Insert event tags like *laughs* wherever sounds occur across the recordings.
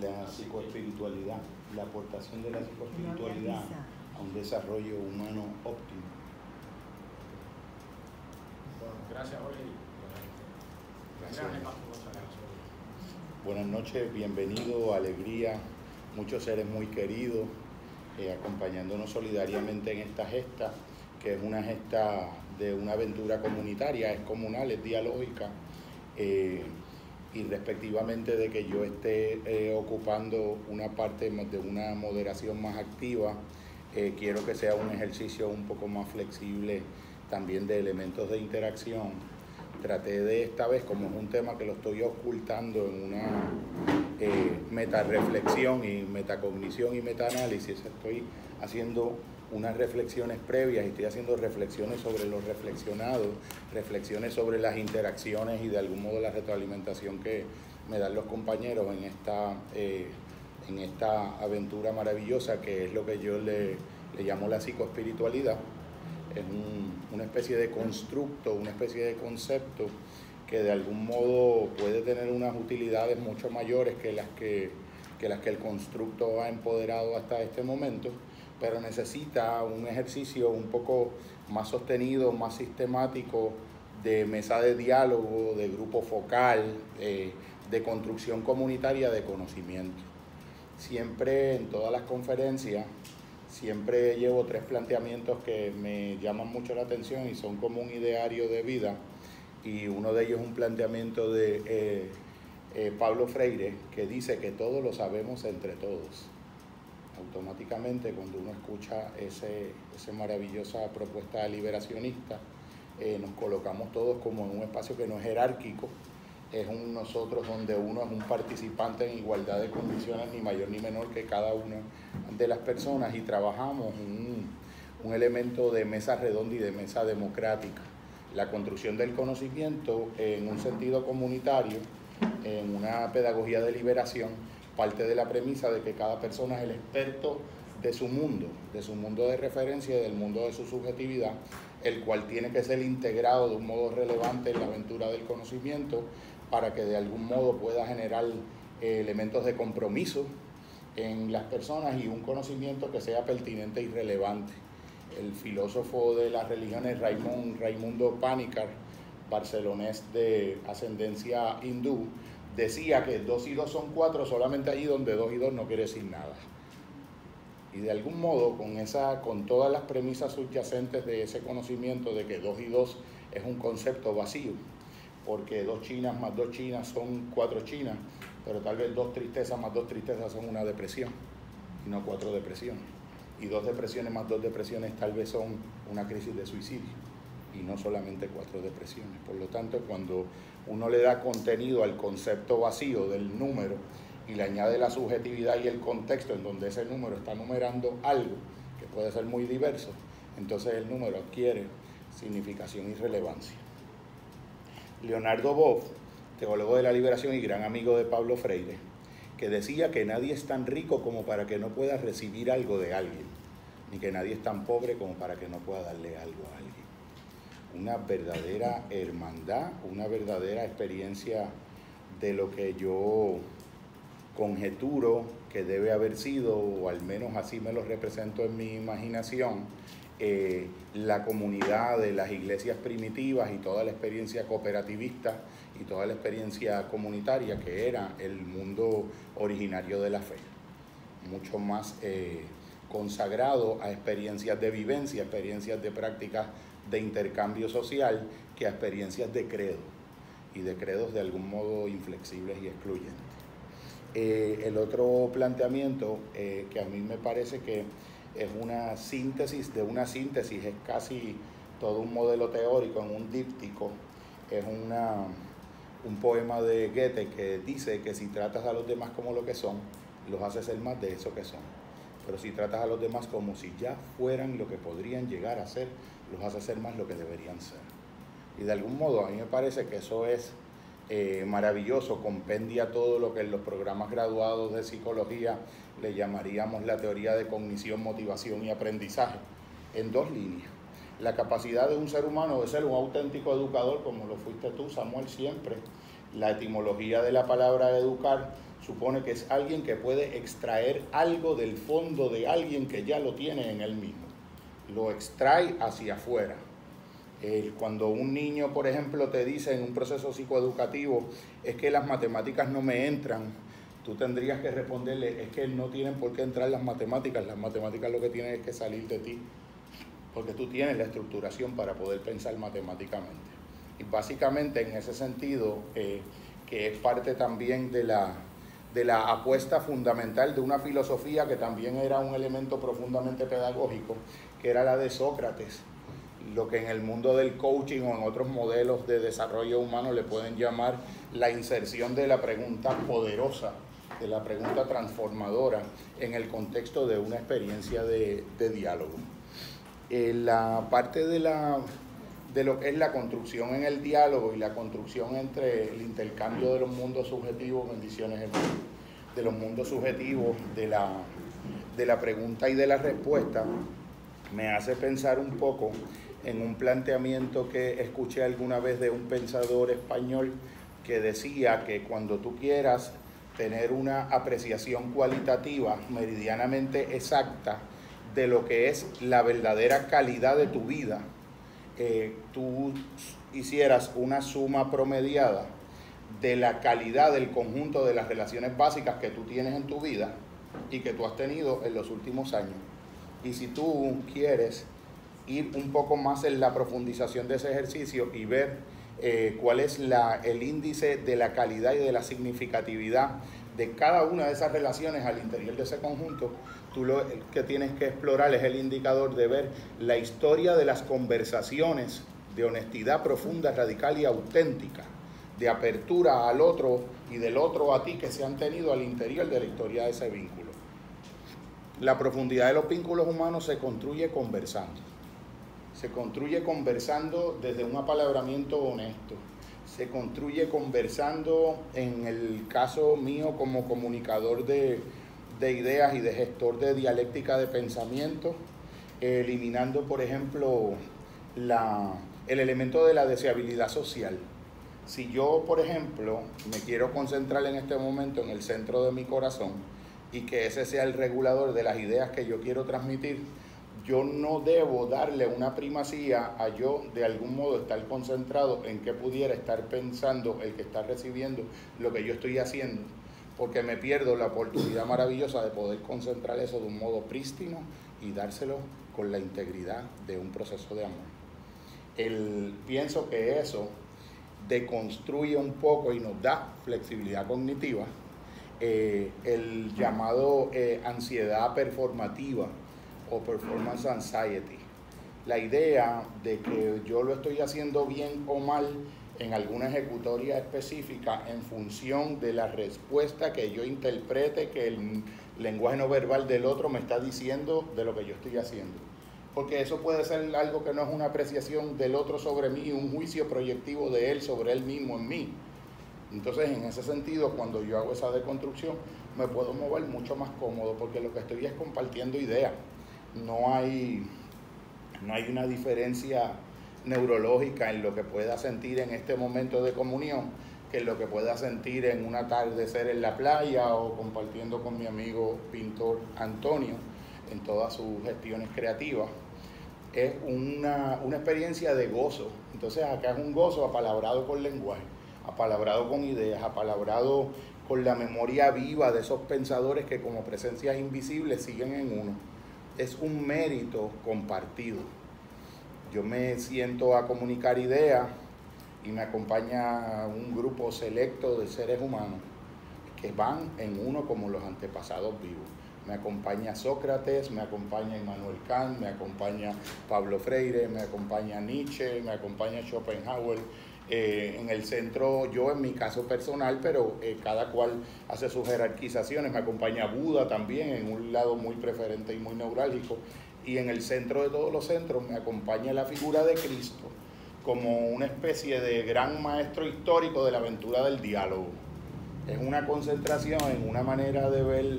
la psicoespiritualidad, la aportación de la psicoespiritualidad a un desarrollo humano óptimo. gracias, Jorge. Gracias. Buenas noches, bienvenido, alegría, muchos seres muy queridos, eh, acompañándonos solidariamente en esta gesta, que es una gesta de una aventura comunitaria, es comunal, es dialógica. Eh, y respectivamente de que yo esté eh, ocupando una parte de una moderación más activa, eh, quiero que sea un ejercicio un poco más flexible también de elementos de interacción. Traté de esta vez, como es un tema que lo estoy ocultando en una eh, metareflexión y metacognición y metaanálisis, estoy haciendo unas reflexiones previas y estoy haciendo reflexiones sobre lo reflexionado, reflexiones sobre las interacciones y de algún modo la retroalimentación que me dan los compañeros en esta, eh, en esta aventura maravillosa que es lo que yo le, le llamo la psicoespiritualidad. Es una especie de constructo, una especie de concepto que de algún modo puede tener unas utilidades mucho mayores que las que, que las que el constructo ha empoderado hasta este momento pero necesita un ejercicio un poco más sostenido, más sistemático de mesa de diálogo, de grupo focal, de construcción comunitaria de conocimiento. Siempre en todas las conferencias, siempre llevo tres planteamientos que me llaman mucho la atención y son como un ideario de vida. Y uno de ellos es un planteamiento de eh, eh, Pablo Freire que dice que todo lo sabemos entre todos automáticamente cuando uno escucha ese, esa maravillosa propuesta liberacionista, eh, nos colocamos todos como en un espacio que no es jerárquico, es un nosotros donde uno es un participante en igualdad de condiciones, ni mayor ni menor que cada una de las personas, y trabajamos un, un elemento de mesa redonda y de mesa democrática. La construcción del conocimiento en un sentido comunitario, en una pedagogía de liberación, parte de la premisa de que cada persona es el experto de su mundo, de su mundo de referencia y del mundo de su subjetividad, el cual tiene que ser integrado de un modo relevante en la aventura del conocimiento para que de algún modo pueda generar eh, elementos de compromiso en las personas y un conocimiento que sea pertinente y relevante. El filósofo de las religiones Raymond, Raimundo Panicar, barcelonés de ascendencia hindú, decía que 2 y 2 son 4 solamente allí donde 2 y 2 no quiere decir nada. Y de algún modo, con, esa, con todas las premisas subyacentes de ese conocimiento de que 2 y 2 es un concepto vacío, porque dos chinas más dos chinas son cuatro chinas, pero tal vez dos tristezas más dos tristezas son una depresión, y no cuatro depresiones. Y dos depresiones más dos depresiones tal vez son una crisis de suicidio, y no solamente cuatro depresiones. Por lo tanto, cuando uno le da contenido al concepto vacío del número y le añade la subjetividad y el contexto en donde ese número está numerando algo que puede ser muy diverso, entonces el número adquiere significación y relevancia. Leonardo Boff, teólogo de la liberación y gran amigo de Pablo Freire, que decía que nadie es tan rico como para que no pueda recibir algo de alguien, ni que nadie es tan pobre como para que no pueda darle algo a alguien una verdadera hermandad, una verdadera experiencia de lo que yo conjeturo que debe haber sido, o al menos así me lo represento en mi imaginación, eh, la comunidad de las iglesias primitivas y toda la experiencia cooperativista y toda la experiencia comunitaria que era el mundo originario de la fe. Mucho más eh, consagrado a experiencias de vivencia, experiencias de prácticas de intercambio social que a experiencias de credo y de credos de algún modo inflexibles y excluyentes. Eh, el otro planteamiento eh, que a mí me parece que es una síntesis de una síntesis, es casi todo un modelo teórico en un díptico, es una, un poema de Goethe que dice que si tratas a los demás como lo que son, los haces ser más de eso que son. Pero si tratas a los demás como si ya fueran lo que podrían llegar a ser, los hace ser más lo que deberían ser. Y de algún modo a mí me parece que eso es eh, maravilloso, compendia todo lo que en los programas graduados de psicología le llamaríamos la teoría de cognición, motivación y aprendizaje, en dos líneas. la capacidad de un ser humano de ser un auténtico educador, como lo fuiste tú, Samuel, siempre. La etimología de la palabra educar supone que es alguien que puede extraer algo del fondo de alguien que ya lo tiene en él mismo. Lo extrae hacia afuera. cuando un niño, por ejemplo, te dice en un proceso psicoeducativo, es que las matemáticas no me entran, tú tendrías que responderle, es que no tienen por qué entrar las matemáticas, las matemáticas lo que tienen es que salir de ti porque tú tienes la estructuración para poder pensar matemáticamente. Y básicamente en ese sentido, eh, que es parte también de la, de la apuesta fundamental de una filosofía que también era un elemento profundamente pedagógico, que era la de Sócrates, lo que en el mundo del coaching o en otros modelos de desarrollo humano le pueden llamar la inserción de la pregunta poderosa, de la pregunta transformadora en el contexto de una experiencia de diálogo. Eh, la parte de, la, de lo que es la construcción en el diálogo y la construcción entre el intercambio de los mundos subjetivos, bendiciones de los mundos subjetivos, de la, de la pregunta y de la respuesta, me hace pensar un poco en un planteamiento que escuché alguna vez de un pensador español que decía que cuando tú quieras tener una apreciación cualitativa meridianamente exacta, de lo que es la verdadera calidad de tu vida, eh, tú hicieras una suma promediada de la calidad del conjunto de las relaciones básicas que tú tienes en tu vida y que tú has tenido en los últimos años. Y si tú quieres ir un poco más en la profundización de ese ejercicio y ver eh, cuál es la, el índice de la calidad y de la significatividad de cada una de esas relaciones al interior de ese conjunto, tú lo que tienes que explorar es el indicador de ver la historia de las conversaciones de honestidad profunda, radical y auténtica, de apertura al otro y del otro a ti que se han tenido al interior de la historia de ese vínculo. La profundidad de los vínculos humanos se construye conversando. Se construye conversando desde un apalabramiento honesto. Se construye conversando, en el caso mío como comunicador de, de ideas y de gestor de dialéctica de pensamiento, eliminando, por ejemplo, la, el elemento de la deseabilidad social. Si yo, por ejemplo, me quiero concentrar en este momento en el centro de mi corazón y que ese sea el regulador de las ideas que yo quiero transmitir, yo no debo darle una primacía a yo de algún modo estar concentrado en que pudiera estar pensando el que está recibiendo lo que yo estoy haciendo porque me pierdo la oportunidad maravillosa de poder concentrar eso de un modo prístino y dárselo con la integridad de un proceso de amor. El, pienso que eso deconstruye un poco y nos da flexibilidad cognitiva, eh, el llamado eh, ansiedad performativa o performance anxiety. La idea de que yo lo estoy haciendo bien o mal en alguna ejecutoria específica en función de la respuesta que yo interprete que el lenguaje no verbal del otro me está diciendo de lo que yo estoy haciendo. Porque eso puede ser algo que no es una apreciación del otro sobre mí, un juicio proyectivo de él sobre él mismo en mí. Entonces, en ese sentido, cuando yo hago esa deconstrucción, me puedo mover mucho más cómodo porque lo que estoy es compartiendo ideas. No hay, no hay una diferencia neurológica en lo que pueda sentir en este momento de comunión que en lo que pueda sentir en un atardecer en la playa o compartiendo con mi amigo pintor Antonio en todas sus gestiones creativas. Es una, una experiencia de gozo. Entonces acá es un gozo apalabrado con lenguaje, apalabrado con ideas, apalabrado con la memoria viva de esos pensadores que como presencias invisibles siguen en uno. Es un mérito compartido yo me siento a comunicar ideas y me acompaña un grupo selecto de seres humanos que van en uno como los antepasados vivos. Me acompaña Sócrates, me acompaña Immanuel Kant, me acompaña Pablo Freire, me acompaña Nietzsche, me acompaña Schopenhauer. Eh, en el centro, yo en mi caso personal, pero eh, cada cual hace sus jerarquizaciones. Me acompaña Buda también en un lado muy preferente y muy neurálgico y en el centro de todos los centros me acompaña la figura de Cristo como una especie de gran maestro histórico de la aventura del diálogo. Es una concentración en una manera de ver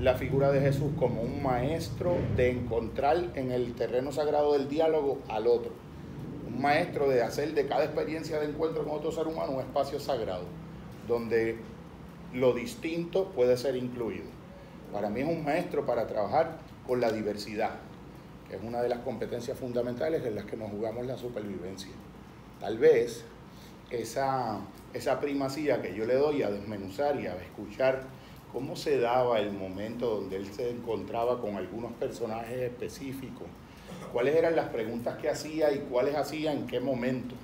la figura de Jesús como un maestro de encontrar en el terreno sagrado del diálogo al otro. Un maestro de hacer de cada experiencia de encuentro con otro ser humano un espacio sagrado, donde lo distinto puede ser incluido. Para mí es un maestro para trabajar con la diversidad, que es una de las competencias fundamentales en las que nos jugamos la supervivencia. Tal vez esa, esa primacía que yo le doy a desmenuzar y a escuchar cómo se daba el momento donde él se encontraba con algunos personajes específicos, cuáles eran las preguntas que hacía y cuáles hacía en qué momento,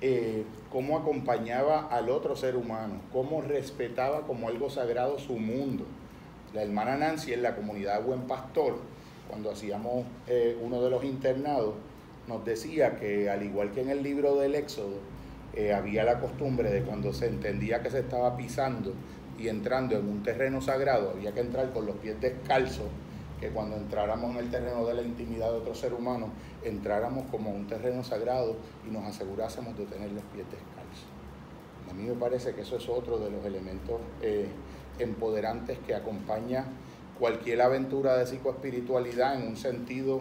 eh, cómo acompañaba al otro ser humano, cómo respetaba como algo sagrado su mundo. La hermana Nancy en la comunidad Buen Pastor, cuando hacíamos eh, uno de los internados, nos decía que al igual que en el libro del Éxodo, eh, había la costumbre de cuando se entendía que se estaba pisando y entrando en un terreno sagrado, había que entrar con los pies descalzos, que cuando entráramos en el terreno de la intimidad de otro ser humano, entráramos como un terreno sagrado y nos asegurásemos de tener los pies descalzos. A mí me parece que eso es otro de los elementos eh, empoderantes que acompaña cualquier aventura de psicoespiritualidad en un sentido,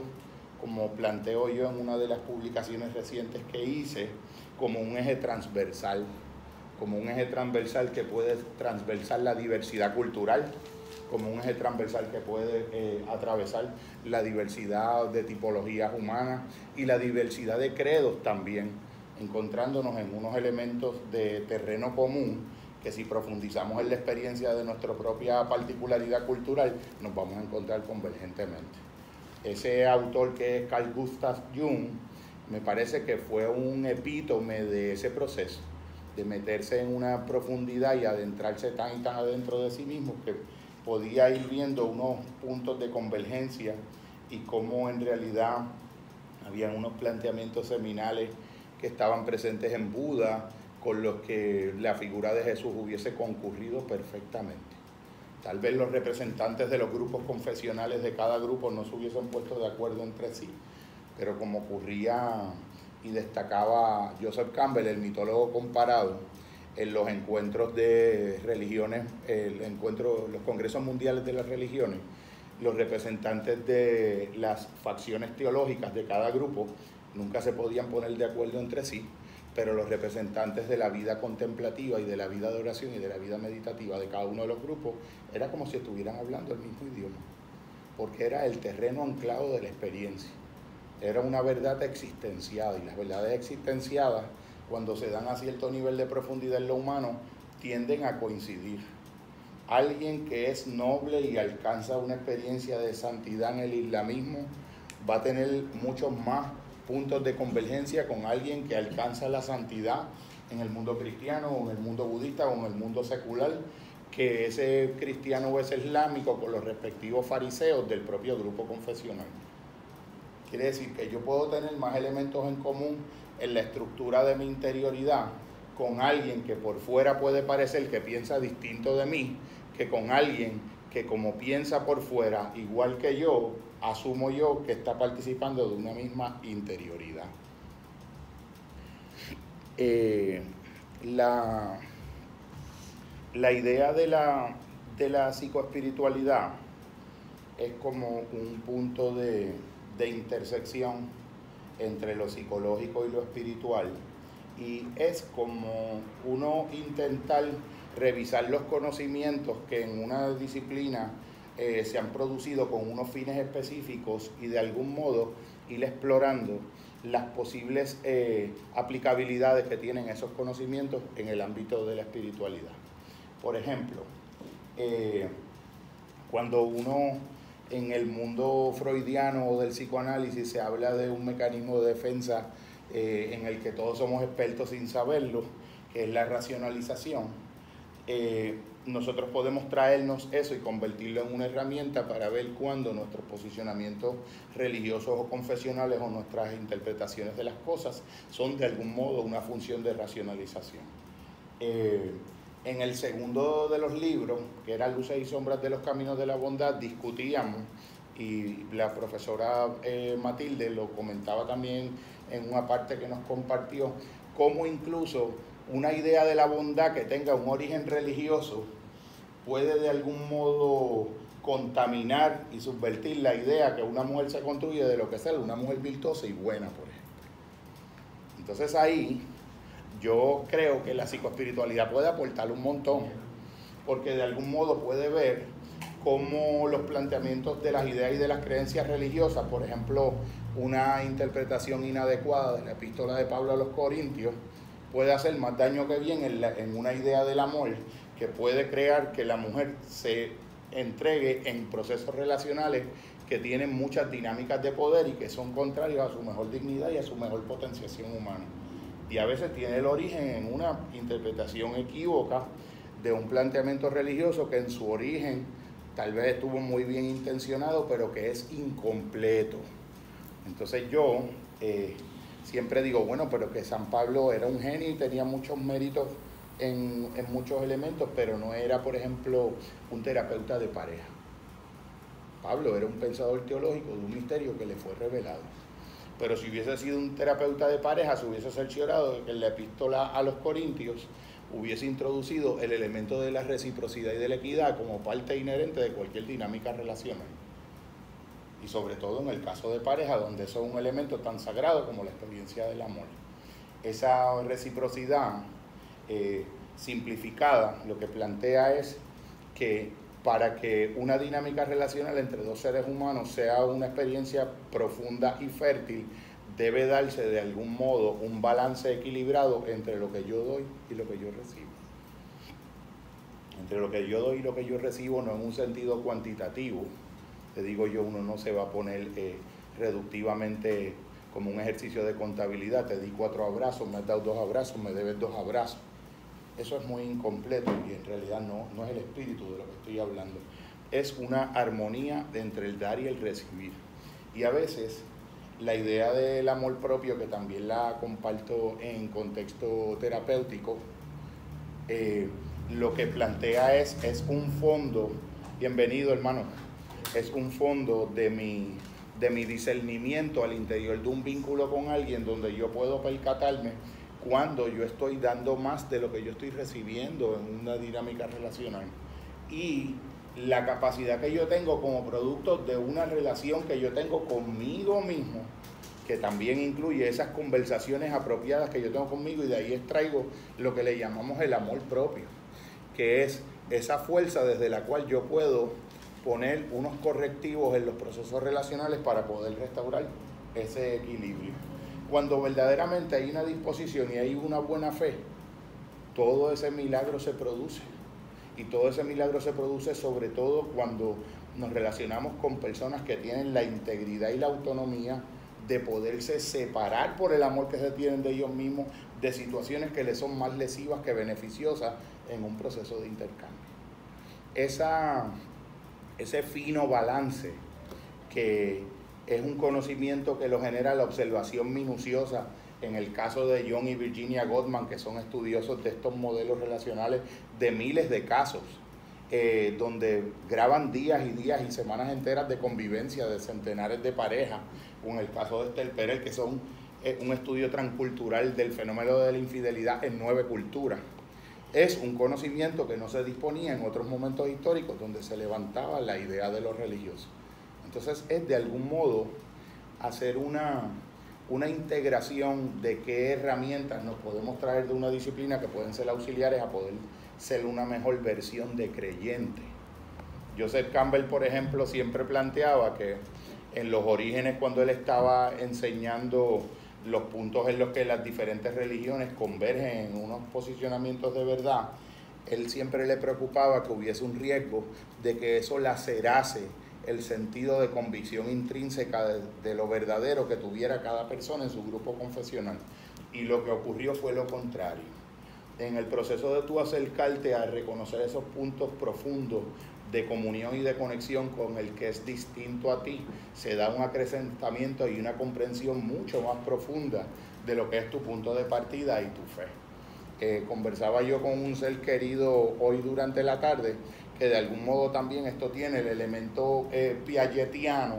como planteo yo en una de las publicaciones recientes que hice, como un eje transversal como un eje transversal que puede transversar la diversidad cultural, como un eje transversal que puede eh, atravesar la diversidad de tipologías humanas y la diversidad de credos también, encontrándonos en unos elementos de terreno común que si profundizamos en la experiencia de nuestra propia particularidad cultural, nos vamos a encontrar convergentemente. Ese autor que es Carl Gustav Jung, me parece que fue un epítome de ese proceso de meterse en una profundidad y adentrarse tan y tan adentro de sí mismo que podía ir viendo unos puntos de convergencia y cómo en realidad habían unos planteamientos seminales que estaban presentes en Buda con los que la figura de Jesús hubiese concurrido perfectamente. Tal vez los representantes de los grupos confesionales de cada grupo no se hubiesen puesto de acuerdo entre sí, pero como ocurría y destacaba Joseph Campbell, el mitólogo comparado, en los encuentros de religiones, el encuentro, los congresos mundiales de las religiones, los representantes de las facciones teológicas de cada grupo nunca se podían poner de acuerdo entre sí, pero los representantes de la vida contemplativa y de la vida de oración y de la vida meditativa de cada uno de los grupos era como si estuvieran hablando el mismo idioma, porque era el terreno anclado de la experiencia. Era una verdad existenciada y las verdades existenciadas cuando se dan a cierto nivel de profundidad en lo humano tienden a coincidir. Alguien que es noble y alcanza una experiencia de santidad en el islamismo va a tener muchos más puntos de convergencia con alguien que alcanza la santidad en el mundo cristiano o en el mundo budista o en el mundo secular que ese cristiano o ese islámico con los respectivos fariseos del propio grupo confesional. Quiere decir que yo puedo tener más elementos en común en la estructura de mi interioridad con alguien que por fuera puede parecer que piensa distinto de mí, que con alguien que como piensa por fuera igual que yo, asumo yo que está participando de una misma interioridad. Eh, la, la idea de la, de la psicoespiritualidad es como un punto de, de intersección entre lo psicológico y lo espiritual. Y es como uno intentar revisar los conocimientos que en una disciplina eh, se han producido con unos fines específicos y de algún modo ir explorando las posibles eh, aplicabilidades que tienen esos conocimientos en el ámbito de la espiritualidad. Por ejemplo, eh, cuando uno en el mundo freudiano o del psicoanálisis se habla de un mecanismo de defensa eh, en el que todos somos expertos sin saberlo, que es la racionalización. Eh, nosotros podemos traernos eso y convertirlo en una herramienta para ver cuándo nuestros posicionamientos religiosos o confesionales o nuestras interpretaciones de las cosas son de algún modo una función de racionalización. Eh, en el segundo de los libros, que era Luces y Sombras de los Caminos de la Bondad, discutíamos, y la profesora eh, Matilde lo comentaba también en una parte que nos compartió, cómo incluso una idea de la bondad que tenga un origen religioso puede de algún modo contaminar y subvertir la idea que una mujer se construye de lo que es una mujer virtuosa y buena, por ejemplo. Entonces ahí yo creo que la psicoespiritualidad puede aportar un montón, porque de algún modo puede ver cómo los planteamientos de las ideas y de las creencias religiosas, por ejemplo, una interpretación inadecuada de la epístola de Pablo a los Corintios, puede hacer más daño que bien en, una idea del amor que puede crear que la mujer se entregue en procesos relacionales que tienen muchas dinámicas de poder y que son contrarios a su mejor dignidad y a su mejor potenciación humana. Y a veces tiene el origen en una interpretación equívoca de un planteamiento religioso que en su origen tal vez estuvo muy bien intencionado, pero que es incompleto. Entonces yo eh, siempre digo, bueno, pero que San Pablo era un genio y tenía muchos méritos en, muchos elementos, pero no era, por ejemplo, un terapeuta de pareja. Pablo era un pensador teológico de un misterio que le fue revelado. Pero si hubiese sido un terapeuta de pareja, se hubiese cerciorado que en la epístola a los Corintios hubiese introducido el elemento de la reciprocidad y de la equidad como parte inherente de cualquier dinámica relacional. Y sobre todo en el caso de pareja, donde eso es un elemento tan sagrado como la experiencia del amor. Esa reciprocidad eh, simplificada lo que plantea es que para que una dinámica relacional entre dos seres humanos sea una experiencia profunda y fértil, debe darse de algún modo un balance equilibrado entre lo que yo doy y lo que yo recibo. Entre lo que yo doy y lo que yo recibo, no en un sentido cuantitativo, te digo yo, uno no se va a poner eh, reductivamente como un ejercicio de contabilidad, te di cuatro abrazos, me has dado dos abrazos, me debes dos abrazos eso es muy incompleto y en realidad no, no es el espíritu de lo que estoy hablando. Es una armonía entre el dar y el recibir. Y a veces la idea del amor propio, que también la comparto en contexto terapéutico, eh, lo que plantea es, es un fondo, bienvenido hermano, es un fondo de mi, de mi discernimiento al interior de un vínculo con alguien donde yo puedo percatarme cuando yo estoy dando más de lo que yo estoy recibiendo en una dinámica relacional. Y la capacidad que yo tengo como producto de una relación que yo tengo conmigo mismo, que también incluye esas conversaciones apropiadas que yo tengo conmigo y de ahí extraigo lo que le llamamos el amor propio, que es esa fuerza desde la cual yo puedo poner unos correctivos en los procesos relacionales para poder restaurar ese equilibrio. Cuando verdaderamente hay una disposición y hay una buena fe, todo ese milagro se produce. Y todo ese milagro se produce sobre todo cuando nos relacionamos con personas que tienen la integridad y la autonomía de poderse separar por el amor que se tienen de ellos mismos de situaciones que les son más lesivas que beneficiosas en un proceso de intercambio. Esa, ese fino balance que, es un conocimiento que lo genera la observación minuciosa. En el caso de John y Virginia Gottman, que son estudiosos de estos modelos relacionales de miles de casos, eh, donde graban días y días y semanas enteras de convivencia de centenares de parejas, o en el caso de Estel Pérez, que son eh, un estudio transcultural del fenómeno de la infidelidad en nueve culturas. Es un conocimiento que no se disponía en otros momentos históricos donde se levantaba la idea de lo religioso. Entonces es de algún modo hacer una, una integración de qué herramientas nos podemos traer de una disciplina que pueden ser auxiliares a poder ser una mejor versión de creyente. Joseph Campbell, por ejemplo, siempre planteaba que en los orígenes, cuando él estaba enseñando los puntos en los que las diferentes religiones convergen en unos posicionamientos de verdad, él siempre le preocupaba que hubiese un riesgo de que eso lacerase el sentido de convicción intrínseca de, lo verdadero que tuviera cada persona en su grupo confesional. Y lo que ocurrió fue lo contrario. En el proceso de tú acercarte a reconocer esos puntos profundos de comunión y de conexión con el que es distinto a ti, se da un acrecentamiento y una comprensión mucho más profunda de lo que es tu punto de partida y tu fe. Eh, conversaba yo con un ser querido hoy durante la tarde que de algún modo también esto tiene el elemento eh, piagetiano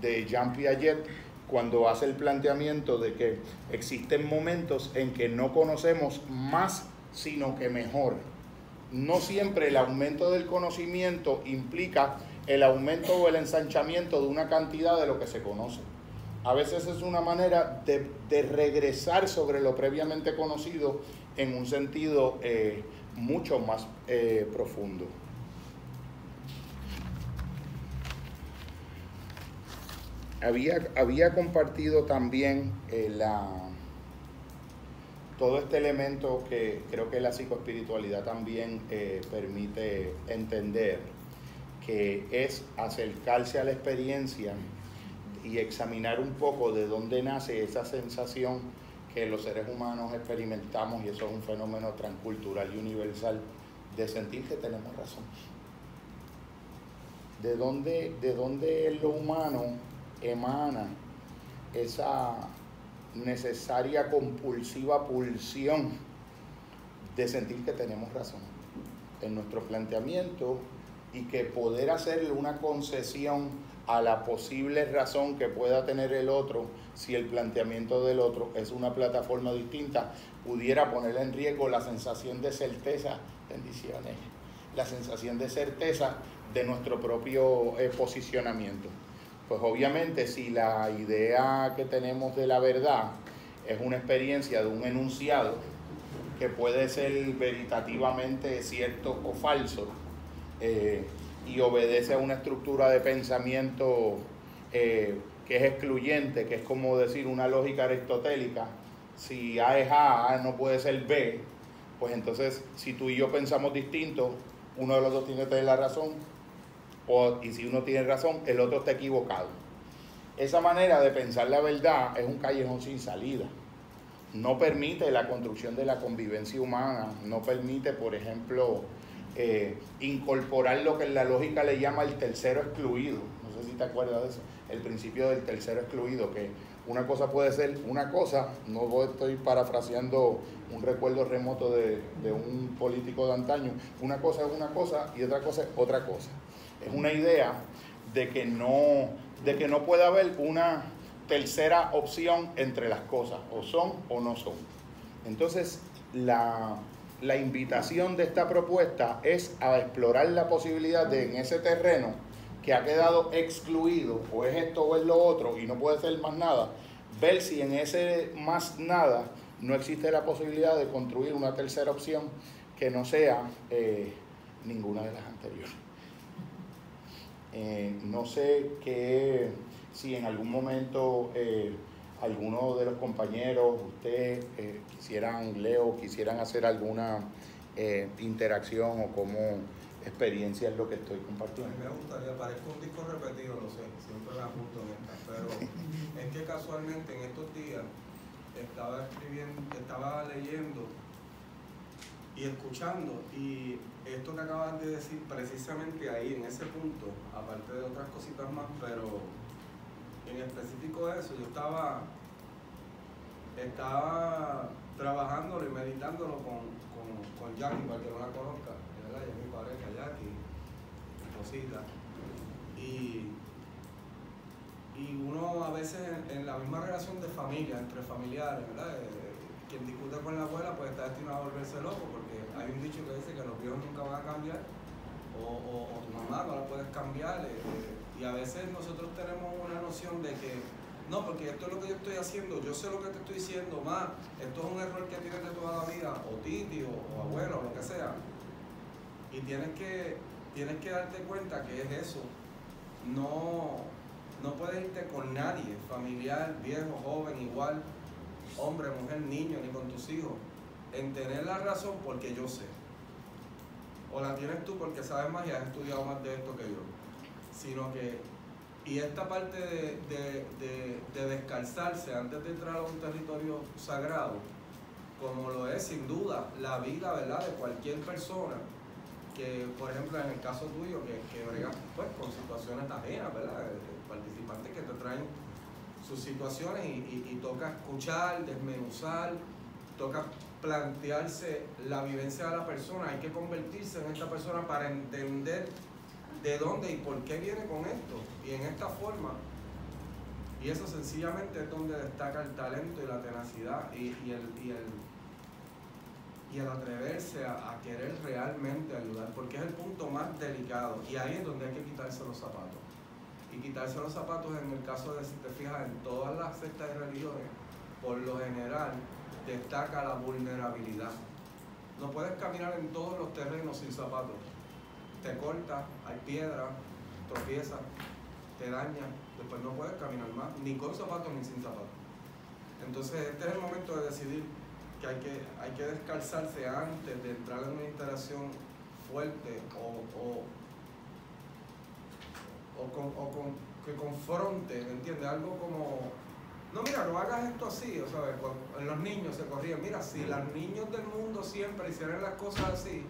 de Jean Piaget cuando hace el planteamiento de que existen momentos en que no conocemos más sino que mejor. No siempre el aumento del conocimiento implica el aumento o el ensanchamiento de una cantidad de lo que se conoce. A veces es una manera de, regresar sobre lo previamente conocido en un sentido eh, mucho más eh, profundo. Había, había compartido también eh, la, todo este elemento que creo que la psicoespiritualidad también permite entender, que es acercarse a la experiencia y examinar un poco de dónde nace esa sensación que los seres humanos experimentamos, y eso es un fenómeno transcultural y universal, de sentir que tenemos razón. ¿De dónde, de dónde lo humano emana esa necesaria compulsiva pulsión de sentir que tenemos razón en nuestro planteamiento y que poder hacerle una concesión a la posible razón que pueda tener el otro si el planteamiento del otro es una plataforma distinta, pudiera poner en riesgo la sensación de certeza, bendiciones, la sensación de certeza de nuestro propio eh, posicionamiento. Pues obviamente si la idea que tenemos de la verdad es una experiencia de un enunciado que puede ser veritativamente cierto o falso, eh, y obedece a una estructura de pensamiento eh, que es excluyente, que es como decir una lógica aristotélica. Si A es A, A no puede ser B, pues entonces si tú y yo pensamos distinto, uno de los dos tiene que tener la razón, o, y si uno tiene razón, el otro está equivocado. Esa manera de pensar la verdad es un callejón sin salida. No permite la construcción de la convivencia humana, no permite, por ejemplo, eh, incorporar lo que en la lógica le llama el tercero excluido. No sé si te acuerdas de eso, el principio del tercero excluido, que una cosa puede ser una cosa, no estoy parafraseando un recuerdo remoto de, de un político de antaño, una cosa es una cosa y otra cosa es otra cosa. Es una idea de que no, de que no puede haber una tercera opción entre las cosas, o son o no son. Entonces, la, invitación de esta propuesta es a explorar la posibilidad de en ese terreno que ha quedado excluido, o es esto o es lo otro, y no puede ser más nada, ver si en ese más nada no existe la posibilidad de construir una tercera opción que no sea eh, ninguna de las anteriores. Eh, no sé qué, si en algún momento eh, algunos de los compañeros, ustedes eh, quisieran, Leo, quisieran hacer alguna eh, interacción o como experiencia es lo que estoy compartiendo. me gustaría, parezco un disco repetido, lo sé, siempre me apunto en esta, pero es que casualmente en estos días estaba escribiendo, estaba leyendo y escuchando y esto que acabas de decir precisamente ahí en ese punto, aparte de otras cositas más, pero en específico eso, yo estaba, estaba trabajándolo y meditándolo con, con, Jackie, para que no la conozca, ¿verdad? es mi pareja, Jackie, cosita. Y, y uno a veces en, la misma relación de familia, entre familiares, ¿verdad? Quien discute con la abuela pues está destinado a volverse loco porque hay un dicho que dice que los viejos nunca van a cambiar o, tu mamá no la puedes cambiar. Eh, eh, y a veces nosotros tenemos una noción de que, no, porque esto es lo que yo estoy haciendo, yo sé lo que te estoy diciendo, más, esto es un error que tienes de toda la vida, o titi, o, abuelo, o lo que sea. Y tienes que, tienes que darte cuenta que es eso. No, no puedes irte con nadie, familiar, viejo, joven, igual, hombre, mujer, niño, ni con tus hijos, en tener la razón porque yo sé. O la tienes tú porque sabes más y has estudiado más de esto que yo sino que, y esta parte de, descalzarse antes de entrar a un territorio sagrado, como lo es sin duda la vida, ¿verdad?, de cualquier persona, que por ejemplo en el caso tuyo, que, que pues, con situaciones ajenas, ¿verdad?, participantes que te traen sus situaciones y, y toca escuchar, desmenuzar, toca plantearse la vivencia de la persona, hay que convertirse en esta persona para entender de dónde y por qué viene con esto y en esta forma. Y eso sencillamente es donde destaca el talento y la tenacidad y, el, y el atreverse a, querer realmente ayudar, porque es el punto más delicado y ahí es donde hay que quitarse los zapatos. Y quitarse los zapatos en el caso de, si te fijas, en todas las sectas de religiones, por lo general destaca la vulnerabilidad. No puedes caminar en todos los terrenos sin zapatos. Te corta, hay piedra, tropieza, te daña, después no puedes caminar más, ni con zapatos ni sin zapatos. Entonces este es el momento de decidir que hay que, hay que descalzarse antes de entrar en una instalación fuerte o, con, que confronte, ¿me entiendes? Algo como, no mira, no hagas esto así, o sea, en los niños se corrían, mira, si los niños del mundo siempre hicieran las cosas así,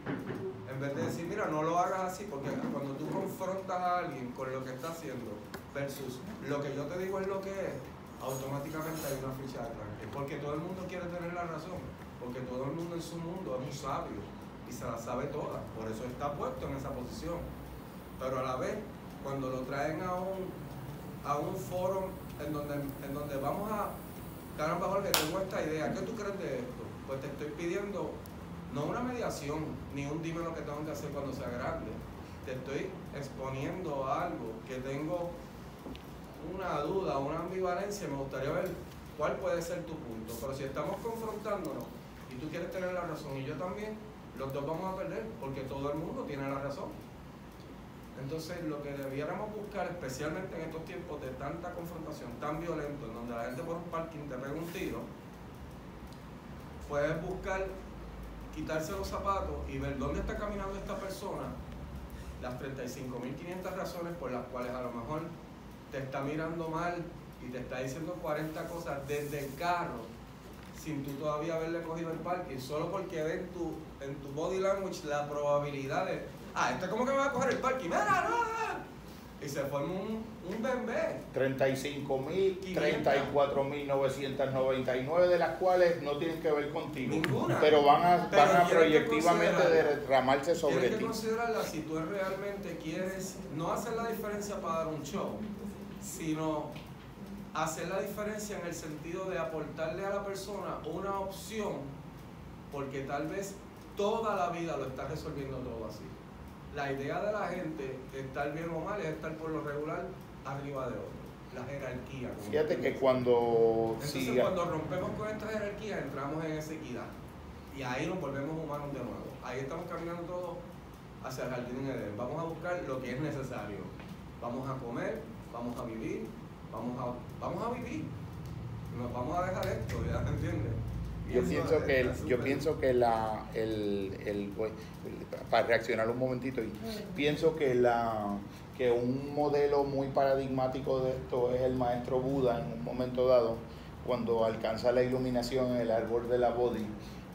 en vez de decir, mira, no lo hagas así, porque cuando tú confrontas a alguien con lo que está haciendo versus lo que yo te digo es lo que es, automáticamente hay una ficha de tranque. Porque todo el mundo quiere tener la razón. Porque todo el mundo en su mundo es un sabio y se la sabe toda. Por eso está puesto en esa posición. Pero a la vez, cuando lo traen a un, a un foro en donde, en donde vamos a, caramba Jorge, tengo esta idea, ¿qué tú crees de esto? Pues te estoy pidiendo no una mediación, ni un dime lo que tengo que hacer cuando sea grande. Te estoy exponiendo algo que tengo una duda, una ambivalencia, me gustaría ver cuál puede ser tu punto. Pero si estamos confrontándonos y tú quieres tener la razón y yo también, los dos vamos a perder porque todo el mundo tiene la razón. Entonces, lo que debiéramos buscar, especialmente en estos tiempos de tanta confrontación tan violento, en donde la gente por un parking te pega un tiro, puedes buscar quitarse los zapatos y ver dónde está caminando esta persona, las 35.500 razones por las cuales a lo mejor te está mirando mal y te está diciendo 40 cosas desde el carro sin tú todavía haberle cogido el parking, solo porque ve en tu, en tu body language la probabilidad de, ah, este como que me va a coger el parking, mira, no, y se forma un, un bebé. 34.999 de las cuales no tienen que ver contigo. Ninguna. Pero van a, van a proyectivamente derramarse sobre tienes ti. que considerarla si tú realmente quieres no hacer la diferencia para dar un show sino hacer la diferencia en el sentido de aportarle a la persona una opción, porque tal vez toda la vida lo está resolviendo todo así. La idea de la gente, estar bien o mal, es estar por lo regular arriba de otro. La jerarquía. Fíjate que cuando... Entonces cuando rompemos con esta jerarquía entramos en esa equidad. Y ahí nos volvemos humanos de nuevo. Ahí estamos caminando todos hacia el jardín de Edén. Vamos a buscar lo que es necesario. Vamos a comer, vamos a vivir, vamos a, vamos a vivir, nos vamos a dejar esto, ¿ya te entiendes? Yo pienso, que yo pienso que la el, el, para reaccionar un momentito y pienso que la que un modelo muy paradigmático de esto es el maestro Buda en un momento dado cuando alcanza la iluminación en el árbol de la Bodhi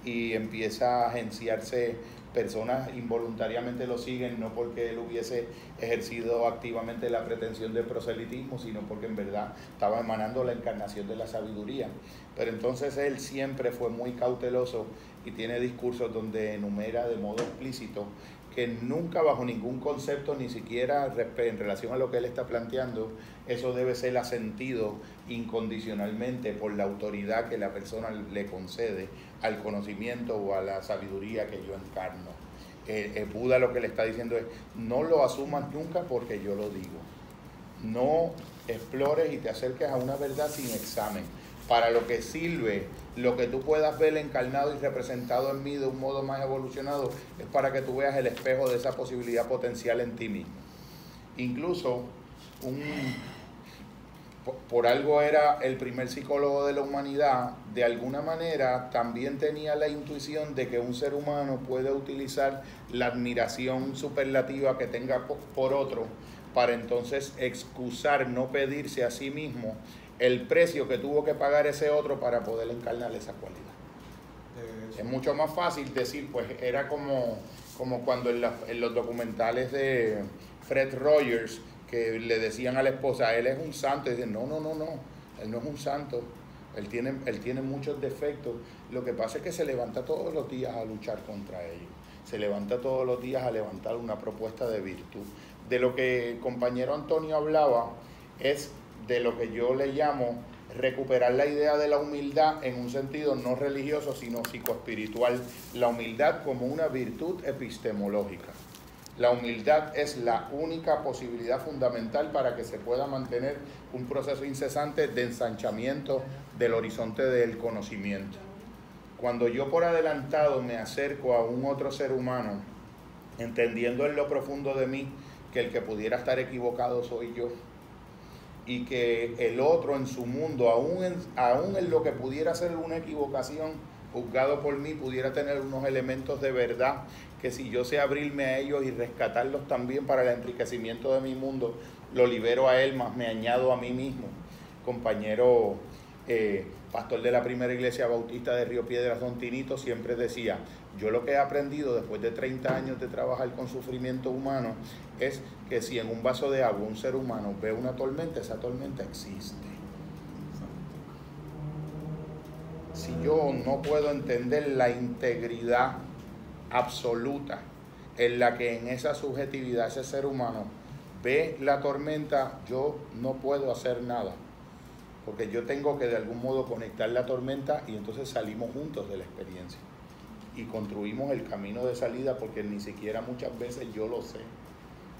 y empieza a agenciarse personas involuntariamente lo siguen no porque él hubiese ejercido activamente la pretensión de proselitismo, sino porque en verdad estaba emanando la encarnación de la sabiduría. Pero entonces él siempre fue muy cauteloso y tiene discursos donde enumera de modo explícito que nunca bajo ningún concepto, ni siquiera en relación a lo que él está planteando, eso debe ser asentido incondicionalmente por la autoridad que la persona le concede al conocimiento o a la sabiduría que yo encarno. Eh, eh, Buda lo que le está diciendo es, no lo asumas nunca porque yo lo digo. No explores y te acerques a una verdad sin examen. Para lo que sirve lo que tú puedas ver encarnado y representado en mí de un modo más evolucionado es para que tú veas el espejo de esa posibilidad potencial en ti mismo. Incluso un, por algo era el primer psicólogo de la humanidad, de alguna manera también tenía la intuición de que un ser humano puede utilizar la admiración superlativa que tenga por otro para entonces excusar, no pedirse a sí mismo el precio que tuvo que pagar ese otro para poder encarnar esa cualidad. Es mucho más fácil decir, pues era como, como cuando en, en los documentales de Fred Rogers, que le decían a la esposa, él es un santo, y dicen, no, no, no, no, él no es un santo, él tiene, él tiene muchos defectos, lo que pasa es que se levanta todos los días a luchar contra ellos, se levanta todos los días a levantar una propuesta de virtud. De lo que el compañero Antonio hablaba es de lo que yo le llamo recuperar la idea de la humildad en un sentido no religioso, sino psicoespiritual. La humildad como una virtud epistemológica. La humildad es la única posibilidad fundamental para que se pueda mantener un proceso incesante de ensanchamiento del horizonte del conocimiento. Cuando yo por adelantado me acerco a un otro ser humano, entendiendo en lo profundo de mí que el que pudiera estar equivocado soy yo, y que el otro en su mundo, aún en, aún en lo que pudiera ser una equivocación, juzgado por mí, pudiera tener unos elementos de verdad que si yo sé abrirme a ellos y rescatarlos también para el enriquecimiento de mi mundo, lo libero a él, más me añado a mí mismo. Compañero eh, pastor de la primera iglesia bautista de Río Piedras, Don Tinito, siempre decía, yo lo que he aprendido después de 30 años de trabajar con sufrimiento humano es que si en un vaso de agua un ser humano ve una tormenta, esa tormenta existe. Si yo no puedo entender la integridad absoluta en la que en esa subjetividad ese ser humano ve la tormenta, yo no puedo hacer nada. Porque yo tengo que de algún modo conectar la tormenta y entonces salimos juntos de la experiencia. Y construimos el camino de salida porque ni siquiera muchas veces yo lo sé.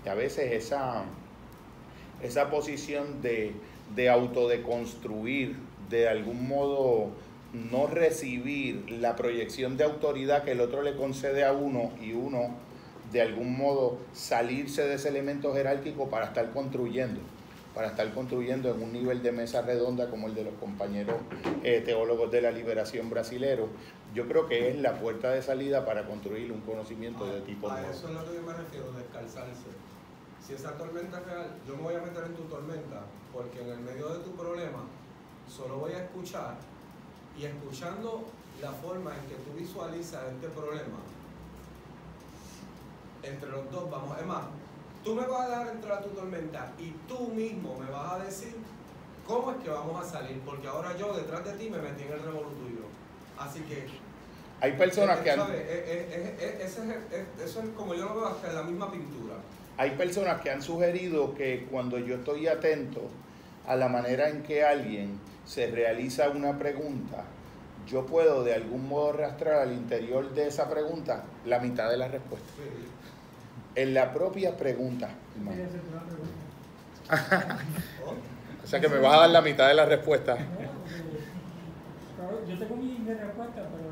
Y a veces esa, esa posición de, de autodeconstruir, de algún modo no recibir la proyección de autoridad que el otro le concede a uno y uno de algún modo salirse de ese elemento jerárquico para estar construyendo, para estar construyendo en un nivel de mesa redonda como el de los compañeros eh, teólogos de la liberación brasilero, yo creo que es la puerta de salida para construir un conocimiento de tipo a eso es lo que yo me refiero, descalzarse. Si esa tormenta es real, yo me voy a meter en tu tormenta, porque en el medio de tu problema solo voy a escuchar y escuchando la forma en que tú visualizas este problema, entre los dos vamos, es más, tú me vas a dar entrar a tu tormenta y tú mismo me vas a decir cómo es que vamos a salir, porque ahora yo detrás de ti me metí en el revolutorio. Así que... Hay personas que han... eso es como yo lo veo hasta en la misma pintura. Hay personas que han sugerido que cuando yo estoy atento a la manera en que alguien se realiza una pregunta, yo puedo de algún modo arrastrar al interior de esa pregunta la mitad de la respuesta. En la propia pregunta, *laughs* o sea que me vas a dar la mitad de la respuesta. Yo tengo mi respuesta, pero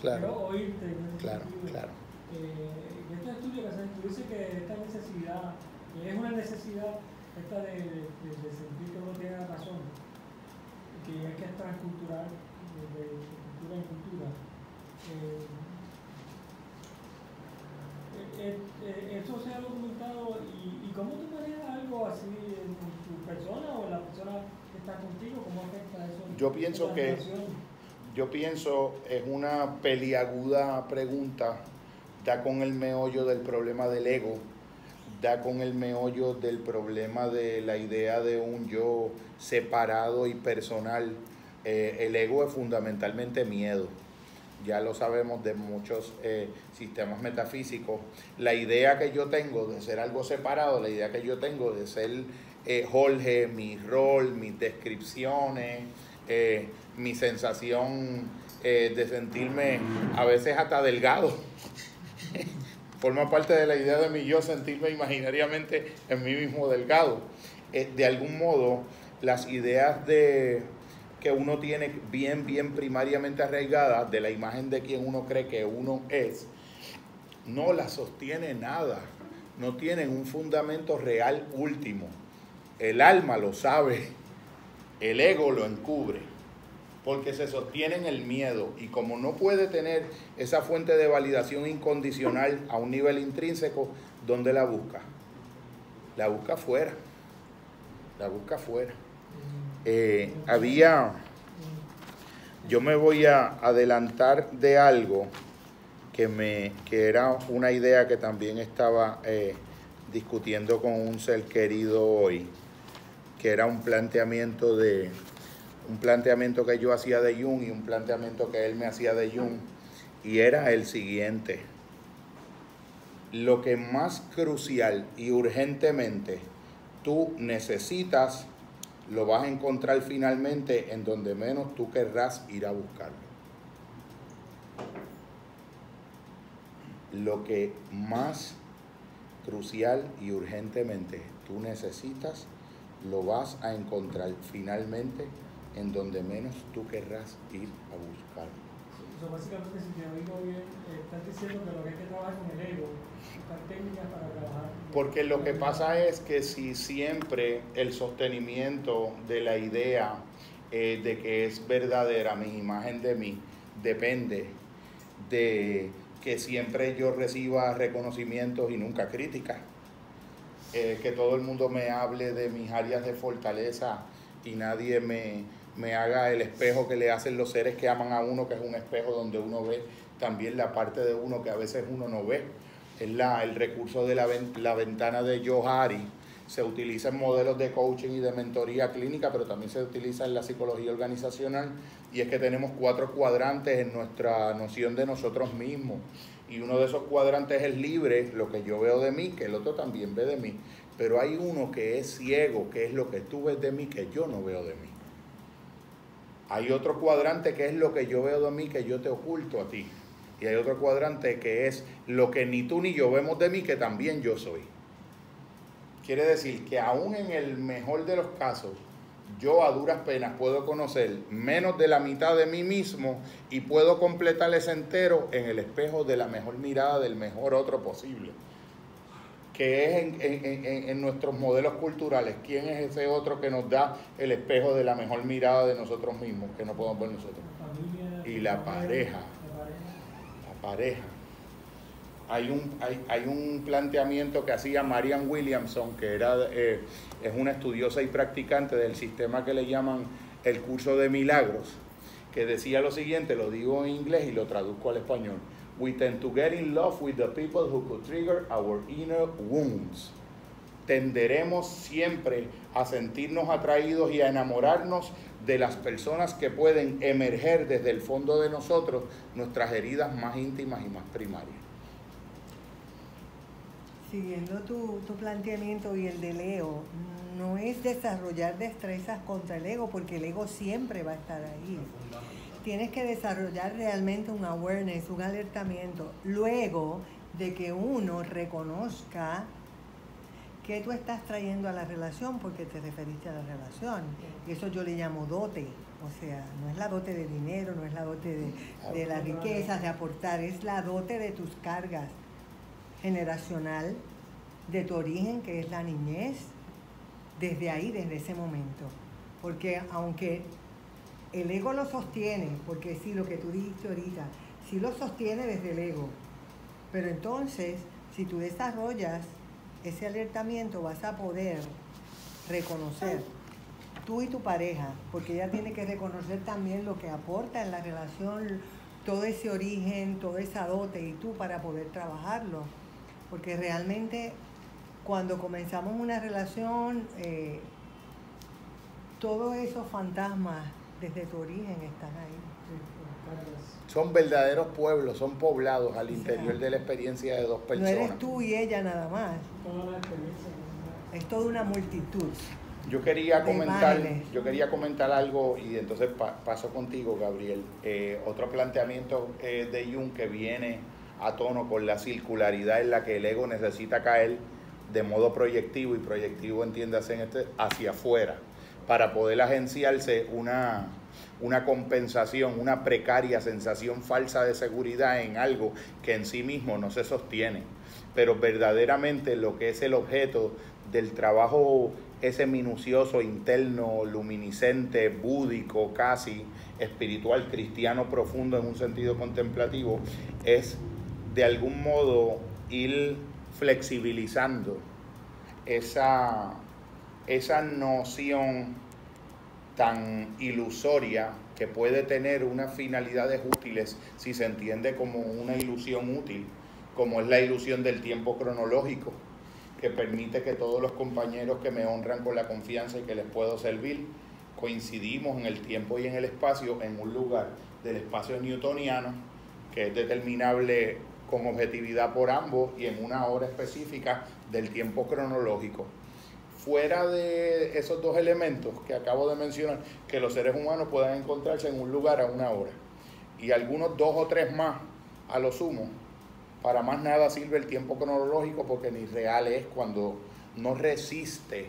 claro, oírte. Claro, claro. Eh, en este estudio que se dice que esta necesidad, es una necesidad esta de, sentir que uno tiene razón, que es que es transcultural, de, cultura en cultura. Eh, eh, eh, ¿Eso se ha documentado y, y, cómo tú manejas algo así en tu persona o en la persona que está contigo? ¿Cómo afecta eso? Yo pienso que, yo pienso, es una peliaguda pregunta, da con el meollo del problema del ego da con el meollo del problema de la idea de un yo separado y personal. Eh, el ego es fundamentalmente miedo. Ya lo sabemos de muchos eh, sistemas metafísicos. La idea que yo tengo de ser algo separado, la idea que yo tengo de ser eh, Jorge, mi rol, mis descripciones, mi sensación de sentirme a veces hasta delgado *laughs* forma parte de la idea de mi yo sentirme imaginariamente en mí mismo delgado. Eh, de algún modo, las ideas de que uno tiene bien, bien primariamente arraigadas de la imagen de quien uno cree que uno es, no las sostiene nada, no tienen un fundamento real último. El alma lo sabe, el ego lo encubre porque se sostiene en el miedo y como no puede tener esa fuente de validación incondicional a un nivel intrínseco, ¿dónde la busca? La busca afuera, la busca afuera. Eh, había, yo me voy a adelantar de algo que, me, que era una idea que también estaba eh, discutiendo con un ser querido hoy, que era un planteamiento de, un planteamiento que yo hacía de Jung y un planteamiento que él me hacía de Jung, y era el siguiente. Lo que más crucial y urgentemente tú necesitas lo vas a encontrar finalmente en donde menos tú querrás ir a buscarlo. Lo que más crucial y urgentemente tú necesitas, lo vas a encontrar finalmente en donde menos tú querrás ir a buscarlo. Básicamente, si te oigo bien, estás diciendo que lo que hay que trabajar con el ego, Porque lo que pasa es que si siempre el sostenimiento de la idea eh, de que es verdadera mi imagen de mí depende de que siempre yo reciba reconocimientos y nunca críticas, eh, que todo el mundo me hable de mis áreas de fortaleza y nadie me, me haga el espejo que le hacen los seres que aman a uno, que es un espejo donde uno ve también la parte de uno que a veces uno no ve. Es la, el recurso de la, la ventana de Johari. Se utiliza en modelos de coaching y de mentoría clínica, pero también se utiliza en la psicología organizacional. Y es que tenemos cuatro cuadrantes en nuestra noción de nosotros mismos. Y uno de esos cuadrantes es libre, lo que yo veo de mí, que el otro también ve de mí. Pero hay uno que es ciego, que es lo que tú ves de mí, que yo no veo de mí. Hay otro cuadrante que es lo que yo veo de mí, que yo te oculto a ti. Y hay otro cuadrante que es lo que ni tú ni yo vemos de mí, que también yo soy. Quiere decir que aún en el mejor de los casos, yo a duras penas puedo conocer menos de la mitad de mí mismo y puedo completar ese entero en el espejo de la mejor mirada del mejor otro posible que es en, en, nuestros modelos culturales. ¿Quién es ese otro que nos da el espejo de la mejor mirada de nosotros mismos, que no podemos ver nosotros? Y la pareja. Pareja. Hay un, hay, hay un planteamiento que hacía Marian Williamson, que era, eh, es una estudiosa y practicante del sistema que le llaman el curso de milagros, que decía lo siguiente, lo digo en inglés y lo traduzco al español we tend to get in love with the people who could trigger our inner wounds. Tenderemos siempre a sentirnos atraídos y a enamorarnos de las personas que pueden emerger desde el fondo de nosotros nuestras heridas más íntimas y más primarias. Siguiendo tu, tu planteamiento y el de Leo, no es desarrollar destrezas contra el ego, porque el ego siempre va a estar ahí tienes que desarrollar realmente un awareness, un alertamiento, luego de que uno reconozca que tú estás trayendo a la relación porque te referiste a la relación. Y eso yo le llamo dote. O sea, no es la dote de dinero, no es la dote de, de la riqueza, de aportar, es la dote de tus cargas generacional, de tu origen, que es la niñez, desde ahí, desde ese momento. Porque aunque el ego lo sostiene, porque sí, lo que tú dijiste ahorita, sí lo sostiene desde el ego. Pero entonces, si tú desarrollas ese alertamiento, vas a poder reconocer tú y tu pareja, porque ella tiene que reconocer también lo que aporta en la relación, todo ese origen, toda esa dote, y tú para poder trabajarlo. Porque realmente cuando comenzamos una relación, eh, todos esos fantasmas desde tu origen están ahí. Son verdaderos pueblos, son poblados al interior de la experiencia de dos personas. No eres tú y ella nada más. Es toda una multitud. Yo quería comentar, yo quería comentar algo y entonces paso contigo, Gabriel. Eh, otro planteamiento eh, de Jung que viene a tono con la circularidad en la que el ego necesita caer de modo proyectivo y proyectivo entiéndase en este hacia afuera para poder agenciarse una, una compensación, una precaria sensación falsa de seguridad en algo que en sí mismo no se sostiene. Pero verdaderamente lo que es el objeto del trabajo ese minucioso, interno, luminiscente, búdico, casi espiritual, cristiano profundo en un sentido contemplativo, es de algún modo ir flexibilizando esa, esa noción tan ilusoria que puede tener unas finalidades útiles si se entiende como una ilusión útil, como es la ilusión del tiempo cronológico, que permite que todos los compañeros que me honran con la confianza y que les puedo servir, coincidimos en el tiempo y en el espacio en un lugar del espacio newtoniano, que es determinable con objetividad por ambos y en una hora específica del tiempo cronológico fuera de esos dos elementos que acabo de mencionar, que los seres humanos puedan encontrarse en un lugar a una hora. Y algunos dos o tres más a lo sumo. Para más nada sirve el tiempo cronológico porque ni real es cuando no resiste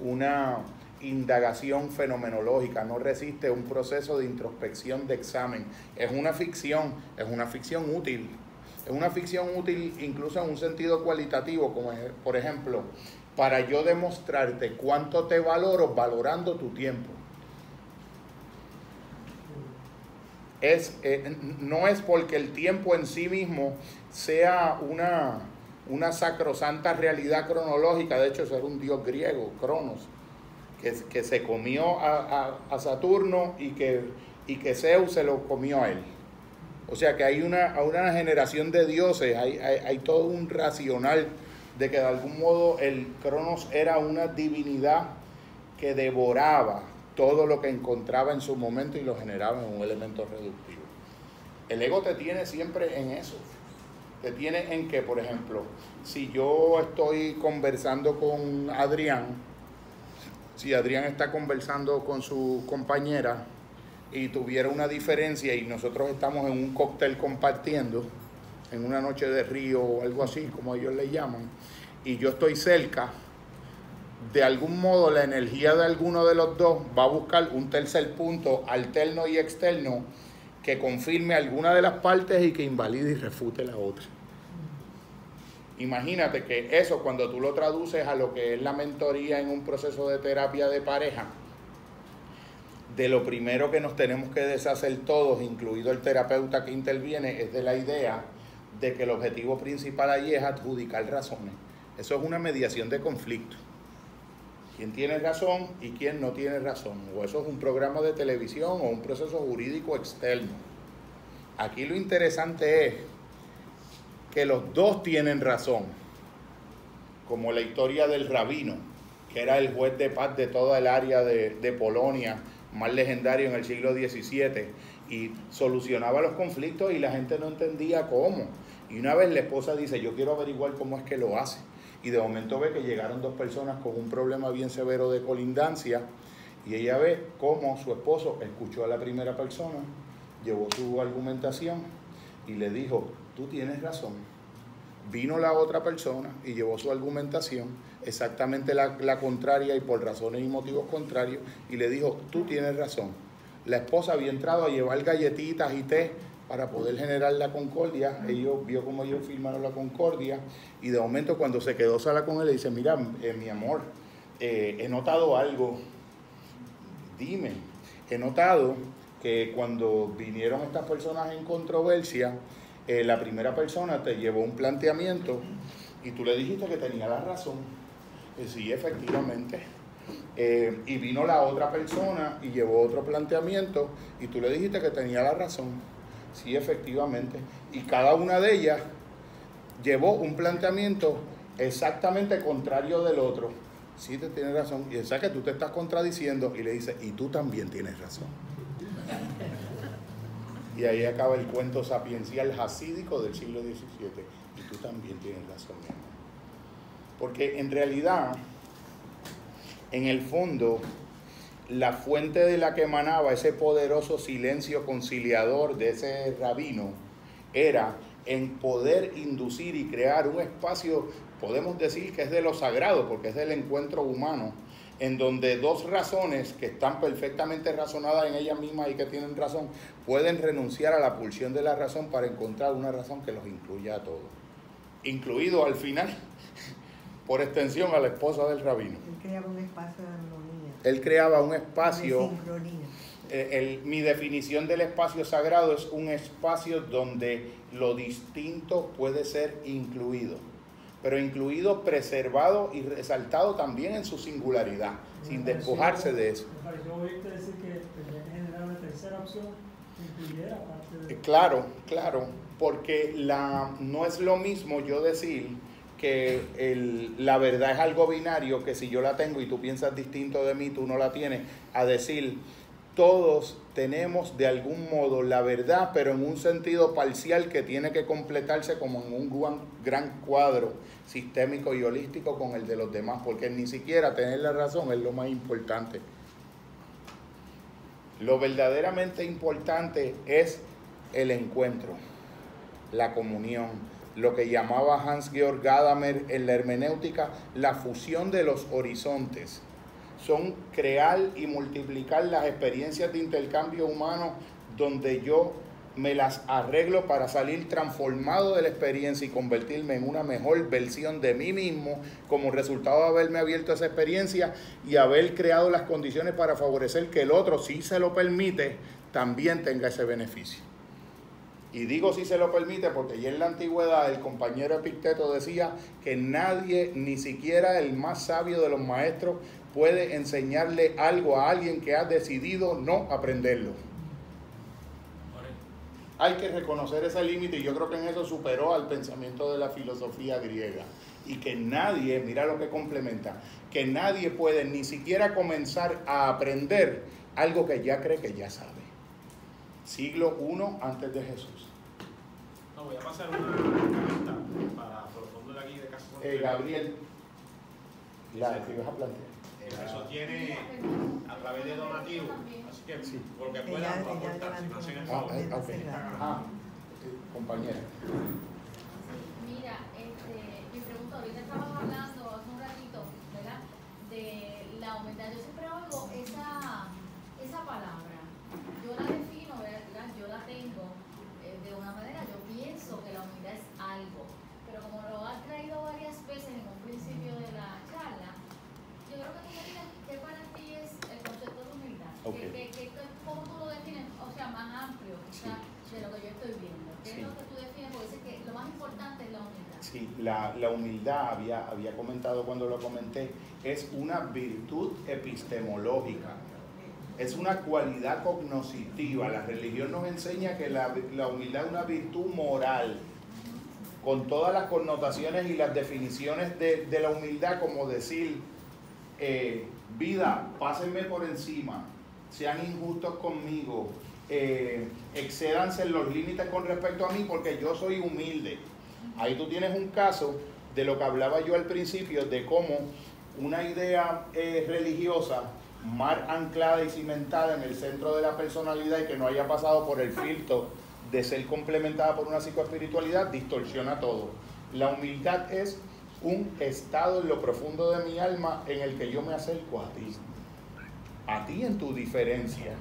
una indagación fenomenológica, no resiste un proceso de introspección, de examen. Es una ficción, es una ficción útil. Es una ficción útil incluso en un sentido cualitativo, como por ejemplo, para yo demostrarte cuánto te valoro valorando tu tiempo. Es, eh, no es porque el tiempo en sí mismo sea una, una sacrosanta realidad cronológica, de hecho, ser un dios griego, Cronos, que, que se comió a, Saturno y que, y que Zeus se lo comió a él. O sea que hay una, una generación de dioses, hay, hay, hay todo un racional de que de algún modo el Cronos era una divinidad que devoraba todo lo que encontraba en su momento y lo generaba en un elemento reductivo. El ego te tiene siempre en eso. Te tiene en que, por ejemplo, si yo estoy conversando con Adrián, si Adrián está conversando con su compañera y tuviera una diferencia y nosotros estamos en un cóctel compartiendo, en una noche de río o algo así, como ellos le llaman, y yo estoy cerca, de algún modo la energía de alguno de los dos va a buscar un tercer punto alterno y externo que confirme alguna de las partes y que invalide y refute la otra. Imagínate que eso cuando tú lo traduces a lo que es la mentoría en un proceso de terapia de pareja, de lo primero que nos tenemos que deshacer todos, incluido el terapeuta que interviene, es de la idea de que el objetivo principal allí es adjudicar razones. Eso es una mediación de conflicto. ¿Quién tiene razón y quién no tiene razón? O eso es un programa de televisión o un proceso jurídico externo. Aquí lo interesante es que los dos tienen razón, como la historia del rabino, que era el juez de paz de toda el área de, de Polonia, más legendario en el siglo XVII, y solucionaba los conflictos y la gente no entendía cómo. Y una vez la esposa dice, yo quiero averiguar cómo es que lo hace y de momento ve que llegaron dos personas con un problema bien severo de colindancia y ella ve cómo su esposo escuchó a la primera persona, llevó su argumentación y le dijo, tú tienes razón. Vino la otra persona y llevó su argumentación exactamente la, la contraria y por razones y motivos contrarios y le dijo, tú tienes razón. La esposa había entrado a llevar galletitas y té para poder generar la concordia. Ellos vio cómo ellos firmaron la concordia y de momento cuando se quedó sola con él le dice, mira, eh, mi amor, eh, he notado algo. Dime, he notado que cuando vinieron estas personas en controversia, eh, la primera persona te llevó un planteamiento y tú le dijiste que tenía la razón. sí, efectivamente. y vino la otra persona y llevó otro planteamiento y tú le dijiste que tenía la razón. Sí, efectivamente. Y cada una de ellas llevó un planteamiento exactamente contrario del otro. Sí, te tienes razón. Y esa que tú te estás contradiciendo y le dice, y tú también tienes razón. Y ahí acaba el cuento sapiencial hasídico del siglo XVII. Y tú también tienes razón. Porque en realidad, en el fondo, la fuente de la que emanaba ese poderoso silencio conciliador de ese rabino era en poder inducir y crear un espacio, podemos decir que es de lo sagrado, porque es del encuentro humano, en donde dos razones que están perfectamente razonadas en ellas mismas y que tienen razón, pueden renunciar a la pulsión de la razón para encontrar una razón que los incluya a todos, incluido al final, *laughs* por extensión, a la esposa del rabino. un espacio de él creaba un espacio. Eh, mi definición del espacio sagrado es un espacio donde lo distinto puede ser incluido, pero incluido, preservado y resaltado también en su singularidad, sin despojarse de eso. decir que generar una tercera opción que incluyera parte de... Claro, claro, porque la, no es lo mismo yo decir que el, la verdad es algo binario, que si yo la tengo y tú piensas distinto de mí, tú no la tienes, a decir, todos tenemos de algún modo la verdad, pero en un sentido parcial que tiene que completarse como en un gran, cuadro sistémico y holístico con el de los demás, porque ni siquiera tener la razón es lo más importante. Lo verdaderamente importante es el encuentro, la comunión, lo que llamaba Hans-Georg Gadamer en la hermenéutica la fusión de los horizontes son crear y multiplicar las experiencias de intercambio humano donde yo me las arreglo para salir transformado de la experiencia y convertirme en una mejor versión de mí mismo como resultado de haberme abierto esa experiencia y haber creado las condiciones para favorecer que el otro, si se lo permite, también tenga ese beneficio. Y digo si se lo permite porque ya en la antigüedad el compañero Epicteto decía que nadie, ni siquiera el más sabio de los maestros, puede enseñarle algo a alguien que ha decidido no aprenderlo. Hay que reconocer ese límite y yo creo que en eso superó al pensamiento de la filosofía griega. Y que nadie, mira lo que complementa, que nadie puede ni siquiera comenzar a aprender algo que ya cree que ya sabe. Siglo I antes de Jesús. No, voy a pasar una pregunta para profundo de aquí de casa. Eh, Gabriel, la que vas a plantear eso tiene a través de donativos, así que porque puedan aportar, si no el favor. Ah, compañera. Mira, este, mi pregunta, ahorita estábamos hablando hace un ratito, ¿verdad? De la humildad. Yo siempre oigo esa palabra. Yo la defino, ¿verdad? Yo la tengo eh, de una manera, yo pienso que la humildad es algo. Pero como lo has traído varias veces en un principio de la charla, yo creo que tú me digas qué para ti es el concepto de humildad. cómo tú lo defines? O sea, más amplio de lo que yo estoy viendo. ¿Qué es lo que tú defines? Porque dices que lo más importante es la humildad. Sí, la, la humildad, había, había comentado cuando lo comenté, es una virtud epistemológica es una cualidad cognoscitiva. La religión nos enseña que la, la, humildad es una virtud moral, con todas las connotaciones y las definiciones de, de la humildad, como decir, eh, vida, pásenme por encima, sean injustos conmigo, eh, los límites con respecto a mí porque yo soy humilde. Ahí tú tienes un caso de lo que hablaba yo al principio, de cómo una idea eh, religiosa más anclada y cimentada en el centro de la personalidad y que no haya pasado por el filtro de ser complementada por una psicoespiritualidad, distorsiona todo. La humildad es un estado en lo profundo de mi alma en el que yo me acerco a ti. A ti en tu diferencia.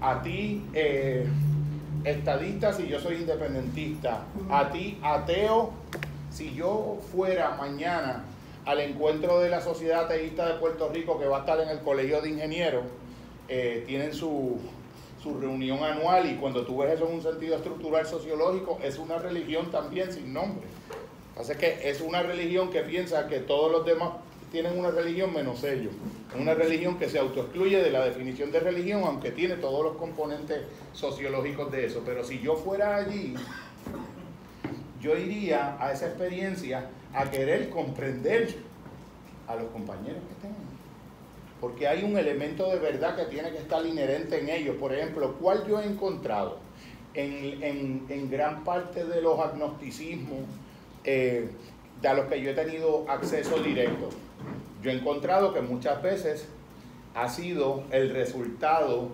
A ti, eh, estadista, si yo soy independentista. A ti, ateo, si yo fuera mañana al encuentro de la Sociedad Ateísta de Puerto Rico que va a estar en el Colegio de Ingenieros, eh, tienen su, su reunión anual y cuando tú ves eso en un sentido estructural sociológico, es una religión también sin nombre. Así que es una religión que piensa que todos los demás tienen una religión menos ellos. Una religión que se autoexcluye de la definición de religión, aunque tiene todos los componentes sociológicos de eso. Pero si yo fuera allí, yo iría a esa experiencia a querer comprender a los compañeros que tengo. Porque hay un elemento de verdad que tiene que estar inherente en ellos. Por ejemplo, ¿cuál yo he encontrado en, gran parte de los agnosticismos? eh, a los que yo he tenido acceso directo. Yo he encontrado que muchas veces ha sido el resultado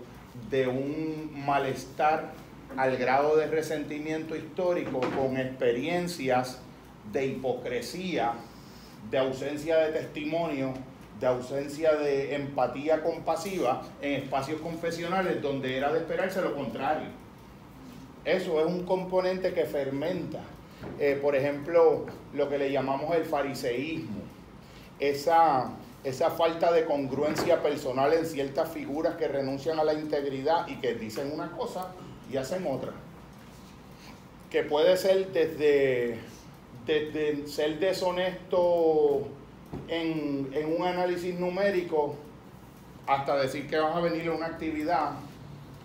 de un malestar al grado de resentimiento histórico con experiencias de hipocresía, de ausencia de testimonio, de ausencia de empatía compasiva en espacios confesionales donde era de esperarse lo contrario. Eso es un componente que fermenta eh, por ejemplo, lo que le llamamos el fariseísmo, esa, esa falta de congruencia personal en ciertas figuras que renuncian a la integridad y que dicen una cosa y hacen otra. Que puede ser desde, desde ser deshonesto en, en un análisis numérico hasta decir que vas a venir a una actividad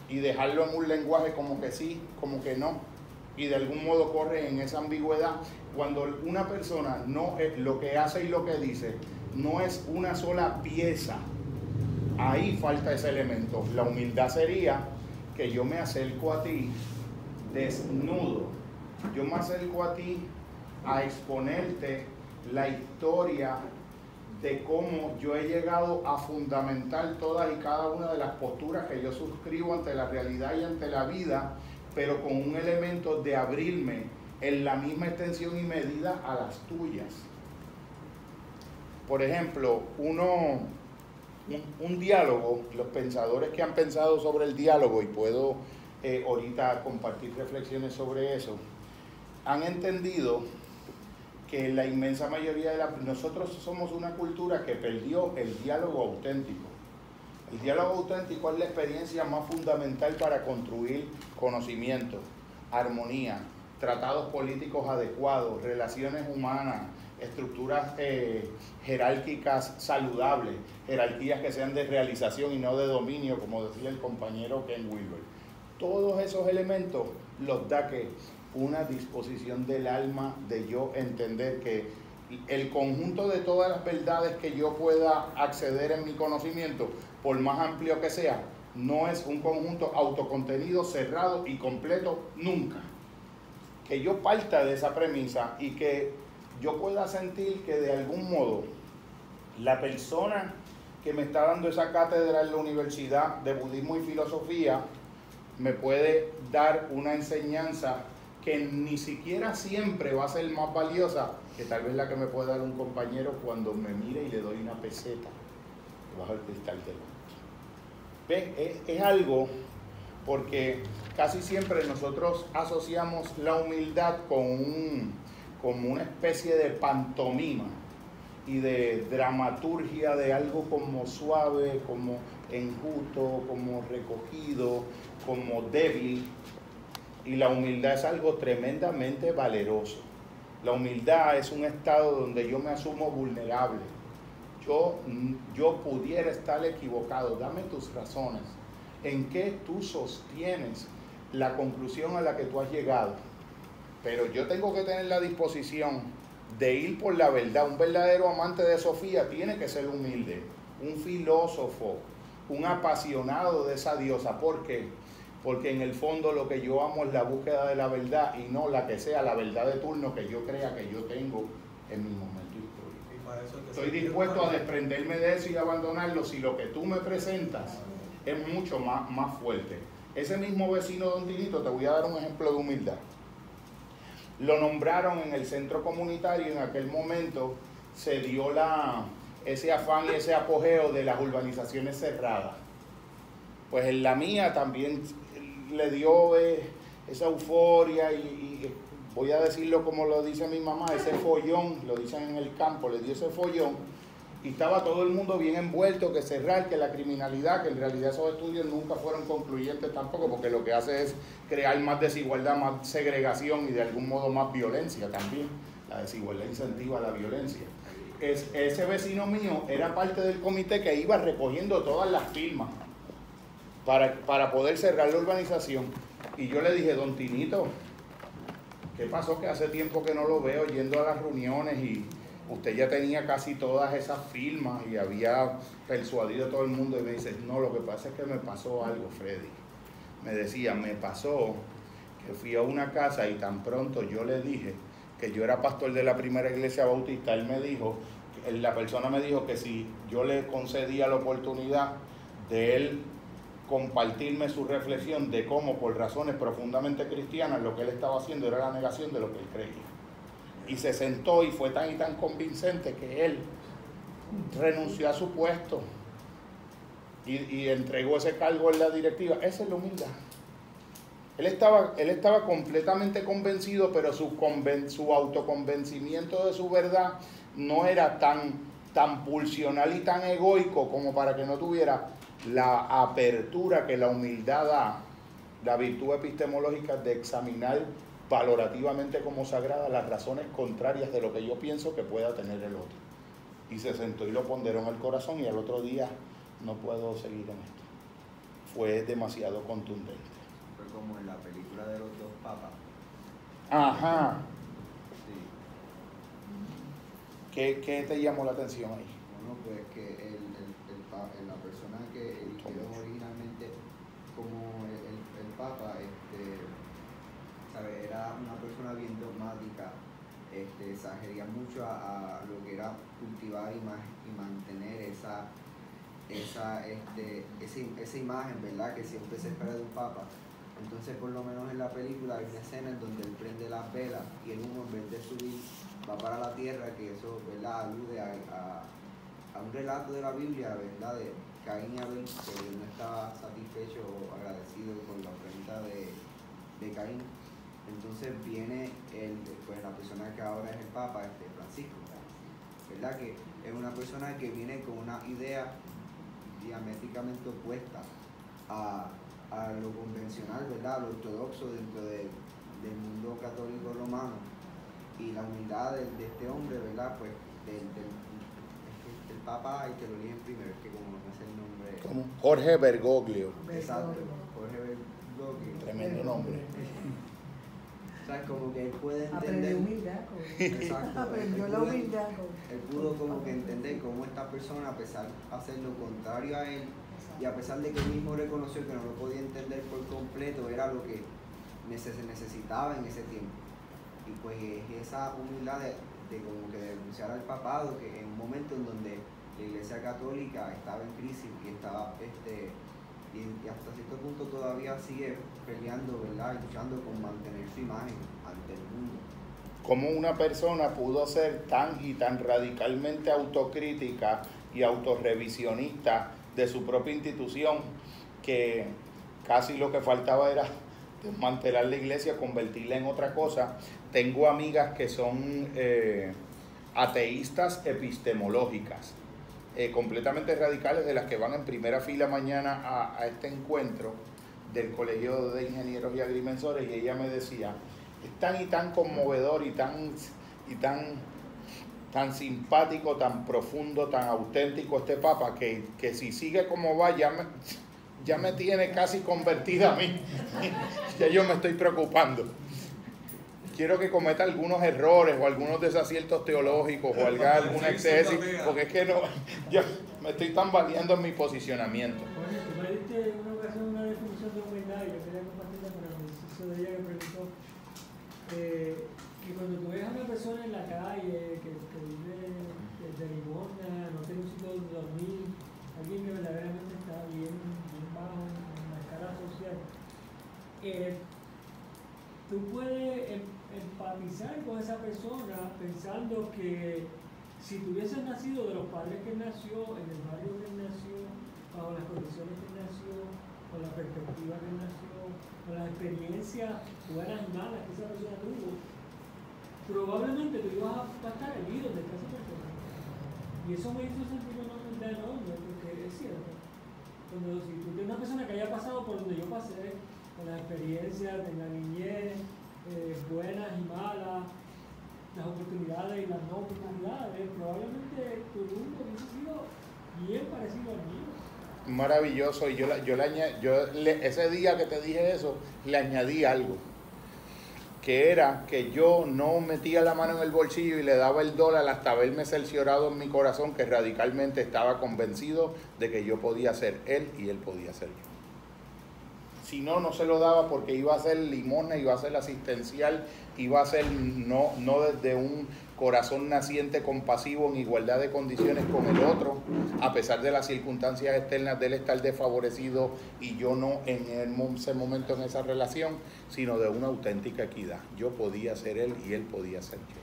y dejarlo en un lenguaje como que sí, como que no y de algún modo corre en esa ambigüedad. Cuando una persona no es lo que hace y lo que dice no es una sola pieza ahí falta ese elemento. La humildad sería que yo me acerco a ti desnudo. Yo me acerco a ti a exponerte la historia de cómo yo he llegado a fundamentar todas y cada una de las posturas que yo suscribo ante la realidad y ante la vida, pero con un elemento de abrirme en la misma extensión y medida a las tuyas. Por ejemplo, uno, un, diálogo, los pensadores que han pensado sobre el diálogo, y puedo eh, ahorita compartir reflexiones sobre eso, han entendido que la inmensa mayoría de la... Nosotros somos una cultura que perdió el diálogo auténtico. El diálogo auténtico es la experiencia más fundamental para construir conocimiento, armonía, tratados políticos adecuados, relaciones humanas, estructuras eh, jerárquicas saludables, jerarquías que sean de realización y no de dominio, como decía el compañero Ken Wilber. Todos esos elementos los da que una disposición del alma de yo entender que el conjunto de todas las verdades que yo pueda acceder en mi conocimiento, por más amplio que sea, no es un conjunto autocontenido, cerrado y completo nunca. Que yo parta de esa premisa y que yo pueda sentir que de algún modo la persona que me está dando esa cátedra en la Universidad de Budismo y Filosofía me puede dar una enseñanza que ni siquiera siempre va a ser más valiosa que tal vez la que me puede dar un compañero cuando me mire y le doy una peseta bajo el cristal del ¿Ves? Es, es algo porque casi siempre nosotros asociamos la humildad con un, como una especie de pantomima y de dramaturgia de algo como suave, como enjuto, como recogido, como débil, y la humildad es algo tremendamente valeroso. La humildad es un estado donde yo me asumo vulnerable. Yo, yo pudiera estar equivocado. Dame tus razones. ¿En qué tú sostienes la conclusión a la que tú has llegado? Pero yo tengo que tener la disposición de ir por la verdad. Un verdadero amante de Sofía tiene que ser humilde. Un filósofo, un apasionado de esa diosa. ¿Por qué? Porque en el fondo lo que yo amo es la búsqueda de la verdad y no la que sea la verdad de turno que yo crea que yo tengo en mi momento histórico. Estoy dispuesto a desprenderme de eso y abandonarlo si lo que tú me presentas es mucho más, más fuerte. Ese mismo vecino Don Tinito, te voy a dar un ejemplo de humildad. Lo nombraron en el centro comunitario y en aquel momento se dio la, ese afán y ese apogeo de las urbanizaciones cerradas. Pues en la mía también le dio eh, esa euforia y, voy a decirlo como lo dice mi mamá, ese follón, lo dicen en el campo, le dio ese follón y estaba todo el mundo bien envuelto, que cerrar, que la criminalidad, que en realidad esos estudios nunca fueron concluyentes tampoco, porque lo que hace es crear más desigualdad, más segregación y de algún modo más violencia también. La desigualdad incentiva la violencia. Es, ese vecino mío era parte del comité que iba recogiendo todas las firmas para, poder cerrar la urbanización. Y yo le dije, don Tinito, ¿qué pasó que hace tiempo que no lo veo yendo a las reuniones y usted ya tenía casi todas esas firmas y había persuadido a todo el mundo? Y me dice, no, lo que pasa es que me pasó algo, Freddy. Me decía, me pasó que fui a una casa y tan pronto yo le dije que yo era pastor de la primera iglesia bautista, él me dijo, la persona me dijo que si yo le concedía la oportunidad de él compartirme su reflexión de cómo por razones profundamente cristianas lo que él estaba haciendo era la negación de lo que él creía. Y se sentó y fue tan y tan convincente que él renunció a su puesto y, entregó ese cargo en la directiva. Esa es la humildad. Él estaba, él estaba completamente convencido, pero su, su autoconvencimiento de su verdad no era tan, tan pulsional y tan egoico como para que no tuviera la apertura que la humildad da, la virtud epistemológica de examinar valorativamente como sagrada las razones contrarias de lo que yo pienso que pueda tener el otro. Y se sentó y lo ponderó en el corazón y al otro día no puedo seguir en esto. Fue demasiado contundente. Fue como en la película de los dos papas. Ajá. Sí. ¿Qué, ¿Qué, te llamó la atención ahí? Bueno, pues que el, el, el la persona que eligieron originalmente como el, el, Papa, este, era una persona bien dogmática, este, exagería mucho a, lo que era cultivar y, mantener esa, esa, este, esa, imagen, ¿verdad? Que siempre se espera de un Papa. Entonces, por lo menos en la película hay una escena en donde él prende las velas y el humo, en vez de subir, va para la tierra, que eso, ¿verdad? Alude a a un relato de la Biblia, ¿verdad? De Caín y Abel, que no estaba satisfecho o agradecido con la ofrenda de, de Caín. Entonces viene el, pues la persona que ahora es el Papa, este Francisco, ¿verdad? Que es una persona que viene con una idea diamétricamente opuesta a, lo convencional, ¿verdad? lo ortodoxo dentro del mundo católico romano. Y la humildad de, este hombre, ¿verdad? Pues del papá y que lo eligen primero, es que como no es el nombre. ¿Cómo? Jorge Bergoglio. Exacto, Jorge Bergoglio. Tremendo nombre. Sea, como que él puede entender. *laughs* Aprendió humildad. Exacto. Aprendió la humildad. Él pudo como que entender cómo esta persona, a pesar de hacer lo contrario a él, y a pesar de que él mismo reconoció que no lo podía entender por completo, era lo que se necesitaba en ese tiempo. Y pues esa humildad de, de como que denunciar al papado, que en un momento en donde la iglesia católica estaba en crisis y estaba este y, hasta cierto punto todavía sigue peleando, ¿verdad? luchando con mantener su imagen ante el mundo. ¿Cómo una persona pudo ser tan y tan radicalmente autocrítica y autorrevisionista de su propia institución que casi lo que faltaba era *laughs* desmantelar la iglesia, convertirla en otra cosa? Tengo amigas que son eh, ateístas epistemológicas eh, completamente radicales de las que van en primera fila mañana a, este encuentro del Colegio de Ingenieros y Agrimensores y ella me decía, es tan y tan conmovedor y tan, y tan, tan simpático, tan profundo, tan auténtico este Papa que, que si sigue como va ya me, ya me tiene casi convertida a mí. *laughs* ya yo me estoy preocupando quiero que cometa algunos errores o algunos desaciertos teológicos o haga algún exceso, porque es que no, *laughs* yo me estoy tambaleando en mi posicionamiento. Oye, tú me diste una ocasión una definición de humildad y yo quería compartirla con el de ella que preguntó eh, que cuando tú ves a una persona en la calle que, que vive de limosna, no tiene un sitio donde dormir, alguien que verdaderamente está bien, bien bajo en la escala social, eh, tú puedes em, empatizar con esa persona pensando que si tuviese nacido de los padres que nació, en el barrio que nació, bajo las condiciones que nació, con la perspectiva que nació, con las experiencias buenas y malas que esa persona tuvo, probablemente tú ibas a estar herido de esa persona. Y eso me hizo sentir una humildad enorme, porque es cierto. Cuando si tú tienes una persona que haya pasado por donde yo pasé, con las experiencias de la niñez, eh, buenas y malas, las oportunidades y las no oportunidades, probablemente tu mundo hubiese sido bien parecido al mío. Maravilloso, y yo, yo, le, yo ese día que te dije eso, le añadí algo, que era que yo no metía la mano en el bolsillo y le daba el dólar hasta haberme cerciorado en mi corazón que radicalmente estaba convencido de que yo podía ser él y él podía ser yo. Si no, no se lo daba porque iba a ser limona, iba a ser asistencial, iba a ser no, no desde un corazón naciente compasivo en igualdad de condiciones con el otro, a pesar de las circunstancias externas de él estar desfavorecido y yo no en ese momento en esa relación, sino de una auténtica equidad. Yo podía ser él y él podía ser yo.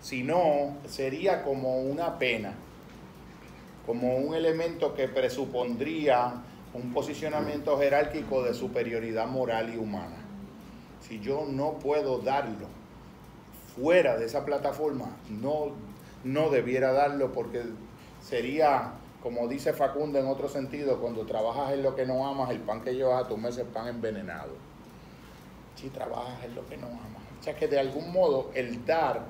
Si no, sería como una pena, como un elemento que presupondría un posicionamiento jerárquico de superioridad moral y humana. Si yo no puedo darlo fuera de esa plataforma, no, no debiera darlo porque sería, como dice Facundo en otro sentido, cuando trabajas en lo que no amas, el pan que llevas a tu mesa es pan envenenado. Si trabajas en lo que no amas. O sea que de algún modo el dar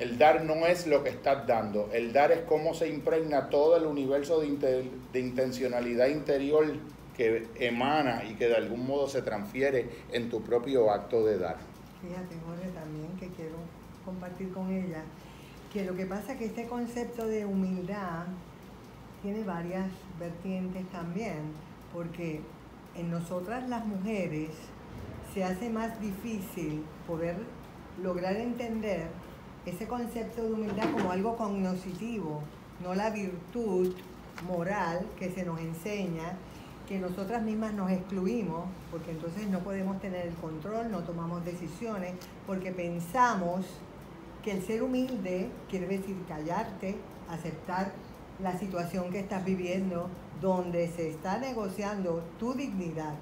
el dar no es lo que estás dando, el dar es cómo se impregna todo el universo de, intencionalidad interior que emana y que de algún modo se transfiere en tu propio acto de dar. Fíjate, Jorge, también que quiero compartir con ella, que lo que pasa es que este concepto de humildad tiene varias vertientes también, porque en nosotras las mujeres se hace más difícil poder lograr entender ese concepto de humildad como algo cognoscitivo, no la virtud moral que se nos enseña, que nosotras mismas nos excluimos, porque entonces no podemos tener el control, no tomamos decisiones, porque pensamos que el ser humilde quiere decir callarte, aceptar la situación que estás viviendo, donde se está negociando tu dignidad.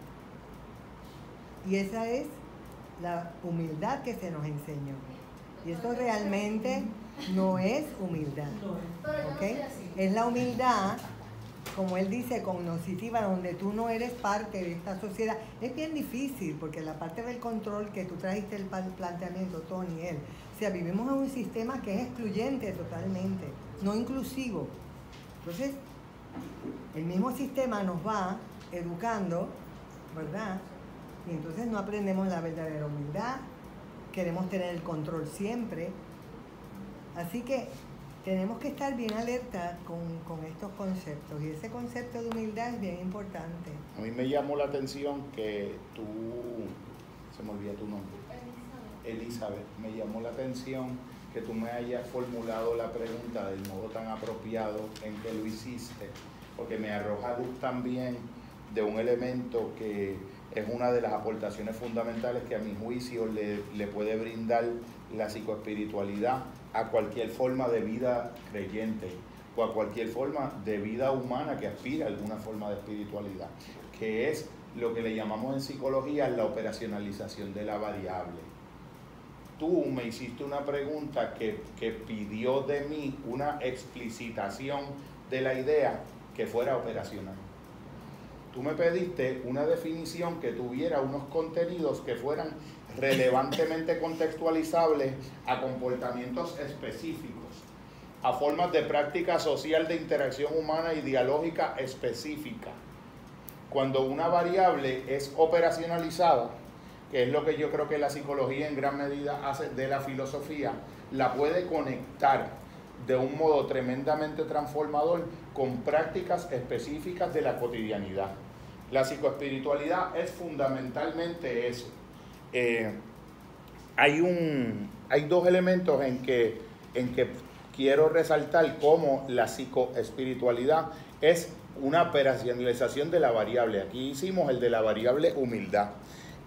Y esa es la humildad que se nos enseñó. Y esto realmente no es humildad. Es la humildad, como él dice, cognoscitiva, donde tú no eres parte de esta sociedad. Es bien difícil, porque la parte del control que tú trajiste el planteamiento, Tony, él. O sea, vivimos en un sistema que es excluyente totalmente, no inclusivo. Entonces, el mismo sistema nos va educando, ¿verdad? Y entonces no aprendemos la verdadera humildad, queremos tener el control siempre. Así que tenemos que estar bien alerta con, estos conceptos y ese concepto de humildad es bien importante. A mí me llamó la atención que tú, se me olvida tu nombre, Elizabeth, me llamó la atención que tú me hayas formulado la pregunta del modo tan apropiado en que lo hiciste, porque me arroja luz también de un elemento que es una de las aportaciones fundamentales que a mi juicio le, le puede brindar la psicoespiritualidad a cualquier forma de vida creyente o a cualquier forma de vida humana que aspira a alguna forma de espiritualidad, que es lo que le llamamos en psicología la operacionalización de la variable tú me hiciste una pregunta que, pidió de mí una explicitación de la idea que fuera operacional. Tú me pediste una definición que tuviera unos contenidos que fueran relevantemente contextualizables a comportamientos específicos, a formas de práctica social de interacción humana y dialógica específica. Cuando una variable es operacionalizada, que es lo que yo creo que la psicología en gran medida hace de la filosofía, la puede conectar de un modo tremendamente transformador con prácticas específicas de la cotidianidad. La psicoespiritualidad es fundamentalmente eso. Eh, hay, un, hay dos elementos en que, en que quiero resaltar cómo la psicoespiritualidad es una operacionalización de la variable. Aquí hicimos el de la variable humildad.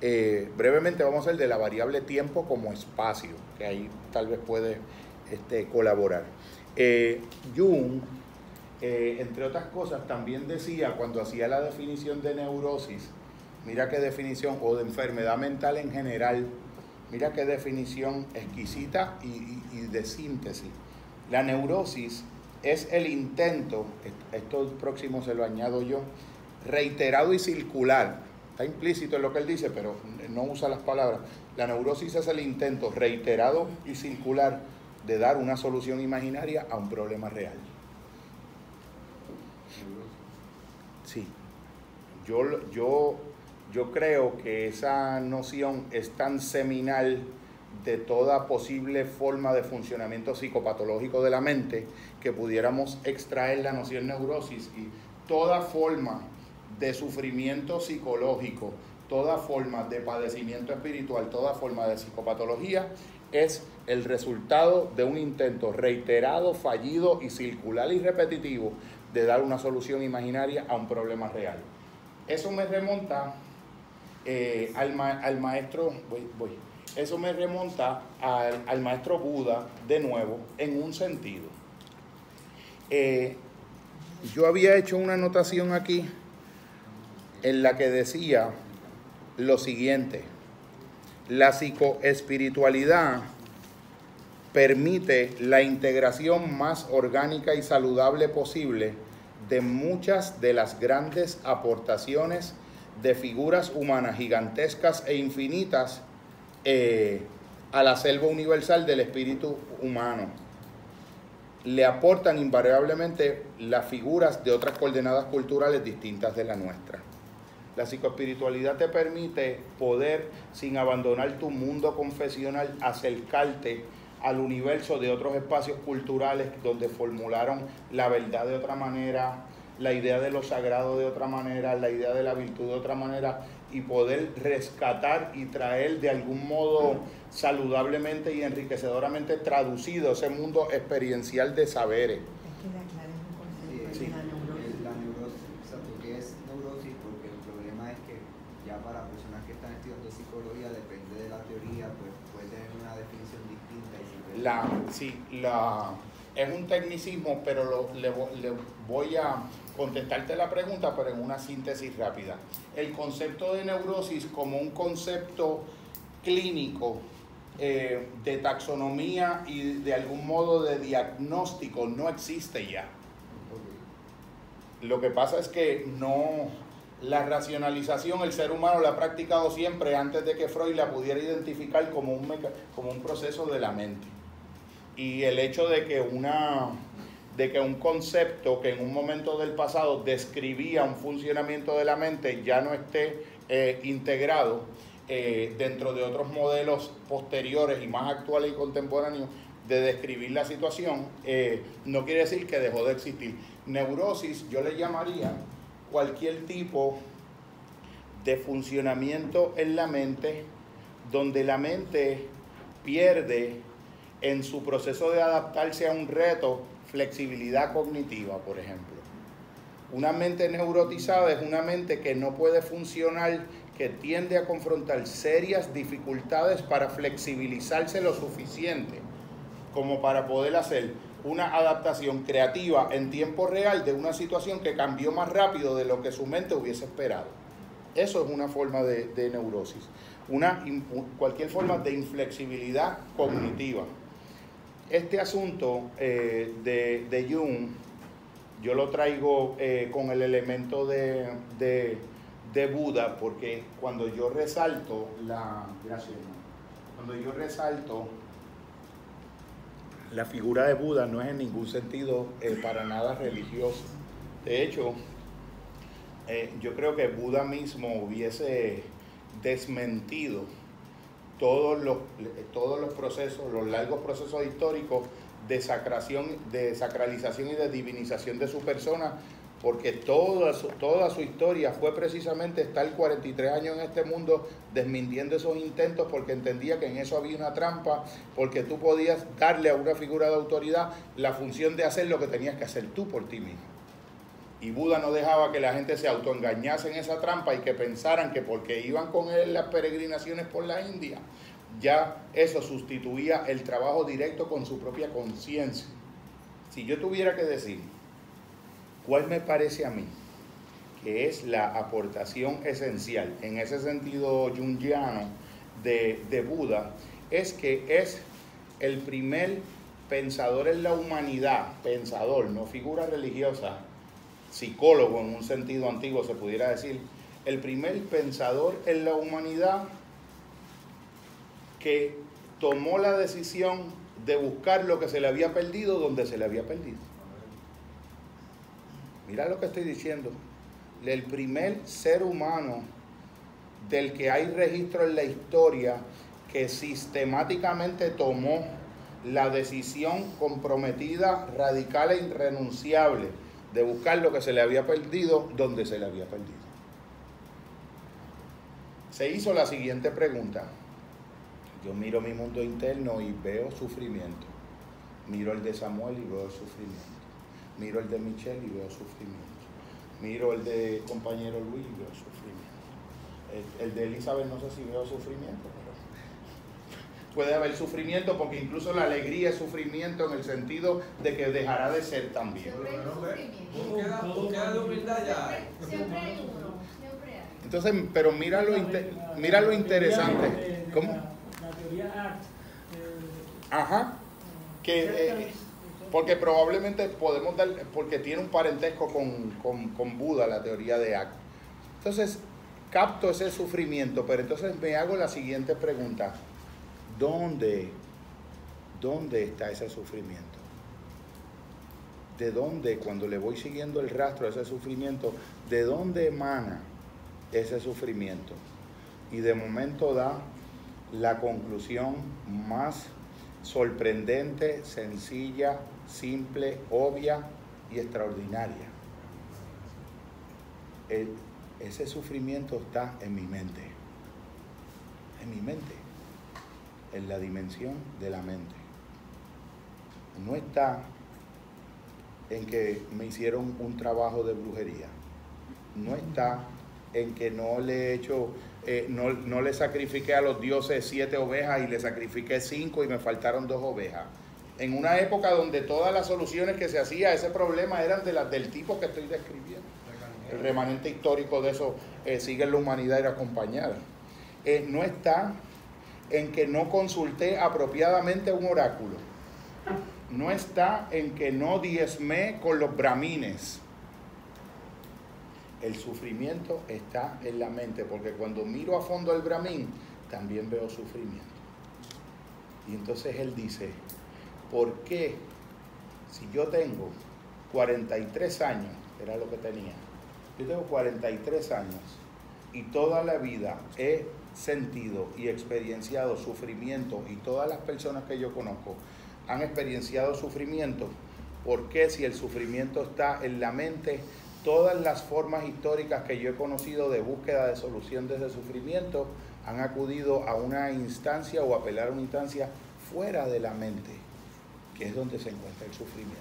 Eh, brevemente vamos a ver de la variable tiempo como espacio, que ahí tal vez puede este, colaborar. Eh, Jung, eh, entre otras cosas, también decía cuando hacía la definición de neurosis, mira qué definición, o de enfermedad mental en general, mira qué definición exquisita y, de síntesis. La neurosis es el intento, esto próximo se lo añado yo, reiterado y circular Está implícito en lo que él dice, pero no usa las palabras. La neurosis es el intento reiterado y circular de dar una solución imaginaria a un problema real. Sí. Yo, yo, yo creo que esa noción es tan seminal de toda posible forma de funcionamiento psicopatológico de la mente que pudiéramos extraer la noción neurosis y toda forma de sufrimiento psicológico, toda forma de padecimiento espiritual, toda forma de psicopatología, es el resultado de un intento reiterado, fallido y circular y repetitivo de dar una solución imaginaria a un problema real. Eso me remonta eh, al, maestro, eso me remonta al, maestro Buda de nuevo en un sentido. Eh, yo había hecho una anotación aquí en la que decía lo siguiente, la psicoespiritualidad permite la integración más orgánica y saludable posible de muchas de las grandes aportaciones de figuras humanas gigantescas e infinitas eh, a la selva universal del espíritu humano. Le aportan invariablemente las figuras de otras coordenadas culturales distintas de la nuestra. La psicoespiritualidad te permite poder, sin abandonar tu mundo confesional, acercarte al universo de otros espacios culturales donde formularon la verdad de otra manera, la idea de lo sagrado de otra manera, la idea de la virtud de otra manera y poder rescatar y traer de algún modo saludablemente y enriquecedoramente traducido ese mundo experiencial de saberes. Es que la, neurosis, la neurosis, o sea, porque es neurosis, porque el problema es que ya para personas que están estudiando psicología, depende de la teoría, pues puede tener una definición distinta. Y la, sí, la, es un tecnicismo, pero le voy a contestarte la pregunta, pero en una síntesis rápida. El concepto de neurosis como un concepto clínico eh, de taxonomía y de algún modo de diagnóstico no existe ya. Lo que pasa es que no, la racionalización el ser humano la ha practicado siempre antes de que Freud la pudiera identificar como un, como un proceso de la mente. Y el hecho de que una de que un concepto que en un momento del pasado describía un funcionamiento de la mente ya no esté eh, integrado eh, dentro de otros modelos posteriores y más actuales y contemporáneos de describir la situación, eh, no quiere decir que dejó de existir. Neurosis yo le llamaría cualquier tipo de funcionamiento en la mente donde la mente pierde en su proceso de adaptarse a un reto flexibilidad cognitiva, por ejemplo. Una mente neurotizada es una mente que no puede funcionar, que tiende a confrontar serias dificultades para flexibilizarse lo suficiente como para poder hacer una adaptación creativa en tiempo real de una situación que cambió más rápido de lo que su mente hubiese esperado. Eso es una forma de, neurosis, una, cualquier forma de inflexibilidad cognitiva este asunto eh, de, de, Jung, yo lo traigo eh, con el elemento de, de, Buda, porque cuando yo resalto la. Gracias, Cuando yo resalto la figura de Buda no es en ningún sentido eh, para nada religioso. De hecho, yo creo que Buda mismo hubiese desmentido todos los, todos los procesos, los largos procesos históricos de, sacración, de sacralización y de divinización de su persona, porque toda su, toda su historia fue precisamente estar 43 años en este mundo desmintiendo esos intentos porque entendía que en eso había una trampa, porque tú podías darle a una figura de autoridad la función de hacer lo que tenías que hacer tú por ti mismo. Y Buda no dejaba que la gente se autoengañase en esa trampa y que pensaran que porque iban con él las peregrinaciones por la India, ya eso sustituía el trabajo directo con su propia conciencia. Si yo tuviera que decir cuál me parece a mí que es la aportación esencial en ese sentido jungiano de, de Buda, es que es el primer pensador en la humanidad, pensador, no figura religiosa, psicólogo en un sentido antiguo se pudiera decir, el primer pensador en la humanidad que tomó la decisión de buscar lo que se le había perdido donde se le había perdido. Mira lo que estoy diciendo. El primer ser humano del que hay registro en la historia que sistemáticamente tomó la decisión comprometida, radical e irrenunciable de buscar lo que se le había perdido donde se le había perdido. Se hizo la siguiente pregunta. Yo miro mi mundo interno y veo sufrimiento. Miro el de Samuel y veo sufrimiento. Miro el de Michelle y veo sufrimiento. Miro el de compañero Luis y veo sufrimiento. El, de Elizabeth no sé si veo sufrimiento, puede haber sufrimiento porque incluso la alegría es sufrimiento en el sentido de que dejará de ser también. Entonces, pero mira lo, mira lo interesante. ¿Cómo? La teoría Ajá. Que, eh, porque probablemente podemos dar, porque tiene un parentesco con, con, con Buda, la teoría de Act. Entonces, capto ese sufrimiento, pero entonces me hago la siguiente pregunta. ¿Dónde, dónde está ese sufrimiento? ¿De dónde, cuando le voy siguiendo el rastro de ese sufrimiento, de dónde emana ese sufrimiento? Y de momento da la conclusión más sorprendente, sencilla, simple, obvia y extraordinaria. ese sufrimiento está en mi mente, en mi mente, en la dimensión de la mente. No está en que me hicieron un trabajo de brujería. No está en que no le he hecho, eh, no, no, le sacrifiqué a los dioses siete ovejas y le sacrifiqué cinco y me faltaron dos ovejas. En una época donde todas las soluciones que se hacía a ese problema eran de las del tipo que estoy describiendo. El remanente histórico de eso eh, sigue en la humanidad y acompañada. Eh, no está en que no consulté apropiadamente un oráculo no está en que no diezmé con los bramines. El sufrimiento está en la mente, porque cuando miro a fondo el bramín, también veo sufrimiento. Y entonces él dice, ¿por qué si yo tengo 43 años, era lo que tenía, yo tengo 43 años y toda la vida he sentido y experienciado sufrimiento y todas las personas que yo conozco han experienciado sufrimiento, porque si el sufrimiento está en la mente, todas las formas históricas que yo he conocido de búsqueda de solución de ese sufrimiento han acudido a una instancia o apelar a una instancia fuera de la mente, que es donde se encuentra el sufrimiento.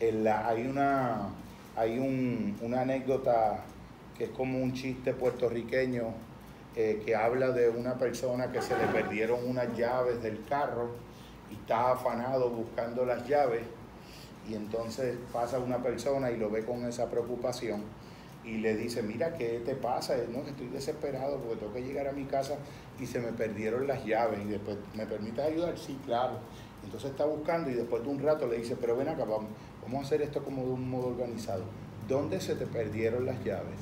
En la, hay una, hay una anécdota que es como un chiste puertorriqueño eh, que habla de una persona que se le perdieron unas llaves del carro y está afanado buscando las llaves y entonces pasa una persona y lo ve con esa preocupación y le dice, mira, ¿qué te pasa? No, estoy desesperado porque tengo que llegar a mi casa y se me perdieron las llaves y después, ¿me permites ayudar? Sí, claro. Entonces está buscando y después de un rato le dice, pero ven acá, vamos, vamos a hacer esto como de un modo organizado. ¿Dónde se te perdieron las llaves?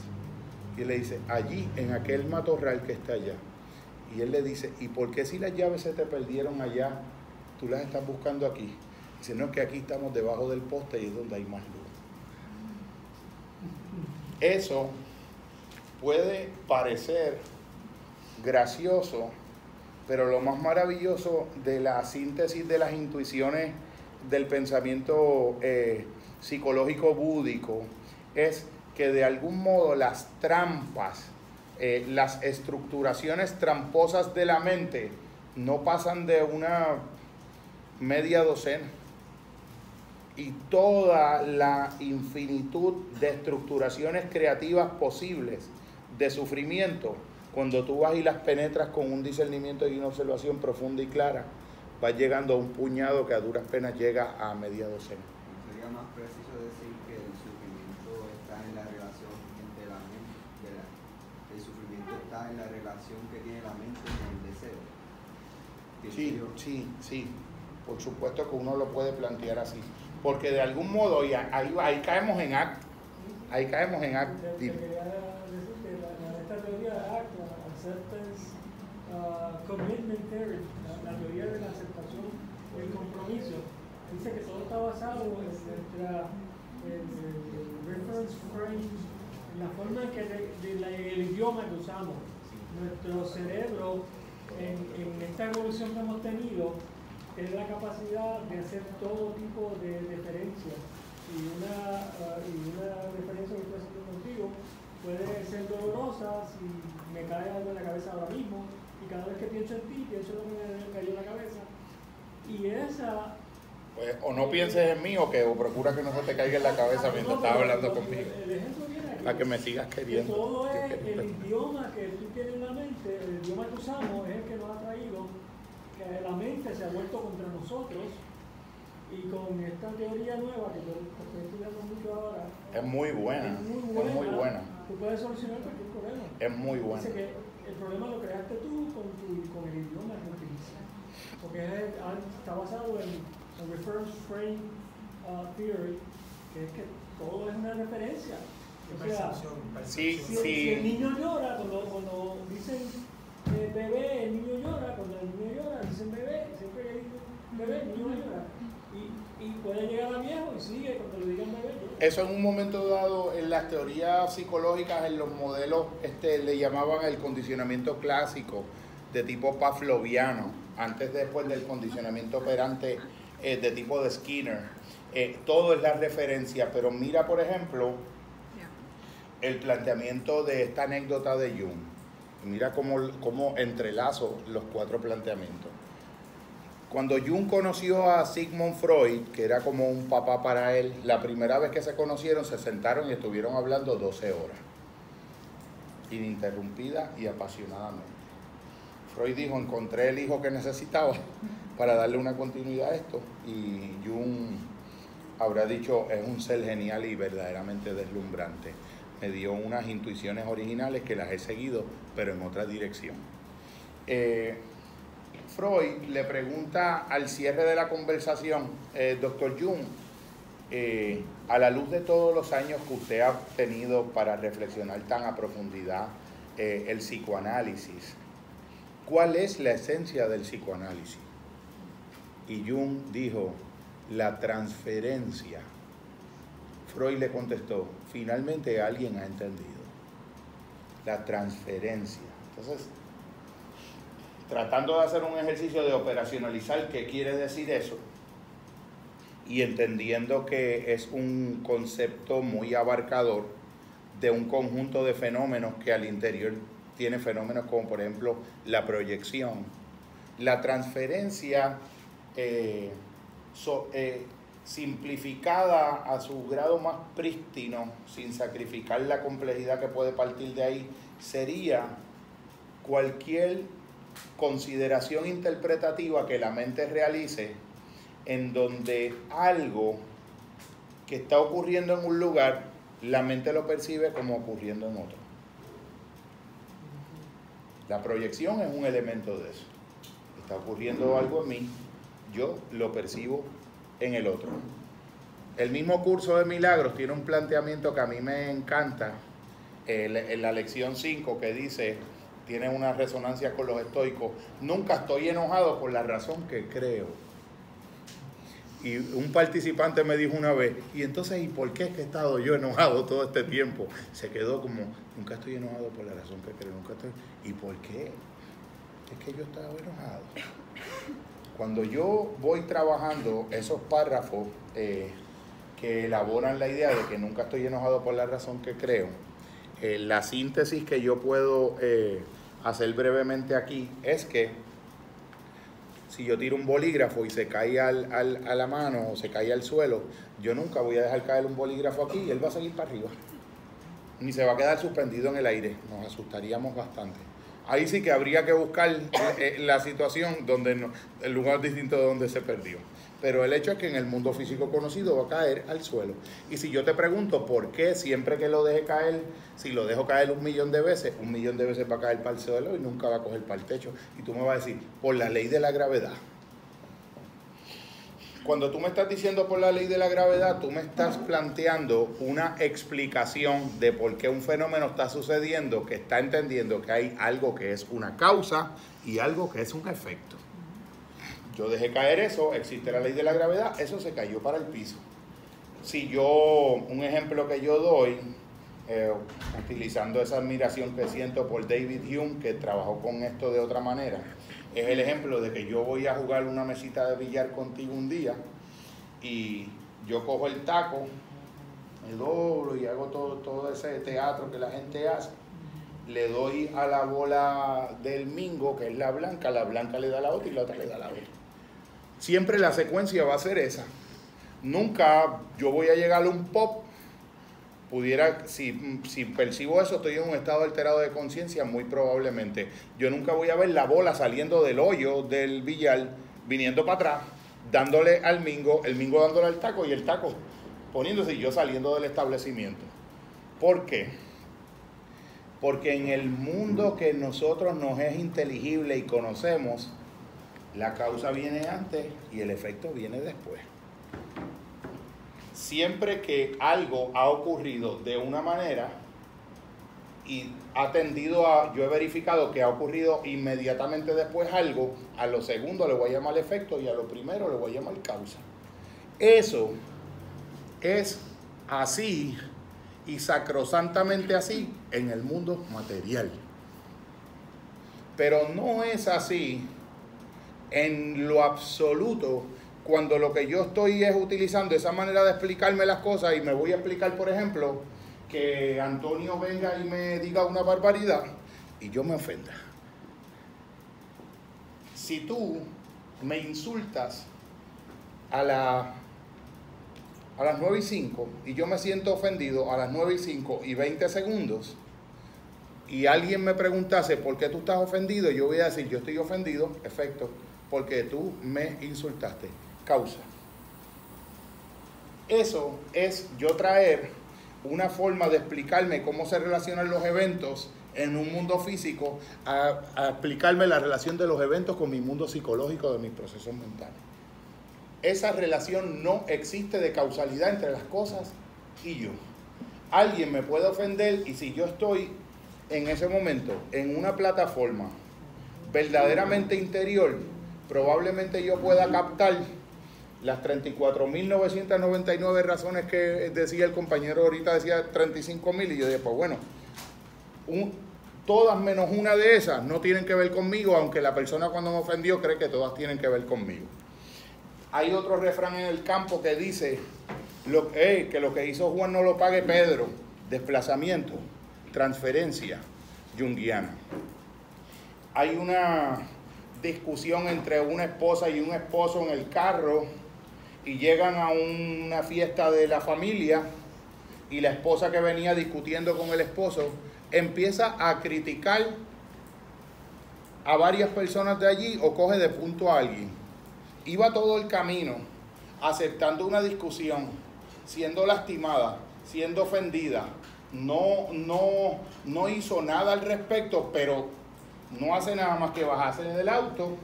Y él le dice, allí, en aquel matorral que está allá. Y él le dice, ¿y por qué si las llaves se te perdieron allá, tú las estás buscando aquí. Dice, no, que aquí estamos debajo del poste y es donde hay más luz. Eso puede parecer gracioso, pero lo más maravilloso de la síntesis de las intuiciones del pensamiento eh, psicológico búdico es que de algún modo las trampas, eh, las estructuraciones tramposas de la mente no pasan de una media docena. Y toda la infinitud de estructuraciones creativas posibles de sufrimiento, cuando tú vas y las penetras con un discernimiento y una observación profunda y clara, vas llegando a un puñado que a duras penas llega a media docena. Sería más preciso decir que el sufrimiento está en la relación entre la mente, el sufrimiento está en la relación que tiene la mente con el deseo. Sí, sí, sí por supuesto que uno lo puede plantear así. Porque de algún modo, y ahí, ahí caemos en acto. Ahí caemos en acto. Esta teoría de ACT, la acceptance uh, commitment theory, la, teoría de la aceptación del compromiso, dice que todo está basado en nuestra el, reference frame, en la forma en que el idioma que usamos. Nuestro cerebro, en, en esta evolución que hemos tenido, tiene la capacidad de hacer todo tipo de referencias y una, uh, y una referencia que estoy haciendo contigo puede ser dolorosa si me cae algo en la cabeza ahora mismo y cada vez que pienso en ti pienso en lo que me cayó en la cabeza. Y esa pues, o no pienses en mí o que o procura que no se te caiga en la cabeza mientras estás hablando conmigo. Para que me sigas queriendo todo es el idioma que tú tienes en la mente el idioma que usamos es el que nos ha traído la mente se ha vuelto contra nosotros y con esta teoría nueva que yo estoy estudiando mucho ahora. Es muy buena. Es muy buena. Tú puedes solucionar cualquier problema. Es muy buena. Dice que el problema lo creaste tú con, tu, con el idioma que utilizas. Porque está basado en el Reference Frame uh, Theory, que es que todo es una referencia. O sea, si, si, el niño llora, cuando, cuando dicen el bebé, el niño llora, cuando el niño llora, dicen bebé, siempre que dicen bebé, el niño llora. Y, y puede llegar a viejo y sigue cuando le digan bebé. Eso en un momento dado, en las teorías psicológicas, en los modelos, este, le llamaban el condicionamiento clásico de tipo pavloviano. antes después del condicionamiento operante eh, de tipo de Skinner, eh, todo es la referencia, pero mira por ejemplo el planteamiento de esta anécdota de Jung. Mira cómo, cómo entrelazo los cuatro planteamientos. Cuando Jung conoció a Sigmund Freud, que era como un papá para él, la primera vez que se conocieron se sentaron y estuvieron hablando 12 horas, ininterrumpida y apasionadamente. Freud dijo, encontré el hijo que necesitaba para darle una continuidad a esto y Jung habrá dicho, es un ser genial y verdaderamente deslumbrante. Me dio unas intuiciones originales que las he seguido, pero en otra dirección. Eh, Freud le pregunta al cierre de la conversación, eh, doctor Jung, eh, a la luz de todos los años que usted ha tenido para reflexionar tan a profundidad eh, el psicoanálisis, ¿cuál es la esencia del psicoanálisis? Y Jung dijo, la transferencia. Freud le contestó, finalmente alguien ha entendido. La transferencia. Entonces, tratando de hacer un ejercicio de operacionalizar qué quiere decir eso y entendiendo que es un concepto muy abarcador de un conjunto de fenómenos que al interior tiene fenómenos como por ejemplo la proyección, la transferencia eh, eh, simplificada a su grado más prístino, sin sacrificar la complejidad que puede partir de ahí, sería cualquier consideración interpretativa que la mente realice en donde algo que está ocurriendo en un lugar, la mente lo percibe como ocurriendo en otro. La proyección es un elemento de eso. Está ocurriendo algo en mí, yo lo percibo en el otro. El mismo curso de milagros tiene un planteamiento que a mí me encanta en la lección 5 que dice, tiene una resonancia con los estoicos. Nunca estoy enojado por la razón que creo. Y un participante me dijo una vez, y entonces, ¿y por qué es que he estado yo enojado todo este tiempo? Se quedó como, nunca estoy enojado por la razón que creo, nunca estoy... ¿Y por qué? Es que yo estaba enojado. Cuando yo voy trabajando esos párrafos eh, que elaboran la idea de que nunca estoy enojado por la razón que creo, eh, la síntesis que yo puedo eh, hacer brevemente aquí es que si yo tiro un bolígrafo y se cae a la mano o se cae al suelo, yo nunca voy a dejar caer un bolígrafo aquí y él va a seguir para arriba. Ni se va a quedar suspendido en el aire. Nos asustaríamos bastante. Ahí sí que habría que buscar eh, eh, la situación donde no, el lugar distinto de donde se perdió. Pero el hecho es que en el mundo físico conocido va a caer al suelo. Y si yo te pregunto por qué siempre que lo deje caer, si lo dejo caer un millón de veces, un millón de veces va a caer para el suelo y nunca va a coger para el techo. Y tú me vas a decir, por la ley de la gravedad. Cuando tú me estás diciendo por la ley de la gravedad, tú me estás planteando una explicación de por qué un fenómeno está sucediendo, que está entendiendo que hay algo que es una causa y algo que es un efecto. Yo dejé caer eso, existe la ley de la gravedad, eso se cayó para el piso. Si yo, un ejemplo que yo doy, eh, utilizando esa admiración que siento por David Hume, que trabajó con esto de otra manera, es el ejemplo de que yo voy a jugar una mesita de billar contigo un día y yo cojo el taco, me doblo y hago todo, todo ese teatro que la gente hace le doy a la bola del mingo, que es la blanca, la blanca le da la otra y la otra le da la otra siempre la secuencia va a ser esa. Nunca yo voy a llegar a un pop, pudiera, si, si percibo eso, estoy en un estado alterado de conciencia, muy probablemente. Yo nunca voy a ver la bola saliendo del hoyo del billar, viniendo para atrás, dándole al mingo, el mingo dándole al taco y el taco poniéndose yo saliendo del establecimiento. ¿Por qué? Porque en el mundo que nosotros nos es inteligible y conocemos, la causa viene antes y el efecto viene después. Siempre que algo ha ocurrido de una manera y ha tendido a, yo he verificado que ha ocurrido inmediatamente después algo, a lo segundo le voy a llamar efecto y a lo primero le voy a llamar causa. Eso es así y sacrosantamente así en el mundo material. Pero no es así en lo absoluto cuando lo que yo estoy es utilizando esa manera de explicarme las cosas y me voy a explicar, por ejemplo, que Antonio venga y me diga una barbaridad y yo me ofenda. Si tú me insultas a, la, a las 9 y 5 y yo me siento ofendido a las 9 y 5 y 20 segundos y alguien me preguntase por qué tú estás ofendido, yo voy a decir, yo estoy ofendido, efecto, porque tú me insultaste. Causa. Eso es yo traer una forma de explicarme cómo se relacionan los eventos en un mundo físico a, explicarme la relación de los eventos con mi mundo psicológico, de mis procesos mentales. Esa relación no existe de causalidad entre las cosas y yo. Alguien me puede ofender y si yo estoy en ese momento en una plataforma verdaderamente interior, probablemente yo pueda captar las 34.999 razones que decía el compañero ahorita, decía 35.000 y yo dije, pues bueno, todas menos una de esas no tienen que ver conmigo, aunque la persona cuando me ofendió cree que todas tienen que ver conmigo. Hay otro refrán en el campo que dice lo, que lo que hizo Juan no lo pague Pedro, desplazamiento, transferencia junguiana. Hay una discusión entre una esposa y un esposo en el carro y llegan a una fiesta de la familia y la esposa que venía discutiendo con el esposo empieza a criticar a varias personas de allí o coge de punto a alguien. Iba todo el camino aceptando una discusión, siendo lastimada, siendo ofendida. No, no, no hizo nada al respecto, pero no hace nada más que bajarse del auto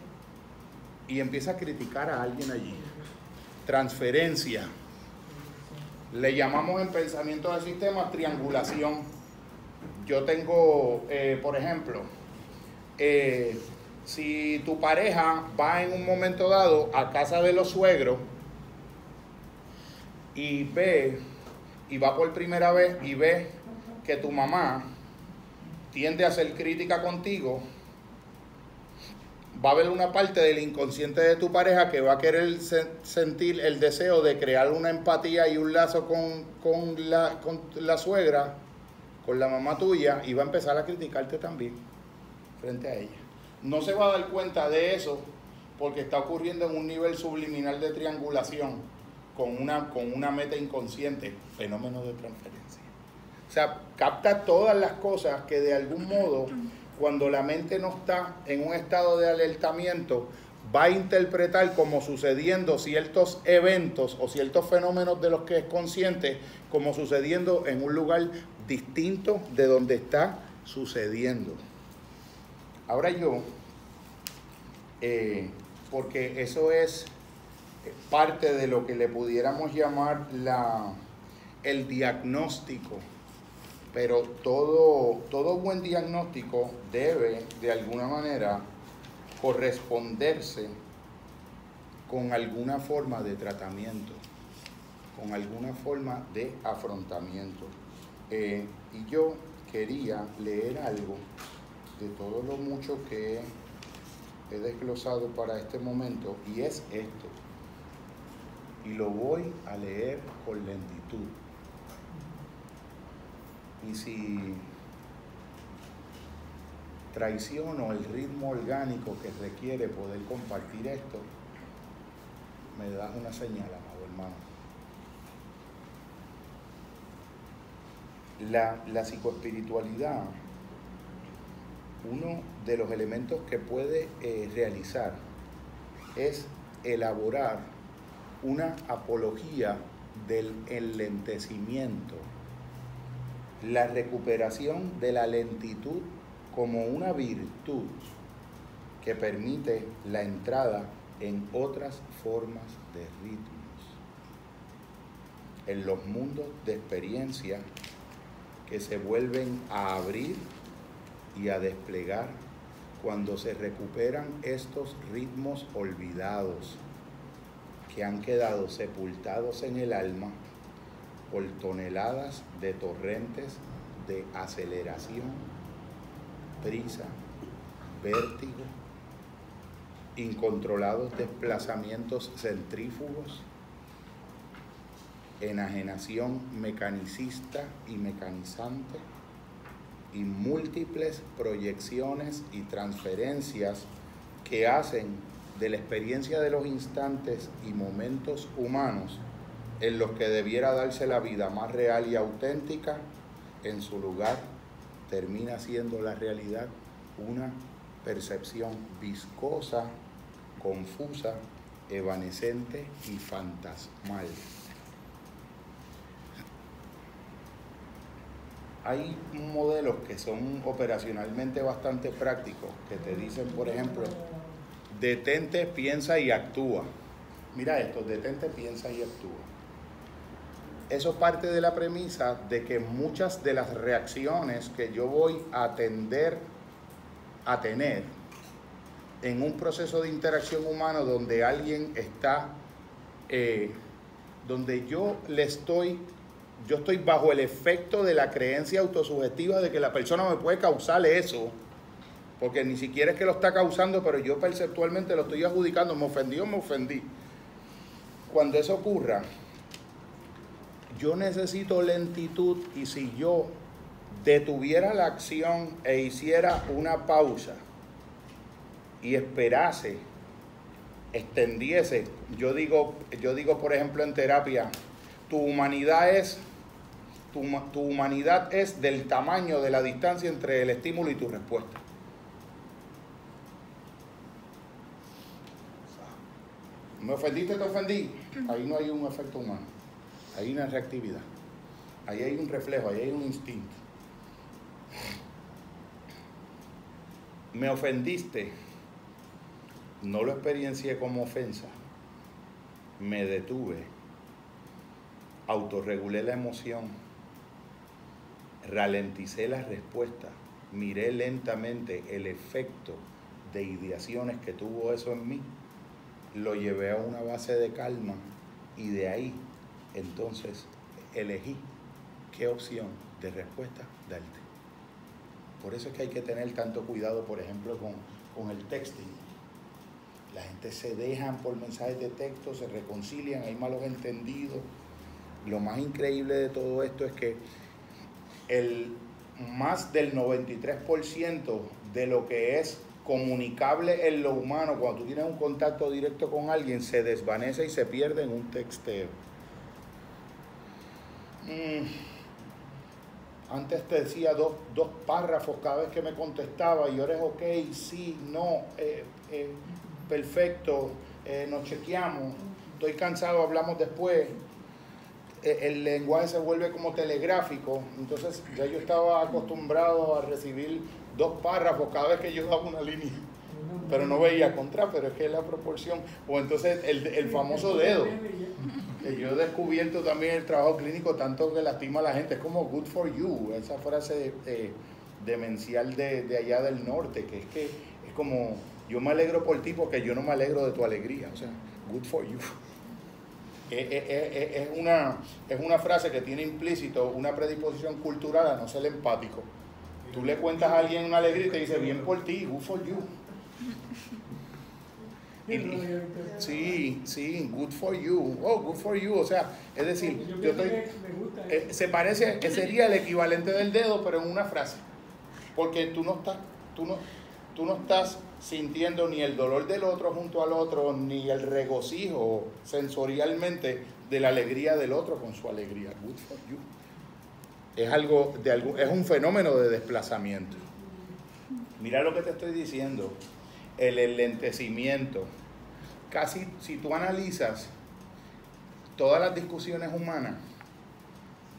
y empieza a criticar a alguien allí transferencia. Le llamamos en pensamiento del sistema triangulación. Yo tengo, eh, por ejemplo, eh, si tu pareja va en un momento dado a casa de los suegros y ve, y va por primera vez y ve que tu mamá tiende a hacer crítica contigo, va a haber una parte del inconsciente de tu pareja que va a querer sentir el deseo de crear una empatía y un lazo con, la, con la suegra, con la mamá tuya, y va a empezar a criticarte también frente a ella. No se va a dar cuenta de eso porque está ocurriendo en un nivel subliminal de triangulación con una, con una meta inconsciente, fenómeno de transferencia. O sea, capta todas las cosas que de algún modo *clears throat* cuando la mente no está en un estado de alertamiento, va a interpretar como sucediendo ciertos eventos o ciertos fenómenos de los que es consciente, como sucediendo en un lugar distinto de donde está sucediendo. Ahora yo, eh, porque eso es parte de lo que le pudiéramos llamar la, el diagnóstico pero todo, todo buen diagnóstico debe de alguna manera corresponderse con alguna forma de tratamiento, con alguna forma de afrontamiento. Eh, y yo quería leer algo de todo lo mucho que he desglosado para este momento y es esto. Y lo voy a leer con lentitud y si traiciono el ritmo orgánico que requiere poder compartir esto, me das una señal, amado hermano. La, la psicoespiritualidad, uno de los elementos que puede eh, realizar es elaborar una apología del enlentecimiento la recuperación de la lentitud como una virtud que permite la entrada en otras formas de ritmos, en los mundos de experiencia que se vuelven a abrir y a desplegar cuando se recuperan estos ritmos olvidados que han quedado sepultados en el alma por toneladas de torrentes de aceleración, prisa, vértigo incontrolados desplazamientos centrífugos, enajenación mecanicista y mecanizante, y múltiples proyecciones y transferencias que hacen de la experiencia de los instantes y momentos humanos en los que debiera darse la vida más real y auténtica, en su lugar termina siendo la realidad una percepción viscosa, confusa, evanescente y fantasmal. Hay modelos que son operacionalmente bastante prácticos, que te dicen, por ejemplo, detente, piensa y actúa. Mira esto, detente, piensa y actúa. Eso parte de la premisa de que muchas de las reacciones que yo voy a atender a tener en un proceso de interacción humano donde alguien está, eh, donde yo le estoy yo estoy bajo el efecto de la creencia autosubjetiva de que la persona me puede causar eso, porque ni siquiera es que lo está causando, pero yo perceptualmente lo estoy adjudicando, me ofendí o me ofendí. Cuando eso ocurra, yo necesito lentitud y si yo detuviera la acción e hiciera una pausa y esperase, extendiese, yo digo, yo digo por ejemplo en terapia, tu humanidad es tu, humanidad es del tamaño de la distancia entre el estímulo y tu respuesta. ¿Me ofendiste, te ofendí? Ahí no hay un efecto humano. Hay una reactividad. Ahí hay un reflejo, ahí hay un instinto. Me ofendiste. No lo experiencié como ofensa. Me detuve. Autorregulé la emoción ralenticé la respuesta, miré lentamente el efecto de ideaciones que tuvo eso en mí, lo llevé a una base de calma y de ahí entonces elegí qué opción de respuesta darte. Por eso es que hay que tener tanto cuidado, por ejemplo, con, con el texting. La gente se dejan por mensajes de texto, se reconcilian, hay malos entendidos. Lo más increíble de todo esto es que el más del 93% de lo que es comunicable en lo humano, cuando tú tienes un contacto directo con alguien, se desvanece y se pierde en un texteo. Mm. Antes te decía dos, párrafos cada vez que me contestaba y ahora es ok, sí, no, eh, eh, perfecto, eh, nos chequeamos, estoy cansado, hablamos después. Eh, el lenguaje se vuelve como telegráfico, entonces ya yo estaba acostumbrado a recibir dos párrafos cada vez que yo daba una línea, pero no veía contra, pero es que es la proporción, o entonces el, famoso dedo, yo he descubierto también el trabajo clínico tanto que lastima a la gente, es como good for you, esa frase eh, demencial de, de allá del norte, que es que es como yo me alegro por ti porque yo no me alegro de tu alegría, o sea, good for you. Eh, eh, es, una, es una frase que tiene implícito una predisposición cultural a no ser empático. Tú le cuentas a alguien una alegría y te dice, bien por ti, good for you. Sí, sí, good for you. Oh, good for you. O sea, es decir, yo se parece, que sería el equivalente del dedo, pero en una frase. Porque tú no estás, tú no, tú no estás sintiendo ni el dolor del otro junto al otro, ni el regocijo sensorialmente de la alegría del otro con su alegría. Good for you. Es algo de algo, es un fenómeno de desplazamiento. Mira lo que te estoy diciendo, el enlentecimiento. Casi si tú analizas todas las discusiones humanas,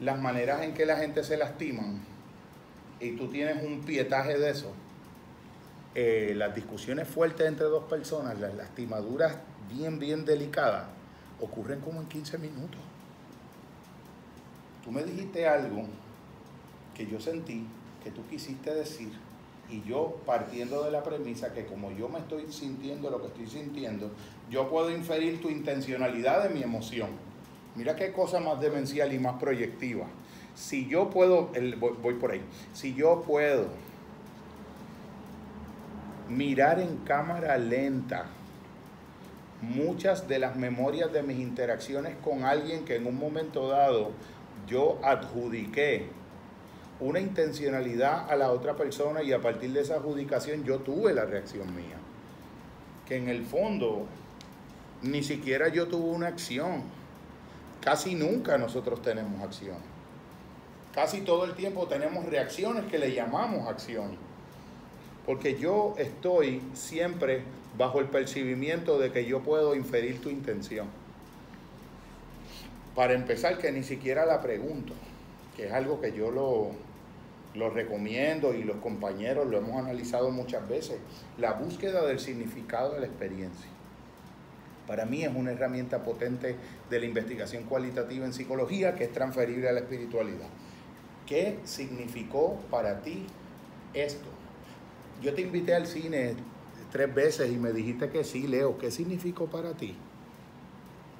las maneras en que la gente se lastiman, y tú tienes un pietaje de eso, eh, las discusiones fuertes entre dos personas, las lastimaduras bien, bien delicadas, ocurren como en 15 minutos. Tú me dijiste algo que yo sentí, que tú quisiste decir, y yo partiendo de la premisa que como yo me estoy sintiendo lo que estoy sintiendo, yo puedo inferir tu intencionalidad de mi emoción. Mira qué cosa más demencial y más proyectiva. Si yo puedo, voy por ahí, si yo puedo mirar en cámara lenta muchas de las memorias de mis interacciones con alguien que en un momento dado yo adjudiqué una intencionalidad a la otra persona y a partir de esa adjudicación yo tuve la reacción mía. Que en el fondo ni siquiera yo tuve una acción. Casi nunca nosotros tenemos acción. Casi todo el tiempo tenemos reacciones que le llamamos acciones. Porque yo estoy siempre bajo el percibimiento de que yo puedo inferir tu intención. Para empezar, que ni siquiera la pregunto, que es algo que yo lo, lo recomiendo y los compañeros lo hemos analizado muchas veces, la búsqueda del significado de la experiencia. Para mí es una herramienta potente de la investigación cualitativa en psicología que es transferible a la espiritualidad. ¿Qué significó para ti esto? Yo te invité al cine tres veces y me dijiste que sí, Leo. ¿Qué significó para ti?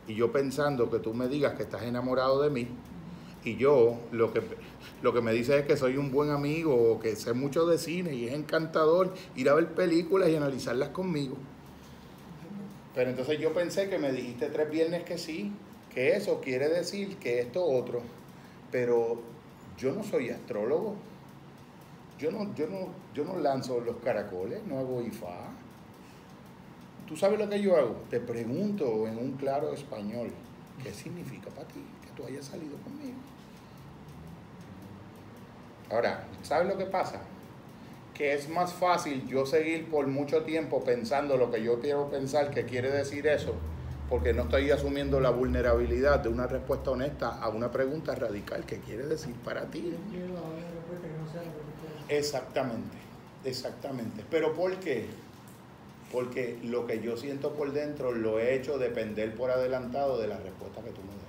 Y yo pensando que tú me digas que estás enamorado de mí y yo lo que, lo que me dices es que soy un buen amigo que sé mucho de cine y es encantador ir a ver películas y analizarlas conmigo. Pero entonces yo pensé que me dijiste tres viernes que sí, que eso quiere decir que esto otro. Pero yo no soy astrólogo. Yo no, yo no, yo no lanzo los caracoles, no hago IFA. ¿Tú sabes lo que yo hago? Te pregunto en un claro español, ¿qué significa para ti tú hayas salido conmigo? Ahora, ¿sabes lo que pasa? Que es más fácil yo seguir por mucho tiempo pensando lo que yo quiero pensar que quiere decir eso, porque no estoy asumiendo la vulnerabilidad de una respuesta honesta a una pregunta radical que quiere decir para ti. Exactamente, exactamente. ¿Pero por qué? Porque lo que yo siento por dentro lo he hecho depender por adelantado de la respuesta que tú me des.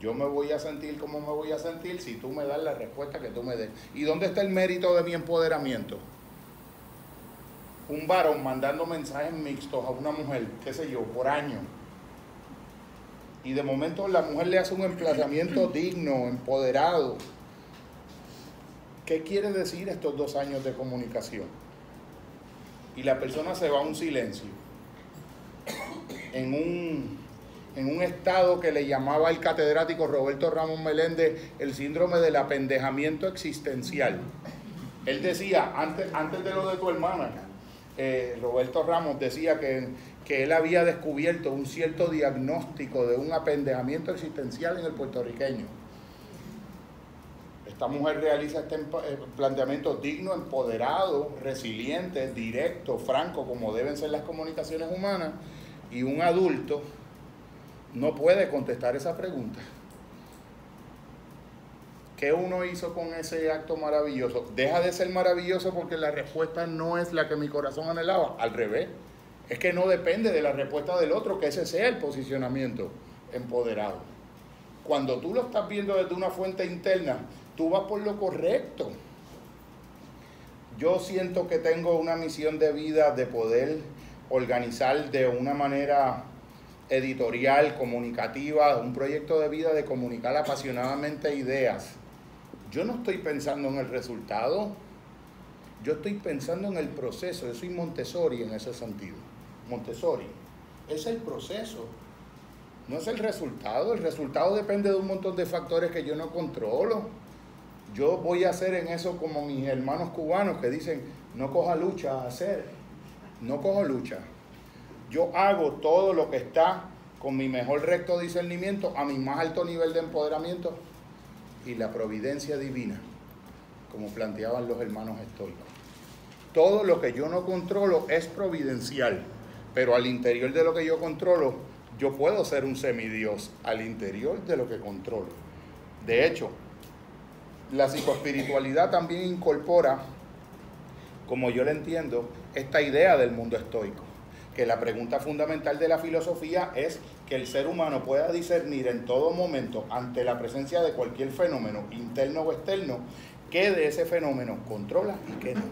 Yo me voy a sentir como me voy a sentir si tú me das la respuesta que tú me des. ¿Y dónde está el mérito de mi empoderamiento? Un varón mandando mensajes mixtos a una mujer, qué sé yo, por año. Y de momento la mujer le hace un emplazamiento *clears throat* digno, empoderado, ¿Qué quiere decir estos dos años de comunicación? Y la persona se va a un silencio, en un, en un estado que le llamaba el catedrático Roberto Ramón Meléndez el síndrome del apendejamiento existencial. Él decía, antes, antes de lo de tu hermana, eh, Roberto Ramos decía que, que él había descubierto un cierto diagnóstico de un apendejamiento existencial en el puertorriqueño esta mujer realiza este eh, planteamiento digno, empoderado, resiliente, directo, franco, como deben ser las comunicaciones humanas, y un adulto no puede contestar esa pregunta. ¿Qué uno hizo con ese acto maravilloso? Deja de ser maravilloso porque la respuesta no es la que mi corazón anhelaba, al revés. Es que no depende de la respuesta del otro, que ese sea el posicionamiento empoderado. Cuando tú lo estás viendo desde una fuente interna, tú vas por lo correcto. Yo siento que tengo una misión de vida de poder organizar de una manera editorial, comunicativa, un proyecto de vida de comunicar apasionadamente ideas. Yo no estoy pensando en el resultado, yo estoy pensando en el proceso. Yo soy Montessori en ese sentido. Montessori es el proceso, no es el resultado. El resultado depende de un montón de factores que yo no controlo. Yo voy a hacer en eso como mis hermanos cubanos que dicen, no coja lucha hacer, no cojo lucha. Yo hago todo lo que está con mi mejor recto discernimiento, a mi más alto nivel de empoderamiento y la providencia divina, como planteaban los hermanos estoicos. Todo lo que yo no controlo es providencial, pero al interior de lo que yo controlo, yo puedo ser un semidios al interior de lo que controlo. De hecho, la psicoespiritualidad también incorpora, como yo le entiendo, esta idea del mundo estoico. Que la pregunta fundamental de la filosofía es que el ser humano pueda discernir en todo momento, ante la presencia de cualquier fenómeno, interno o externo, qué de ese fenómeno controla y qué no.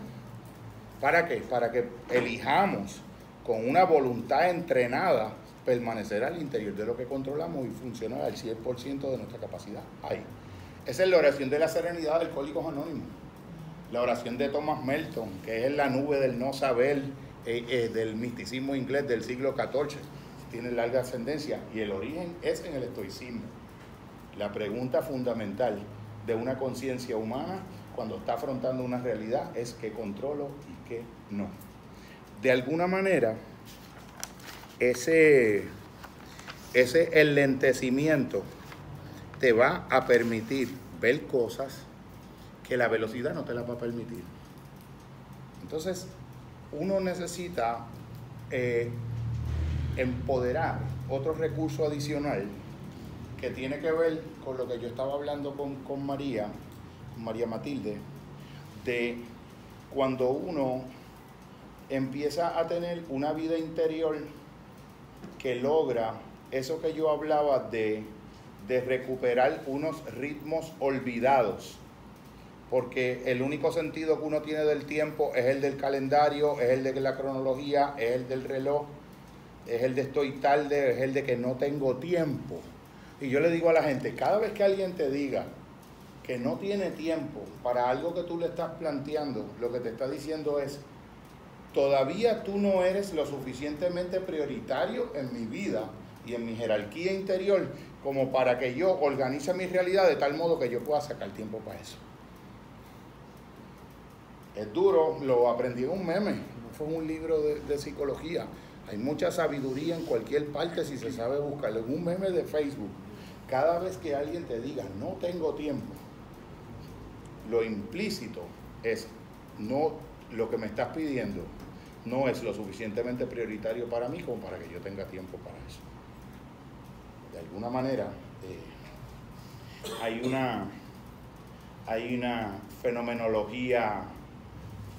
¿Para qué? Para que elijamos con una voluntad entrenada permanecer al interior de lo que controlamos y funcionar al 100% de nuestra capacidad. Ahí. Esa es la oración de la serenidad de Alcohólicos Anónimos. La oración de Thomas Melton, que es la nube del no saber eh, eh, del misticismo inglés del siglo XIV, tiene larga ascendencia y el origen es en el estoicismo. La pregunta fundamental de una conciencia humana cuando está afrontando una realidad es qué controlo y qué no. De alguna manera, ese, ese enlentecimiento te va a permitir ver cosas que la velocidad no te las va a permitir. Entonces, uno necesita eh, empoderar otro recurso adicional que tiene que ver con lo que yo estaba hablando con, con María, María Matilde, de cuando uno empieza a tener una vida interior que logra eso que yo hablaba de, de recuperar unos ritmos olvidados porque el único sentido que uno tiene del tiempo es el del calendario, es el de la cronología, es el del reloj, es el de estoy tarde, es el de que no tengo tiempo. Y yo le digo a la gente, cada vez que alguien te diga que no tiene tiempo para algo que tú le estás planteando, lo que te está diciendo es, todavía tú no eres lo suficientemente prioritario en mi vida y en mi jerarquía interior como para que yo organice mi realidad de tal modo que yo pueda sacar tiempo para eso. Es duro, lo aprendí en un meme, no fue un libro de, psicología. Hay mucha sabiduría en cualquier parte si se sabe buscarlo. En un meme de Facebook, cada vez que alguien te diga no tengo tiempo, lo implícito es no lo que me estás pidiendo no es lo suficientemente prioritario para mí como para que yo tenga tiempo para eso. De alguna manera eh, hay una hay una fenomenología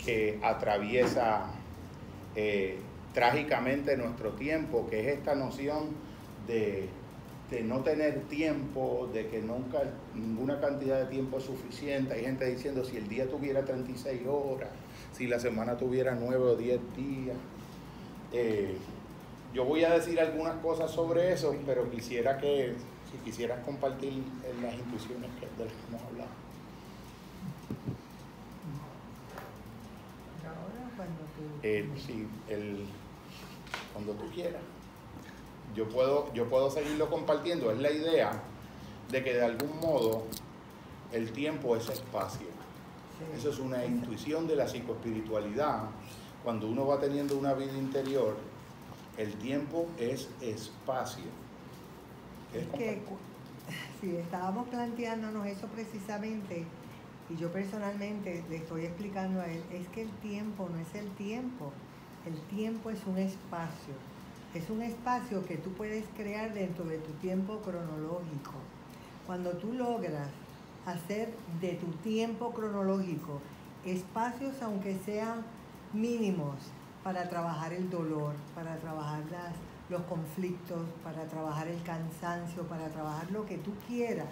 que atraviesa eh, trágicamente nuestro tiempo, que es esta noción de, no tener tiempo, de que nunca ninguna cantidad de tiempo es suficiente. Hay gente diciendo si el día tuviera 36 horas, si la semana tuviera 9 o 10 días. Eh, yo voy a decir algunas cosas sobre eso, pero quisiera que, si quisieras compartir las intuiciones de las que hemos hablado. Eh, sí, el, cuando tú quieras. Yo puedo, yo puedo seguirlo compartiendo. Es la idea de que de algún modo el tiempo es espacio. Eso es una intuición de la psicoespiritualidad. Cuando uno va teniendo una vida interior, el tiempo es espacio. Es que si *laughs* estábamos planteándonos eso precisamente, y yo personalmente le estoy explicando a él, es que el tiempo no es el tiempo, el tiempo es un espacio, es un espacio que tú puedes crear dentro de tu tiempo cronológico. Cuando tú logras hacer de tu tiempo cronológico espacios aunque sean mínimos para trabajar el dolor, para trabajar los conflictos, para trabajar el cansancio, para trabajar lo que tú quieras,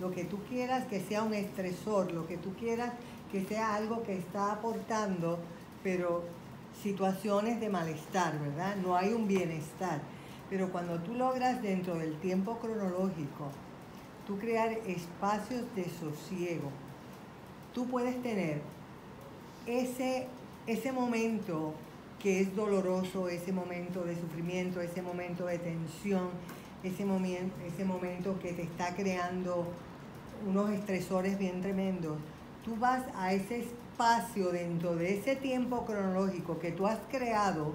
lo que tú quieras que sea un estresor, lo que tú quieras que sea algo que está aportando, pero situaciones de malestar, ¿verdad? No hay un bienestar. Pero cuando tú logras dentro del tiempo cronológico, tú crear espacios de sosiego, tú puedes tener ese, ese momento que es doloroso, ese momento de sufrimiento, ese momento de tensión, ese ese momento que te está creando unos estresores bien tremendos, tú vas a ese espacio dentro de ese tiempo cronológico que tú has creado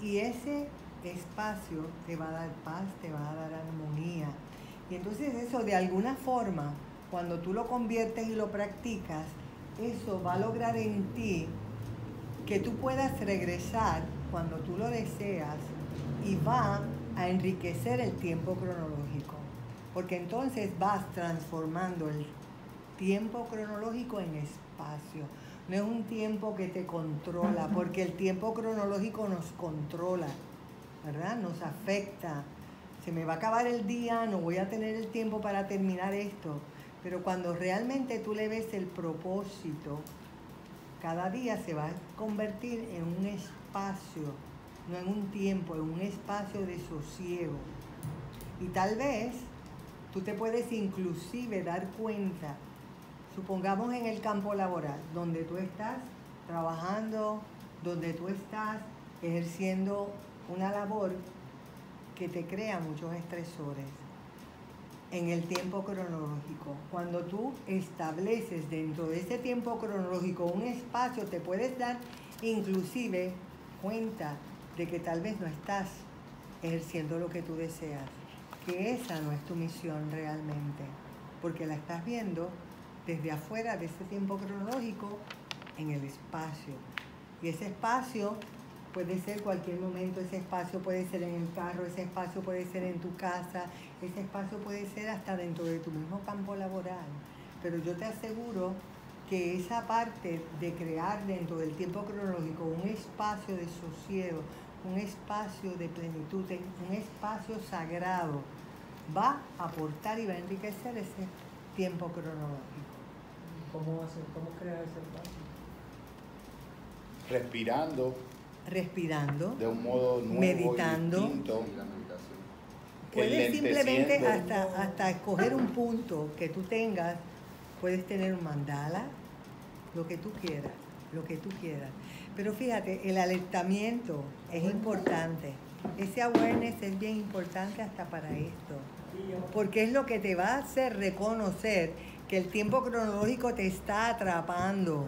y ese espacio te va a dar paz, te va a dar armonía. Y entonces eso de alguna forma, cuando tú lo conviertes y lo practicas, eso va a lograr en ti que tú puedas regresar cuando tú lo deseas y va a enriquecer el tiempo cronológico porque entonces vas transformando el tiempo cronológico en espacio. No es un tiempo que te controla, porque el tiempo cronológico nos controla, ¿verdad? Nos afecta. Se me va a acabar el día, no voy a tener el tiempo para terminar esto. Pero cuando realmente tú le ves el propósito, cada día se va a convertir en un espacio, no en un tiempo, en un espacio de sosiego. Y tal vez Tú te puedes inclusive dar cuenta, supongamos en el campo laboral, donde tú estás trabajando donde tú estás ejerciendo una labor que te crea muchos estresores en el tiempo cronológico. Cuando tú estableces dentro de ese tiempo cronológico un espacio, te puedes dar inclusive cuenta de que tal vez no estás ejerciendo lo que tú deseas, que esa no es tu misión realmente, porque la estás viendo desde afuera de ese tiempo cronológico en el espacio. Y ese espacio puede ser cualquier momento, ese espacio puede ser en el carro, ese espacio puede ser en tu casa, ese espacio puede ser hasta dentro de tu mismo campo laboral. Pero yo te aseguro que esa parte de crear dentro del tiempo cronológico un espacio de sosiego, un espacio de plenitud, un espacio sagrado, va a aportar y va a enriquecer ese tiempo cronológico. ¿Cómo, hacer, cómo crear ese espacio? Respirando. Respirando. De un modo nuevo meditando. Y distinto. Puedes simplemente hasta, hasta escoger un punto que tú tengas, puedes tener un mandala, lo que tú quieras, lo que tú quieras. Pero fíjate, el alertamiento es importante. Ese awareness es bien importante hasta para esto. Porque es lo que te va a hacer reconocer que el tiempo cronológico te está atrapando.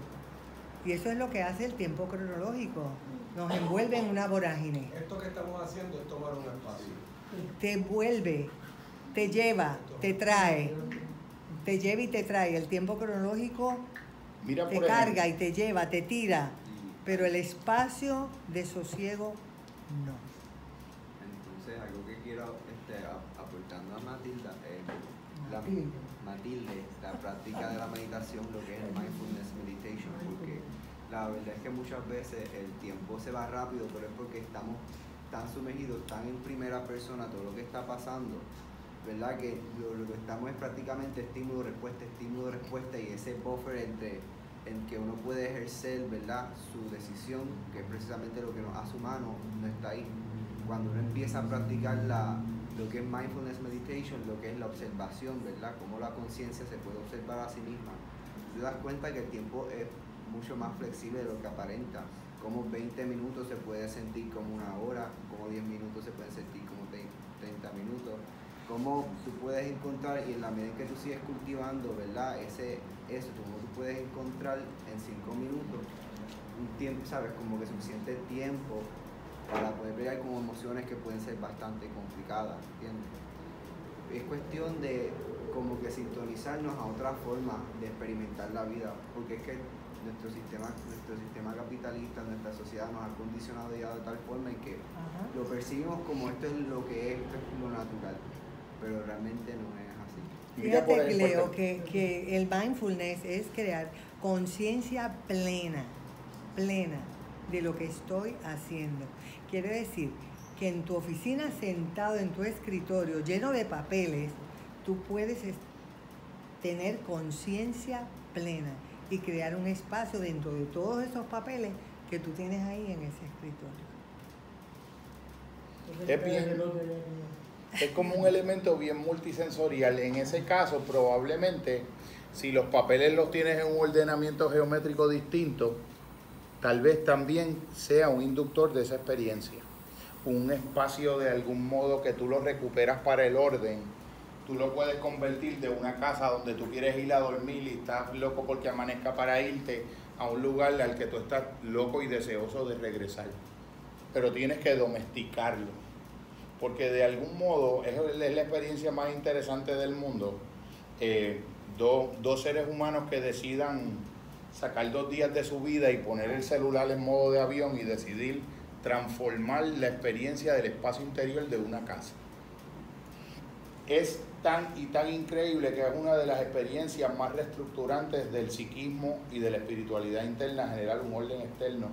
Y eso es lo que hace el tiempo cronológico. Nos envuelve en una vorágine. Esto que estamos haciendo es tomar un espacio. Te envuelve, te lleva, te trae. Te lleva y te trae. El tiempo cronológico te carga y te lleva, te tira pero el espacio de sosiego no. Entonces, algo que quiero este, aportando a Matilda, es Matilde, la práctica de la meditación, lo que es el mindfulness meditation, porque la verdad es que muchas veces el tiempo se va rápido, pero es porque estamos tan sumergidos, tan en primera persona todo lo que está pasando, ¿verdad? Que lo, lo que estamos es prácticamente estímulo-respuesta, estímulo-respuesta y ese buffer entre en que uno puede ejercer ¿verdad? su decisión, que es precisamente lo que nos hace humanos, no está ahí. Cuando uno empieza a practicar la, lo que es mindfulness meditation, lo que es la observación, ¿verdad? Cómo la conciencia se puede observar a sí misma, te das cuenta que el tiempo es mucho más flexible de lo que aparenta. Como 20 minutos se puede sentir como una hora, como 10 minutos se puede sentir como 30 minutos cómo tú puedes encontrar y en la medida en que tú sigues cultivando, ¿verdad? Ese, eso, cómo tú puedes encontrar en cinco minutos un tiempo, ¿sabes? Como que suficiente tiempo para poder pelear con emociones que pueden ser bastante complicadas, ¿entiendes? Es cuestión de como que sintonizarnos a otra forma de experimentar la vida, porque es que nuestro sistema, nuestro sistema capitalista, nuestra sociedad nos ha condicionado ya de tal forma en que lo percibimos como esto es lo que es, esto es lo natural pero realmente no es así. Fíjate, Cleo, que, que el mindfulness es crear conciencia plena, plena de lo que estoy haciendo. Quiere decir que en tu oficina sentado en tu escritorio lleno de papeles, tú puedes tener conciencia plena y crear un espacio dentro de todos esos papeles que tú tienes ahí en ese escritorio. Es bien, es como un elemento bien multisensorial. En ese caso, probablemente, si los papeles los tienes en un ordenamiento geométrico distinto, tal vez también sea un inductor de esa experiencia. Un espacio de algún modo que tú lo recuperas para el orden. Tú lo puedes convertir de una casa donde tú quieres ir a dormir y estás loco porque amanezca para irte a un lugar al que tú estás loco y deseoso de regresar. Pero tienes que domesticarlo porque de algún modo es, la experiencia más interesante del mundo. Eh, dos seres humanos que decidan sacar dos días de su vida y poner el celular en modo de avión y decidir transformar la experiencia del espacio interior de una casa. Es tan y tan increíble que es una de las experiencias más reestructurantes del psiquismo y de la espiritualidad interna, generar un orden externo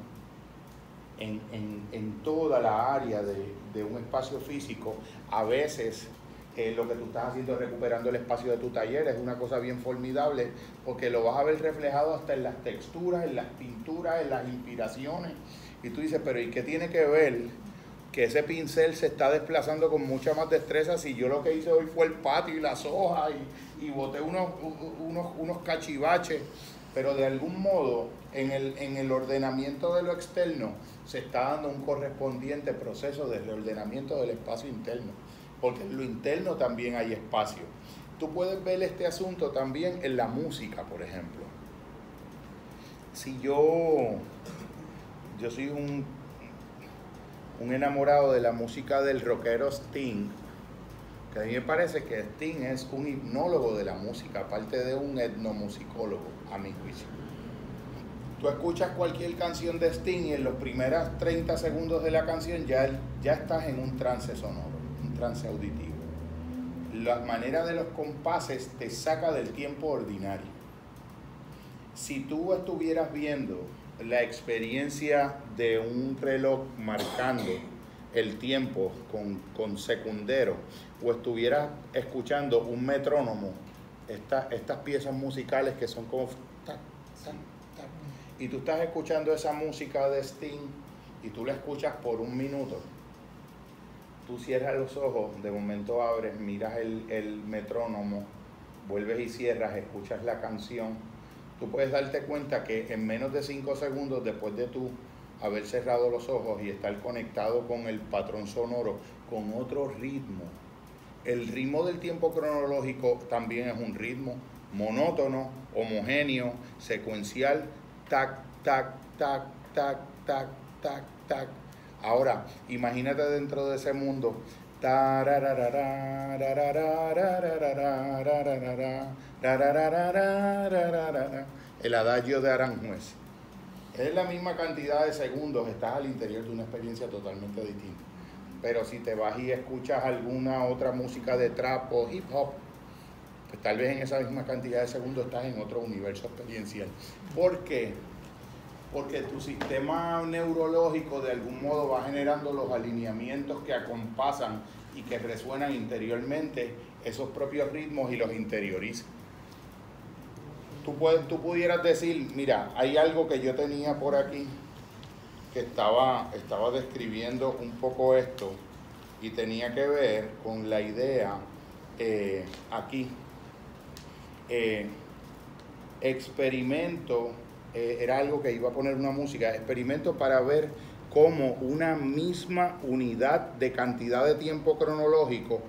en, toda la área de, un espacio físico, a veces eh, lo que tú estás haciendo recuperando el espacio de tu taller, es una cosa bien formidable, porque lo vas a ver reflejado hasta en las texturas, en las pinturas, en las inspiraciones. Y tú dices, pero ¿y qué tiene que ver que ese pincel se está desplazando con mucha más destreza si yo lo que hice hoy fue el patio y las hojas y, y boté unos, unos, unos cachivaches pero de algún modo en el, en el ordenamiento de lo externo se está dando un correspondiente proceso de reordenamiento del espacio interno, porque en lo interno también hay espacio. Tú puedes ver este asunto también en la música, por ejemplo. Si yo, yo soy un, un enamorado de la música del rockero Sting, que a mí me parece que Sting es un hipnólogo de la música, aparte de un etnomusicólogo, a mi juicio. Tú escuchas cualquier canción de Sting y en los primeros 30 segundos de la canción ya, ya estás en un trance sonoro, auditivo. La manera de los compases te saca del tiempo ordinario. Si tú estuvieras viendo la experiencia de un reloj marcando el tiempo con, con secundero o estuvieras escuchando un metrónomo, estas piezas musicales que son como... y tú estás escuchando esa música de Sting y tú la escuchas por un minuto. Tú cierras los ojos, de momento abres, miras el, el metrónomo, vuelves y cierras, escuchas la canción. Tú puedes darte cuenta que en menos de cinco segundos después de tú haber cerrado los ojos y estar conectado con el patrón sonoro, con otro ritmo, el ritmo del tiempo cronológico también es un ritmo monótono, homogéneo, secuencial, tac, tac, tac, tac, tac, tac, tac. Ahora, imagínate dentro de ese mundo. El adagio de Aranjuez. Es la misma cantidad de segundos, estás al interior de una experiencia totalmente distinta pero si te vas y escuchas alguna otra música de trap o hip hop, pues tal vez en esa misma cantidad de segundos estás en otro universo experiencial. ¿Por qué? Porque tu sistema neurológico de algún modo va generando los alineamientos que acompasan y que resuenan interiormente esos propios ritmos y los interioriza. Tú, puedes, tú pudieras decir, mira, hay algo que yo tenía por aquí que estaba, estaba describiendo un poco esto y tenía que ver con la idea eh, aquí. Eh, experimento, eh, era algo que iba a poner una música, experimento para ver cómo una misma unidad de cantidad de tiempo cronológico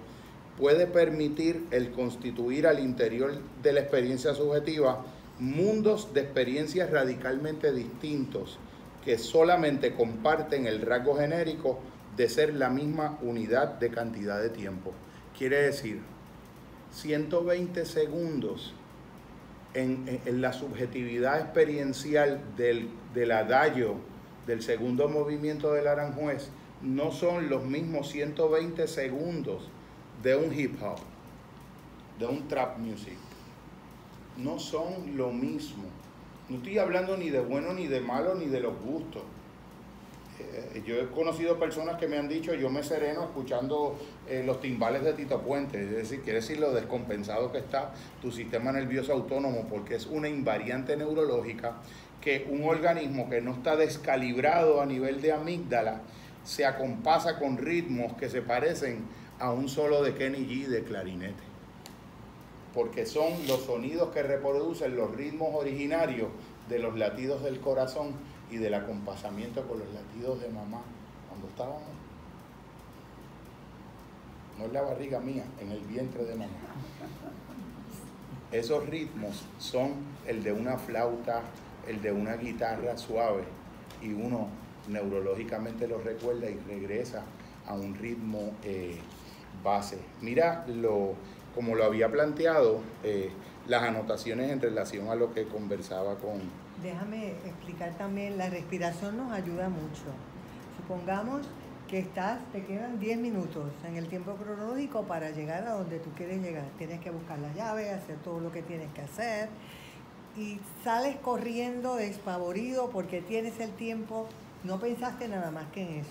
puede permitir el constituir al interior de la experiencia subjetiva mundos de experiencias radicalmente distintos que solamente comparten el rasgo genérico de ser la misma unidad de cantidad de tiempo. Quiere decir, 120 segundos en, la subjetividad experiencial del, del adagio del segundo movimiento del Aranjuez no son los mismos 120 segundos de un hip hop, de un trap music. No son lo mismo. No estoy hablando ni de bueno, ni de malo, ni de los gustos. Eh, yo he conocido personas que me han dicho, yo me sereno escuchando eh, los timbales de Tito Puente, es decir, quiere decir lo descompensado que está tu sistema nervioso autónomo, porque es una invariante neurológica que un organismo que no está descalibrado a nivel de amígdala se acompasa con ritmos que se parecen a un solo de Kenny G de clarinete. Porque son los sonidos que reproducen los ritmos originarios de los latidos del corazón y del acompasamiento con los latidos de mamá cuando estábamos. No es la barriga mía, en el vientre de mamá. Esos ritmos son el de una flauta, el de una guitarra suave y uno neurológicamente lo recuerda y regresa a un ritmo eh, base. Mira lo como lo había planteado, eh, las anotaciones en relación a lo que conversaba con... Déjame explicar también, la respiración nos ayuda mucho. Supongamos que estás, te quedan 10 minutos en el tiempo cronológico para llegar a donde tú quieres llegar. Tienes que buscar la llave, hacer todo lo que tienes que hacer y sales corriendo despavorido porque tienes el tiempo, no pensaste nada más que en eso.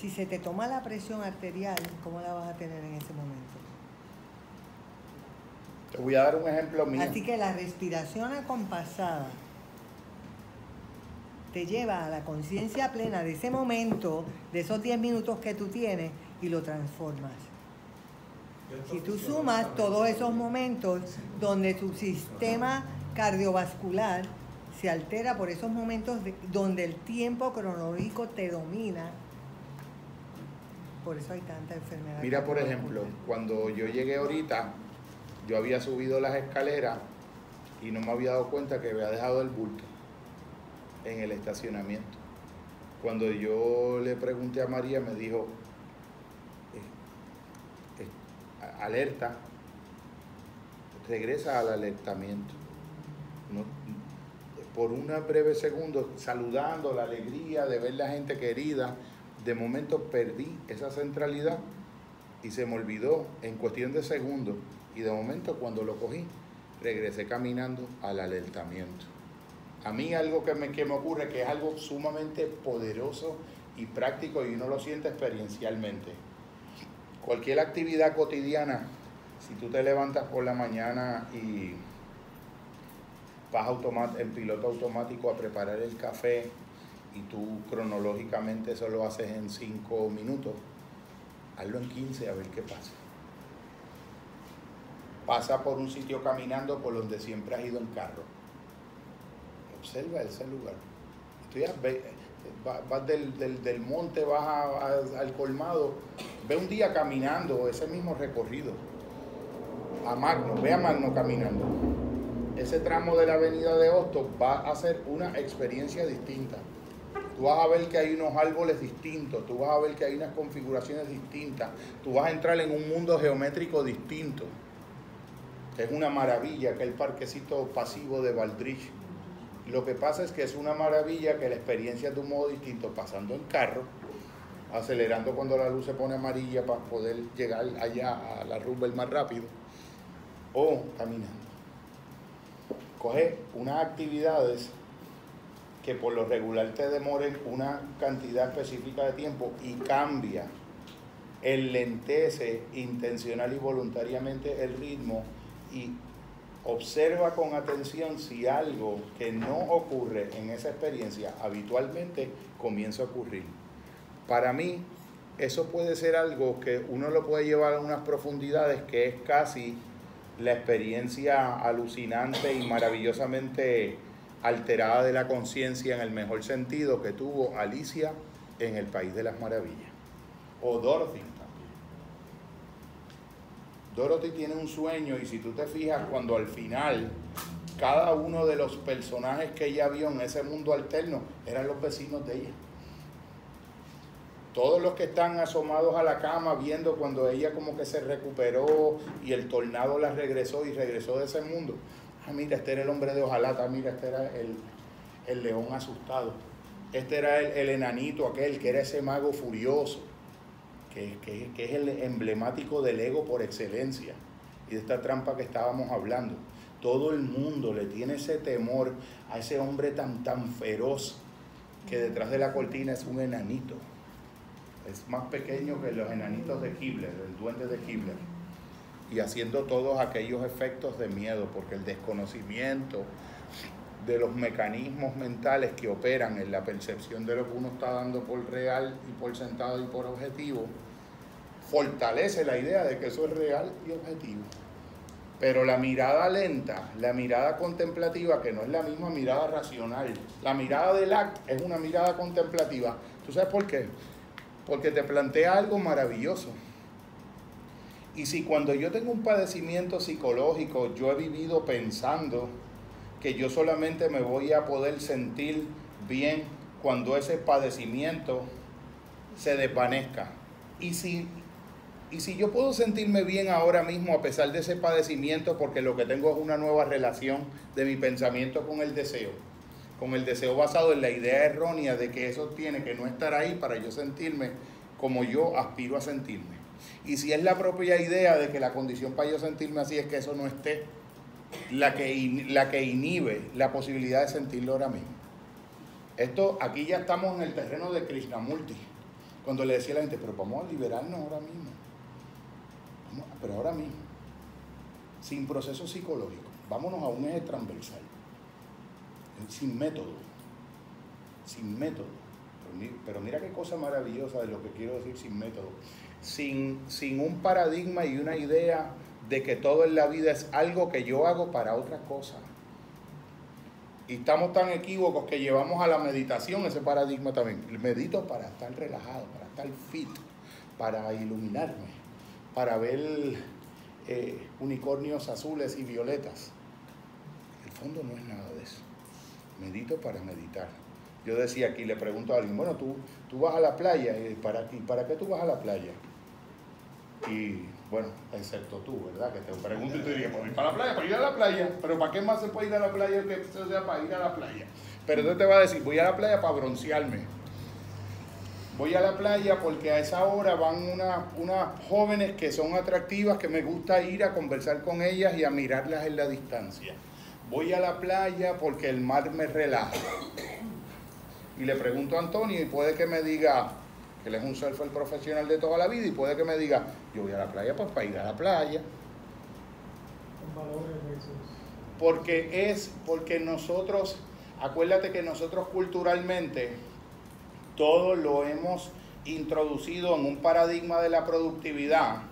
Si se te toma la presión arterial, ¿cómo la vas a tener en ese momento? Te voy a dar un ejemplo mío. Así que la respiración acompasada te lleva a la conciencia plena de ese momento, de esos 10 minutos que tú tienes y lo transformas. Si tú sumas todos esos momentos donde tu sistema cardiovascular se altera por esos momentos donde el tiempo cronológico te domina. Por eso hay tanta enfermedad. Mira, por ejemplo, cuando yo llegué ahorita, yo había subido las escaleras y no me había dado cuenta que había dejado el bulto en el estacionamiento. Cuando yo le pregunté a María, me dijo, eh, eh, alerta, regresa al alertamiento. por un breve segundo, saludando la alegría de ver la gente querida, de momento perdí esa centralidad y se me olvidó en cuestión de segundos. Y de momento cuando lo cogí, regresé caminando al alertamiento. A mí algo que me, que me ocurre, que es algo sumamente poderoso y práctico y uno lo siente experiencialmente. Cualquier actividad cotidiana si tú te levantas por la mañana y vas en piloto automático a preparar el café y tú cronológicamente eso lo haces en 5 minutos, hazlo en 15 a ver qué pasa. Pasa por un sitio caminando por donde siempre has ido en carro. Observa ese lugar. vas del, monte, vas al colmado, ve un día caminando ese mismo recorrido a Magno, ve a Magno caminando. Ese tramo de la avenida de Hostos va a ser una experiencia distinta. Tú vas a ver que hay unos árboles distintos, tú vas a ver que hay unas configuraciones distintas, tú vas a entrar en un mundo geométrico distinto. Es una maravilla que el parquecito pasivo de Valdrich. Lo que pasa es que es una maravilla que la experiencia es de un modo distinto, pasando en carro, acelerando cuando la luz se pone amarilla para poder llegar allá a la rumba más rápido o caminando. Coge unas actividades que por lo regular te demoren una cantidad específica de tiempo y cambia, enlentece intencional y voluntariamente el ritmo y observa con atención si algo que no ocurre en esa experiencia habitualmente comienza a ocurrir. Para mí, eso puede ser algo que uno lo puede llevar a unas profundidades que es casi la experiencia alucinante y maravillosamente alterada de la conciencia en el mejor sentido que tuvo Alicia en el País de las Maravillas. O Dorothy. Dorothy tiene un sueño y si tú te fijas cuando al final cada uno de los personajes que ella vio en ese mundo alterno eran los vecinos de ella. Todos los que están asomados a la cama viendo cuando ella como que se recuperó y el tornado la regresó y regresó de ese mundo. Ah, mira, este era el hombre de hojalata, mira, este era el, león asustado. Este era el, enanito aquel que era ese mago furioso, que, es el emblemático del ego por excelencia y de esta trampa que estábamos hablando. Todo el mundo le tiene ese temor a ese hombre tan, tan feroz que detrás de la cortina es un enanito es más pequeño que los enanitos de Kibler, el duende de Kibler, y haciendo todos aquellos efectos de miedo, porque el desconocimiento de los mecanismos mentales que operan en la percepción de lo que uno está dando por real y por sentado y por objetivo, fortalece la idea de que eso es real y objetivo. Pero la mirada lenta, la mirada contemplativa, que no es la misma mirada racional, la mirada del acto es una mirada contemplativa. ¿Tú sabes por qué? porque te plantea algo maravilloso. Y si cuando yo tengo un padecimiento psicológico, yo he vivido pensando que yo solamente me voy a poder sentir bien cuando ese padecimiento se desvanezca. Y si, y si yo puedo sentirme bien ahora mismo a pesar de ese padecimiento, porque lo que tengo es una nueva relación de mi pensamiento con el deseo, con el deseo basado en la idea errónea de que eso tiene que no estar ahí para yo sentirme como yo aspiro a sentirme. Y si es la propia idea de que la condición para yo sentirme así es que eso no esté, la que, la que inhibe la posibilidad de sentirlo ahora mismo. Esto, aquí ya estamos en el terreno de Krishnamurti, cuando le decía a la gente, pero vamos a liberarnos ahora mismo. Pero ahora mismo, sin proceso psicológico, vámonos a un eje transversal sin método, sin método. Pero mira qué cosa maravillosa de lo que quiero decir sin método. Sin, sin un paradigma y una idea de que todo en la vida es algo que yo hago para otra cosa. Y estamos tan equívocos que llevamos a la meditación ese paradigma también. Medito para estar relajado, para estar fit, para iluminarme, para ver eh, unicornios azules y violetas. El fondo no es nada de eso. Medito para meditar. Yo decía aquí, le pregunto a alguien, bueno, tú, tú vas a la playa, ¿y para, ¿y para qué tú vas a la playa? Y bueno, excepto tú, ¿verdad? Que te pregunto y te diría, pues para la playa, para ir a la playa, pero ¿para qué más se puede ir a la playa que sea para ir a la playa? Pero entonces te va a decir, voy a la playa para broncearme. Voy a la playa porque a esa hora van unas una jóvenes que son atractivas, que me gusta ir a conversar con ellas y a mirarlas en la distancia. Voy a la playa porque el mar me relaja. Y le pregunto a Antonio y puede que me diga, él es un surfer profesional de toda la vida y puede que me diga, yo voy a la playa pues para ir a la playa. Porque es, porque nosotros, acuérdate que nosotros culturalmente todo lo hemos introducido en un paradigma de la productividad,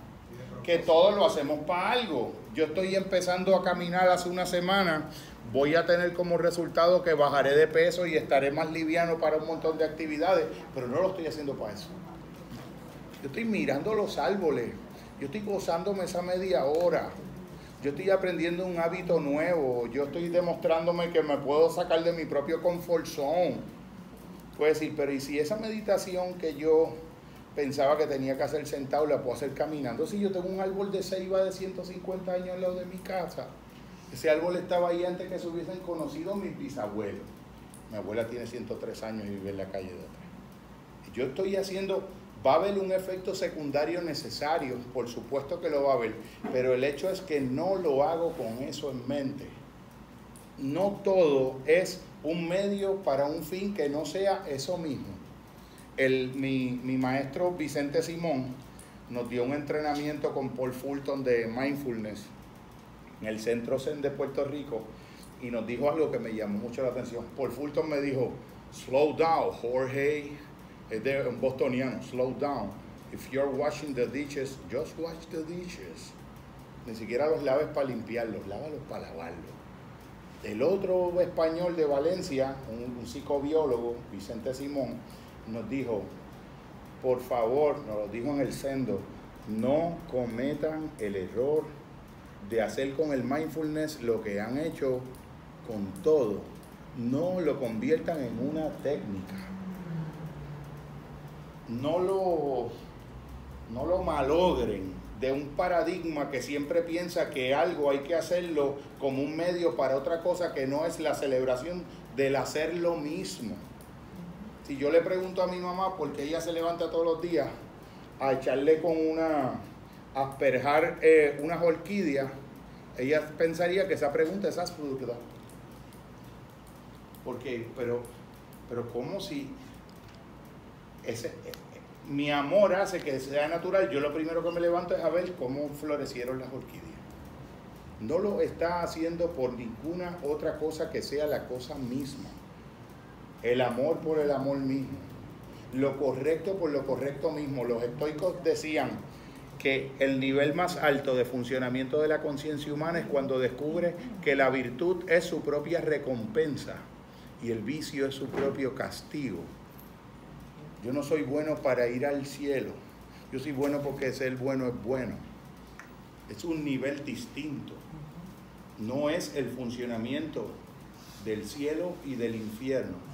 que todo lo hacemos para algo. Yo estoy empezando a caminar hace una semana voy a tener como resultado que bajaré de peso y estaré más liviano para un montón de actividades, pero no lo estoy haciendo para eso. Yo estoy mirando los árboles, yo estoy gozándome esa media hora, yo estoy aprendiendo un hábito nuevo, yo estoy demostrándome que me puedo sacar de mi propio confort zone. Puedes decir, pero ¿y si esa meditación que yo pensaba que tenía que hacer sentado la puedo hacer caminando? Si yo tengo un árbol de ceiba de 150 años al lado de mi casa, ese árbol estaba ahí antes que se hubiesen conocido mis bisabuelos. Mi abuela tiene 103 años y vive en la calle de atrás. Yo estoy haciendo, va a haber un efecto secundario necesario, por supuesto que lo va a haber, pero el hecho es que no lo hago con eso en mente. No todo es un medio para un fin que no sea eso mismo. El, mi, mi maestro Vicente Simón nos dio un entrenamiento con Paul Fulton de mindfulness en el Centro Zen de Puerto Rico y nos dijo algo que me llamó mucho la atención. Paul Fulton me dijo, slow down, Jorge, es de un bostoniano, slow down. If you're washing the dishes, just wash the dishes. Ni siquiera los laves para limpiarlos, lávalos para lavarlos. El otro español de Valencia, un, psicobiólogo, Vicente Simón, nos dijo, por favor, nos lo dijo en el sendo, no cometan el error de hacer con el mindfulness lo que han hecho con todo. No lo conviertan en una técnica. No lo, no lo malogren de un paradigma que siempre piensa que algo hay que hacerlo como un medio para otra cosa que no es la celebración del hacer lo mismo. Si yo le pregunto a mi mamá por qué ella se levanta todos los días a echarle con una, asperjar eh, unas orquídeas, ella pensaría que esa pregunta es absurda. Porque, pero, pero ¿cómo si ese, mi amor hace que sea natural? Yo lo primero que me levanto es a ver cómo florecieron las orquídeas. No lo está haciendo por ninguna otra cosa que sea la cosa misma. El amor por el amor mismo. Lo correcto por lo correcto mismo. Los estoicos decían, que el nivel más alto de funcionamiento de la conciencia humana es cuando descubre que la virtud es su propia recompensa y el vicio es su propio castigo. Yo no soy bueno para ir al cielo, yo soy bueno porque ser bueno es bueno. Es un nivel distinto. No es el funcionamiento del cielo y del infierno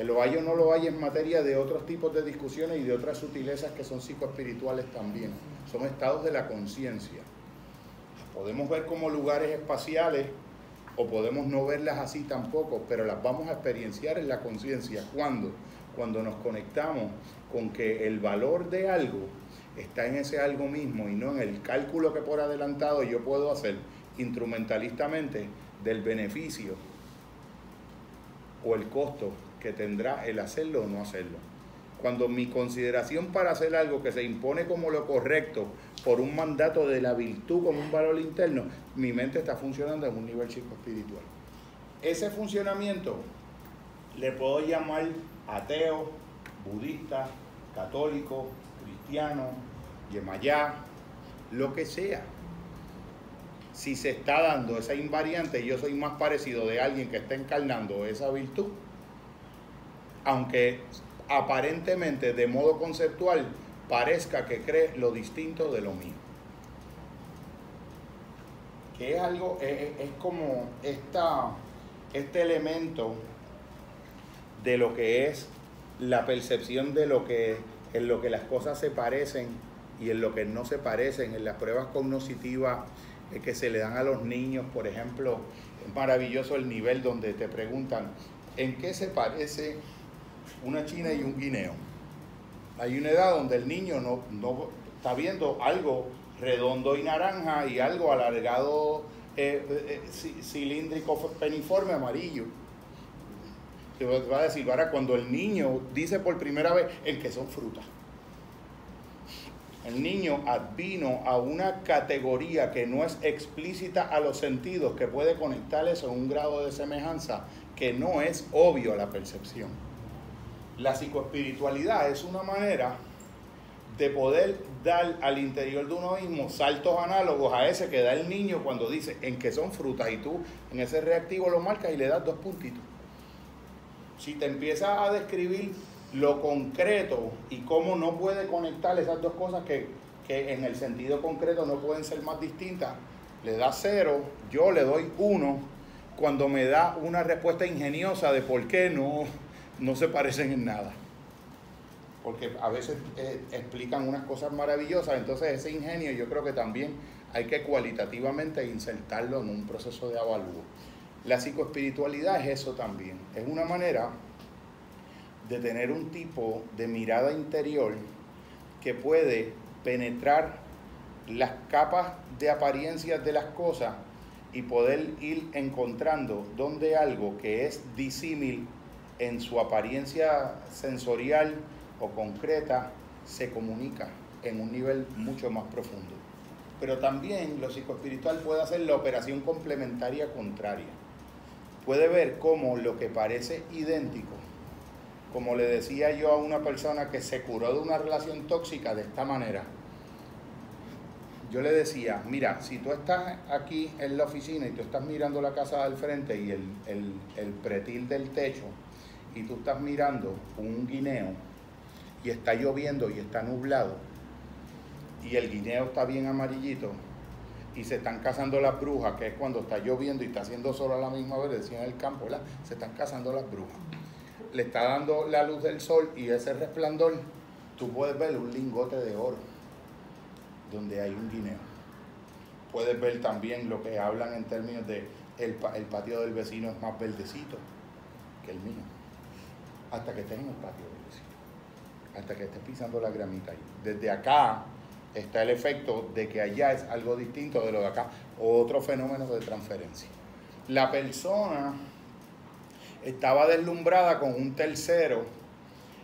que lo hay o no lo hay en materia de otros tipos de discusiones y de otras sutilezas que son psicoespirituales también. Son estados de la conciencia. Podemos ver como lugares espaciales o podemos no verlas así tampoco, pero las vamos a experienciar en la conciencia. ¿Cuándo? Cuando nos conectamos con que el valor de algo está en ese algo mismo y no en el cálculo que por adelantado yo puedo hacer instrumentalistamente del beneficio o el costo que tendrá el hacerlo o no hacerlo. Cuando mi consideración para hacer algo que se impone como lo correcto por un mandato de la virtud como un valor interno, mi mente está funcionando en un nivel espiritual. Ese funcionamiento le puedo llamar ateo, budista, católico, cristiano, yemayá, lo que sea. si se está dando esa invariante, yo soy más parecido de alguien que está encarnando esa virtud, aunque aparentemente de modo conceptual parezca que cree lo distinto de lo mío. Que es algo, es, es como esta, este elemento de lo que es la percepción de lo que en lo que las cosas se parecen y en lo que no se parecen, en las pruebas cognitivas eh, que se le dan a los niños, por ejemplo, es maravilloso el nivel donde te preguntan, ¿en qué se parece una china y un guineo? Hay una edad donde el niño no, no está viendo algo redondo y naranja y algo alargado, eh, eh, cilíndrico, peniforme, amarillo te va a decir, ahora cuando el niño dice por primera vez en que son frutas. El niño advino a una categoría que no es explícita a los sentidos, que puede conectar eso a un grado de semejanza que no es obvio a la percepción. La psicoespiritualidad es una manera de poder dar al interior de uno mismo saltos análogos a ese que da el niño cuando dice en que son frutas y tú en ese reactivo lo marcas y le das dos puntitos. Si te empiezas a describir lo concreto y cómo no puede conectar esas dos cosas que, en el sentido concreto no pueden ser más distintas, le da cero, yo le doy uno, cuando me da una respuesta ingeniosa de por qué no, no se parecen en nada. Porque a veces eh, explican unas cosas maravillosas, entonces ese ingenio yo creo que también hay que cualitativamente insertarlo en un proceso de avalúo. La psicoespiritualidad es eso también. Es una manera de tener un tipo de mirada interior que puede penetrar las capas de apariencias de las cosas y poder ir encontrando donde algo que es disímil en su apariencia sensorial o concreta se comunica en un nivel mucho más profundo. Pero también lo psicoespiritual puede hacer la operación complementaria contraria puede ver cómo lo que parece idéntico, como le decía yo a una persona que se curó de una relación tóxica de esta manera, yo le decía, mira, si tú estás aquí en la oficina y tú estás mirando la casa del frente y el, el pretil del techo, y tú estás mirando un guineo y está lloviendo y está nublado, y el guineo está bien amarillito, y se están cazando las brujas, que es cuando está lloviendo y está haciendo sol a la misma vez, decían en el campo, ¿verdad? Se están cazando las brujas. Le está dando la luz del sol y ese resplandor, tú puedes ver un lingote de oro donde hay un guineo. Puedes ver también lo que hablan en términos de el, el patio del vecino es más verdecito que el mío. Hasta que estés en el patio. Hasta que estés pisando la gramita. Desde acá está el efecto de que allá es algo distinto de lo de acá, otro fenómeno de transferencia. La persona estaba deslumbrada con un tercero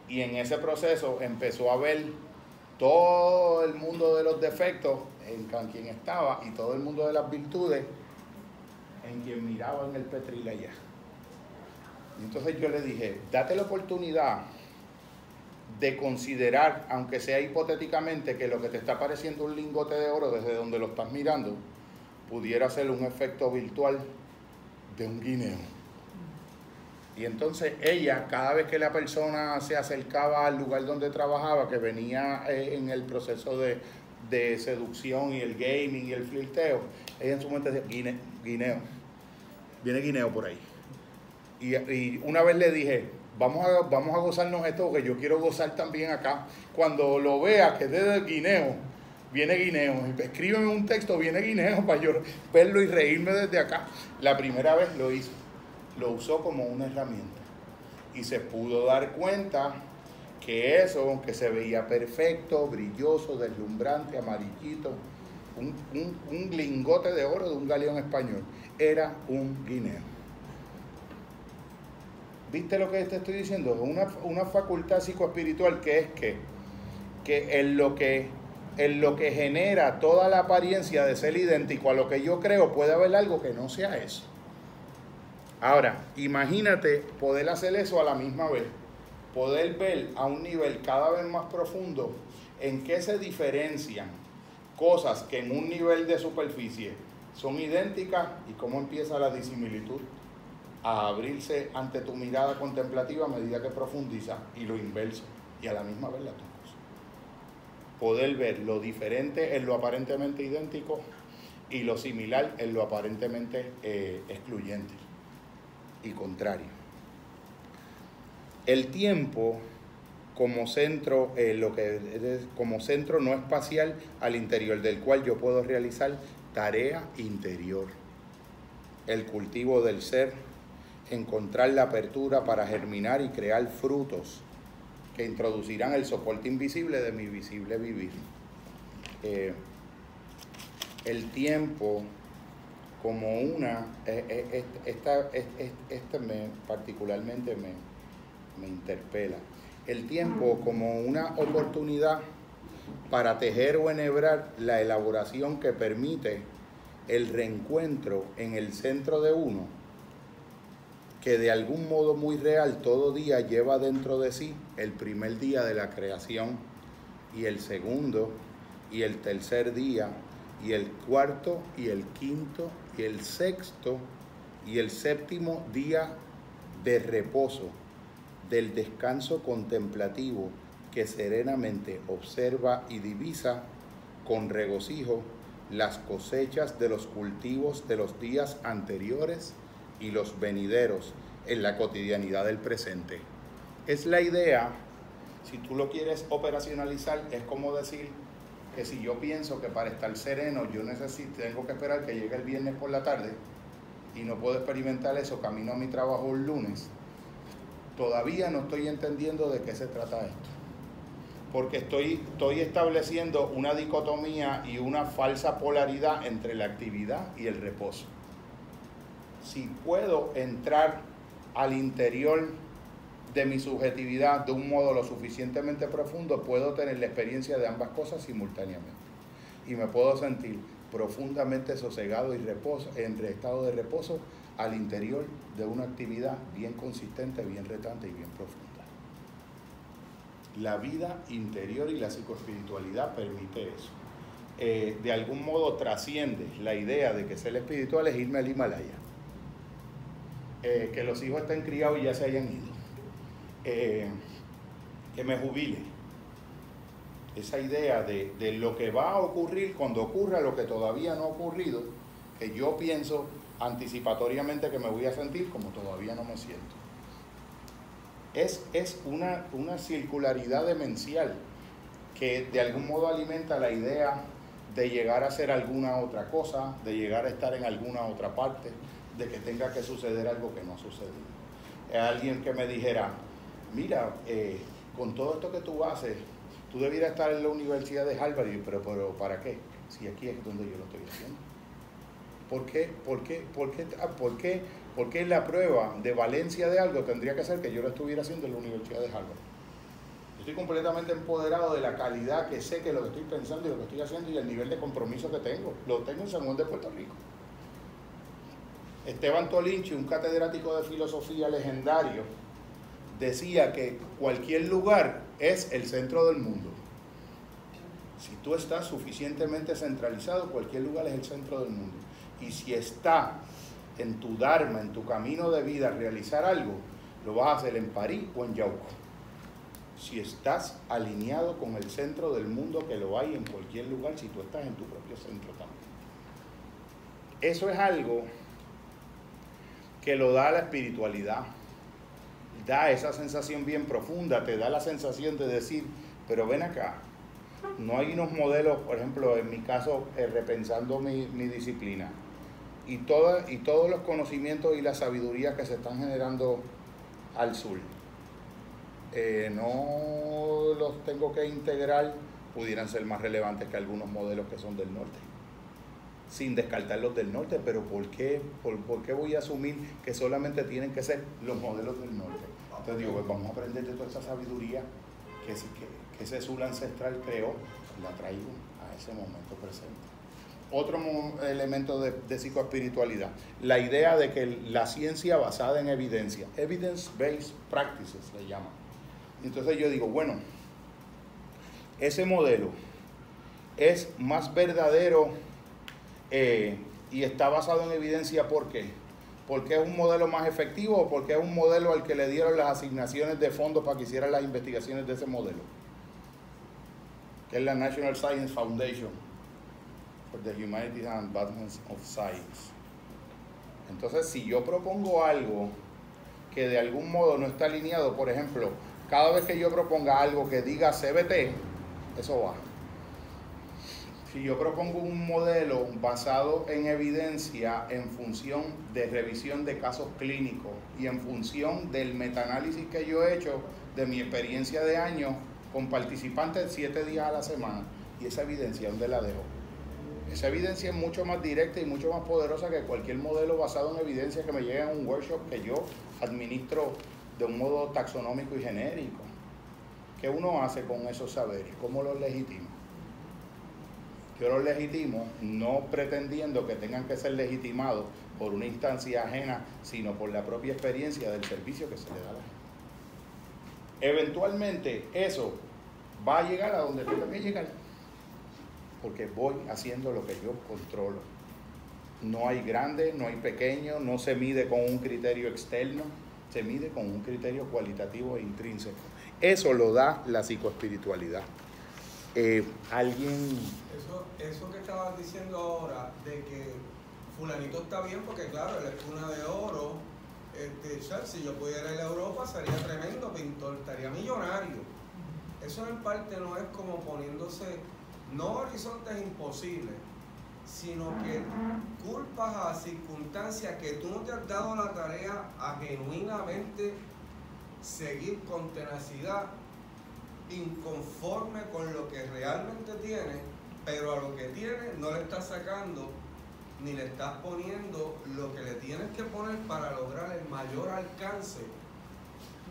y en ese proceso empezó a ver todo el mundo de los defectos en quien estaba y todo el mundo de las virtudes en quien miraba en el petril allá. Entonces yo le dije, date la oportunidad de considerar, aunque sea hipotéticamente, que lo que te está pareciendo un lingote de oro desde donde lo estás mirando, pudiera ser un efecto virtual de un guineo. Y entonces ella, cada vez que la persona se acercaba al lugar donde trabajaba, que venía eh, en el proceso de, seducción y el gaming y el flirteo, ella en su mente decía, guineo, viene guineo por ahí. Y una vez le dije, vamos a, vamos a gozarnos esto porque yo quiero gozar también acá. Cuando lo vea que desde Guineo, viene Guineo, escríbeme un texto, viene Guineo *laughs* para yo verlo y reírme desde acá. La primera vez lo hizo, lo usó como una herramienta y se pudo dar cuenta que eso, que se veía perfecto, brilloso, deslumbrante, amarillito, un, un lingote de oro de un galeón español, era un guineo. ¿Viste lo que te estoy diciendo? Una, una facultad psicoespiritual que es que, que en lo que en lo que genera toda la apariencia de ser idéntico a lo que yo creo, puede haber algo que no sea eso. Ahora, imagínate poder hacer eso a la misma vez, poder ver a un nivel cada vez más profundo en qué se diferencian cosas que en un nivel de superficie son idénticas y cómo empieza la disimilitud a abrirse ante tu mirada contemplativa a medida que profundiza y lo inverso y a la misma vez dos cosas. Poder ver lo diferente en lo aparentemente idéntico y lo similar en lo aparentemente eh, excluyente y contrario. El tiempo como centro, eh, lo que como centro no espacial al interior del cual yo puedo realizar tarea interior, el cultivo del ser, encontrar la apertura para germinar y crear frutos que introducirán el soporte invisible de mi visible vivir. Eh, el tiempo como una, eh, eh, esta, esta, me, particularmente me, me interpela, el tiempo como una oportunidad para tejer o enhebrar la elaboración que permite el reencuentro en el centro de uno, que de algún modo muy real todo día lleva dentro de sí el primer día de la creación y el segundo y el tercer día y el cuarto y el quinto y el sexto y el séptimo día de reposo, del descanso contemplativo que serenamente observa y divisa con regocijo las cosechas de los cultivos de los días anteriores y los venideros en la cotidianidad del presente. Es la idea, si tú lo quieres operacionalizar, es como decir que si yo pienso que para estar sereno yo necesito, tengo que esperar que llegue el viernes por la tarde y no puedo experimentar eso, camino a mi trabajo el lunes, todavía no estoy entendiendo de qué se trata esto. Porque estoy, estoy estableciendo una dicotomía y una falsa polaridad entre la actividad y el reposo. Si puedo entrar al interior de mi subjetividad de un modo lo suficientemente profundo, puedo tener la experiencia de ambas cosas simultáneamente. Y me puedo sentir profundamente sosegado y reposo, entre estado de reposo al interior de una actividad bien consistente, bien retante y bien profunda. La vida interior y la psicoespiritualidad permite eso. Eh, de algún modo trasciende la idea de que ser espiritual es irme al Himalaya. Eh, que los hijos estén criados y ya se hayan ido eh, que me jubile. Esa idea de, de, lo que va a ocurrir cuando ocurra lo que todavía no ha ocurrido, que yo pienso anticipatoriamente que me voy a sentir como todavía no me siento. Es, es una, una circularidad demencial que de algún modo alimenta la idea de llegar a hacer alguna otra cosa, de llegar a estar en alguna otra parte, de que tenga que suceder algo que no ha sucedido. alguien que me dijera, mira, eh, con todo esto que tú haces, tú debieras estar en la Universidad de Harvard, pero, pero ¿para qué? Si aquí es donde yo lo estoy haciendo. ¿Por qué, por, qué, por, qué, ah, por, qué, ¿Por qué la prueba de valencia de algo tendría que ser que yo lo estuviera haciendo en la Universidad de Harvard? estoy completamente empoderado de la calidad que sé que lo que estoy pensando y lo que estoy haciendo y el nivel de compromiso que tengo. Lo tengo en San Juan de Puerto Rico. Esteban Tolinchi, un catedrático de filosofía legendario, decía que cualquier lugar es el centro del mundo. Si tú estás suficientemente centralizado, cualquier lugar es el centro del mundo. Y si está en tu Dharma, en tu camino de vida, realizar algo, lo vas a hacer en París o en Yauco. Si estás alineado con el centro del mundo, que lo hay en cualquier lugar, si tú estás en tu propio centro también. Eso es algo que lo da la espiritualidad. Da esa sensación bien profunda, te da la sensación de decir, pero ven acá, no hay unos modelos, por ejemplo, en mi caso, eh, repensando mi, disciplina, y, toda, y todos los conocimientos y la sabiduría que se están generando al sur, eh, no los tengo que integrar, pudieran ser más relevantes que algunos modelos que son del norte sin descartar los del norte, pero ¿por qué, por, ¿por qué voy a asumir que solamente tienen que ser los modelos del norte? Entonces digo, pues vamos a aprender de toda esa sabiduría que, que, ese sur ancestral creó, la traigo a ese momento presente. Otro elemento de, de psicoespiritualidad, la idea de que la ciencia basada en evidencia, evidence-based practices le llaman. Entonces yo digo, bueno, ese modelo es más verdadero eh, y está basado en evidencia, ¿por qué? Porque es un modelo más efectivo o porque es un modelo al que le dieron las asignaciones de fondos para que hicieran las investigaciones de ese modelo, que es la National Science Foundation for the Humanities and Advancement of Science. Entonces, si yo propongo algo que de algún modo no está alineado, por ejemplo, cada vez que yo proponga algo que diga CBT, eso va. Si yo propongo un modelo basado en evidencia en función de revisión de casos clínicos y en función del metaanálisis que yo he hecho de mi experiencia de años con participantes siete días a la semana, y esa evidencia, ¿dónde la dejo? Esa evidencia es mucho más directa y mucho más poderosa que cualquier modelo basado en evidencia que me llegue a un workshop que yo administro de un modo taxonómico y genérico. ¿Qué uno hace con esos saberes? ¿Cómo los legitimo? Yo los legitimo no pretendiendo que tengan que ser legitimados por una instancia ajena, sino por la propia experiencia del servicio que se le da a la gente. Eventualmente eso va a llegar a donde tenga que llegar porque voy haciendo lo que yo controlo. No hay grande, no hay pequeño, no se mide con un criterio externo, se mide con un criterio cualitativo e intrínseco. Eso lo da la psicoespiritualidad. Eh, alguien... Eso, eso que estabas diciendo ahora, de que fulanito está bien porque claro, él es cuna de oro, este, si yo pudiera ir a Europa sería tremendo pintor, estaría millonario. Eso en parte no es como poniéndose no horizontes imposibles, sino que culpas a circunstancias que tú no te has dado la tarea a genuinamente seguir con tenacidad, inconforme con lo que realmente tienes, pero a lo que tienes no le estás sacando ni le estás poniendo lo que le tienes que poner para lograr el mayor alcance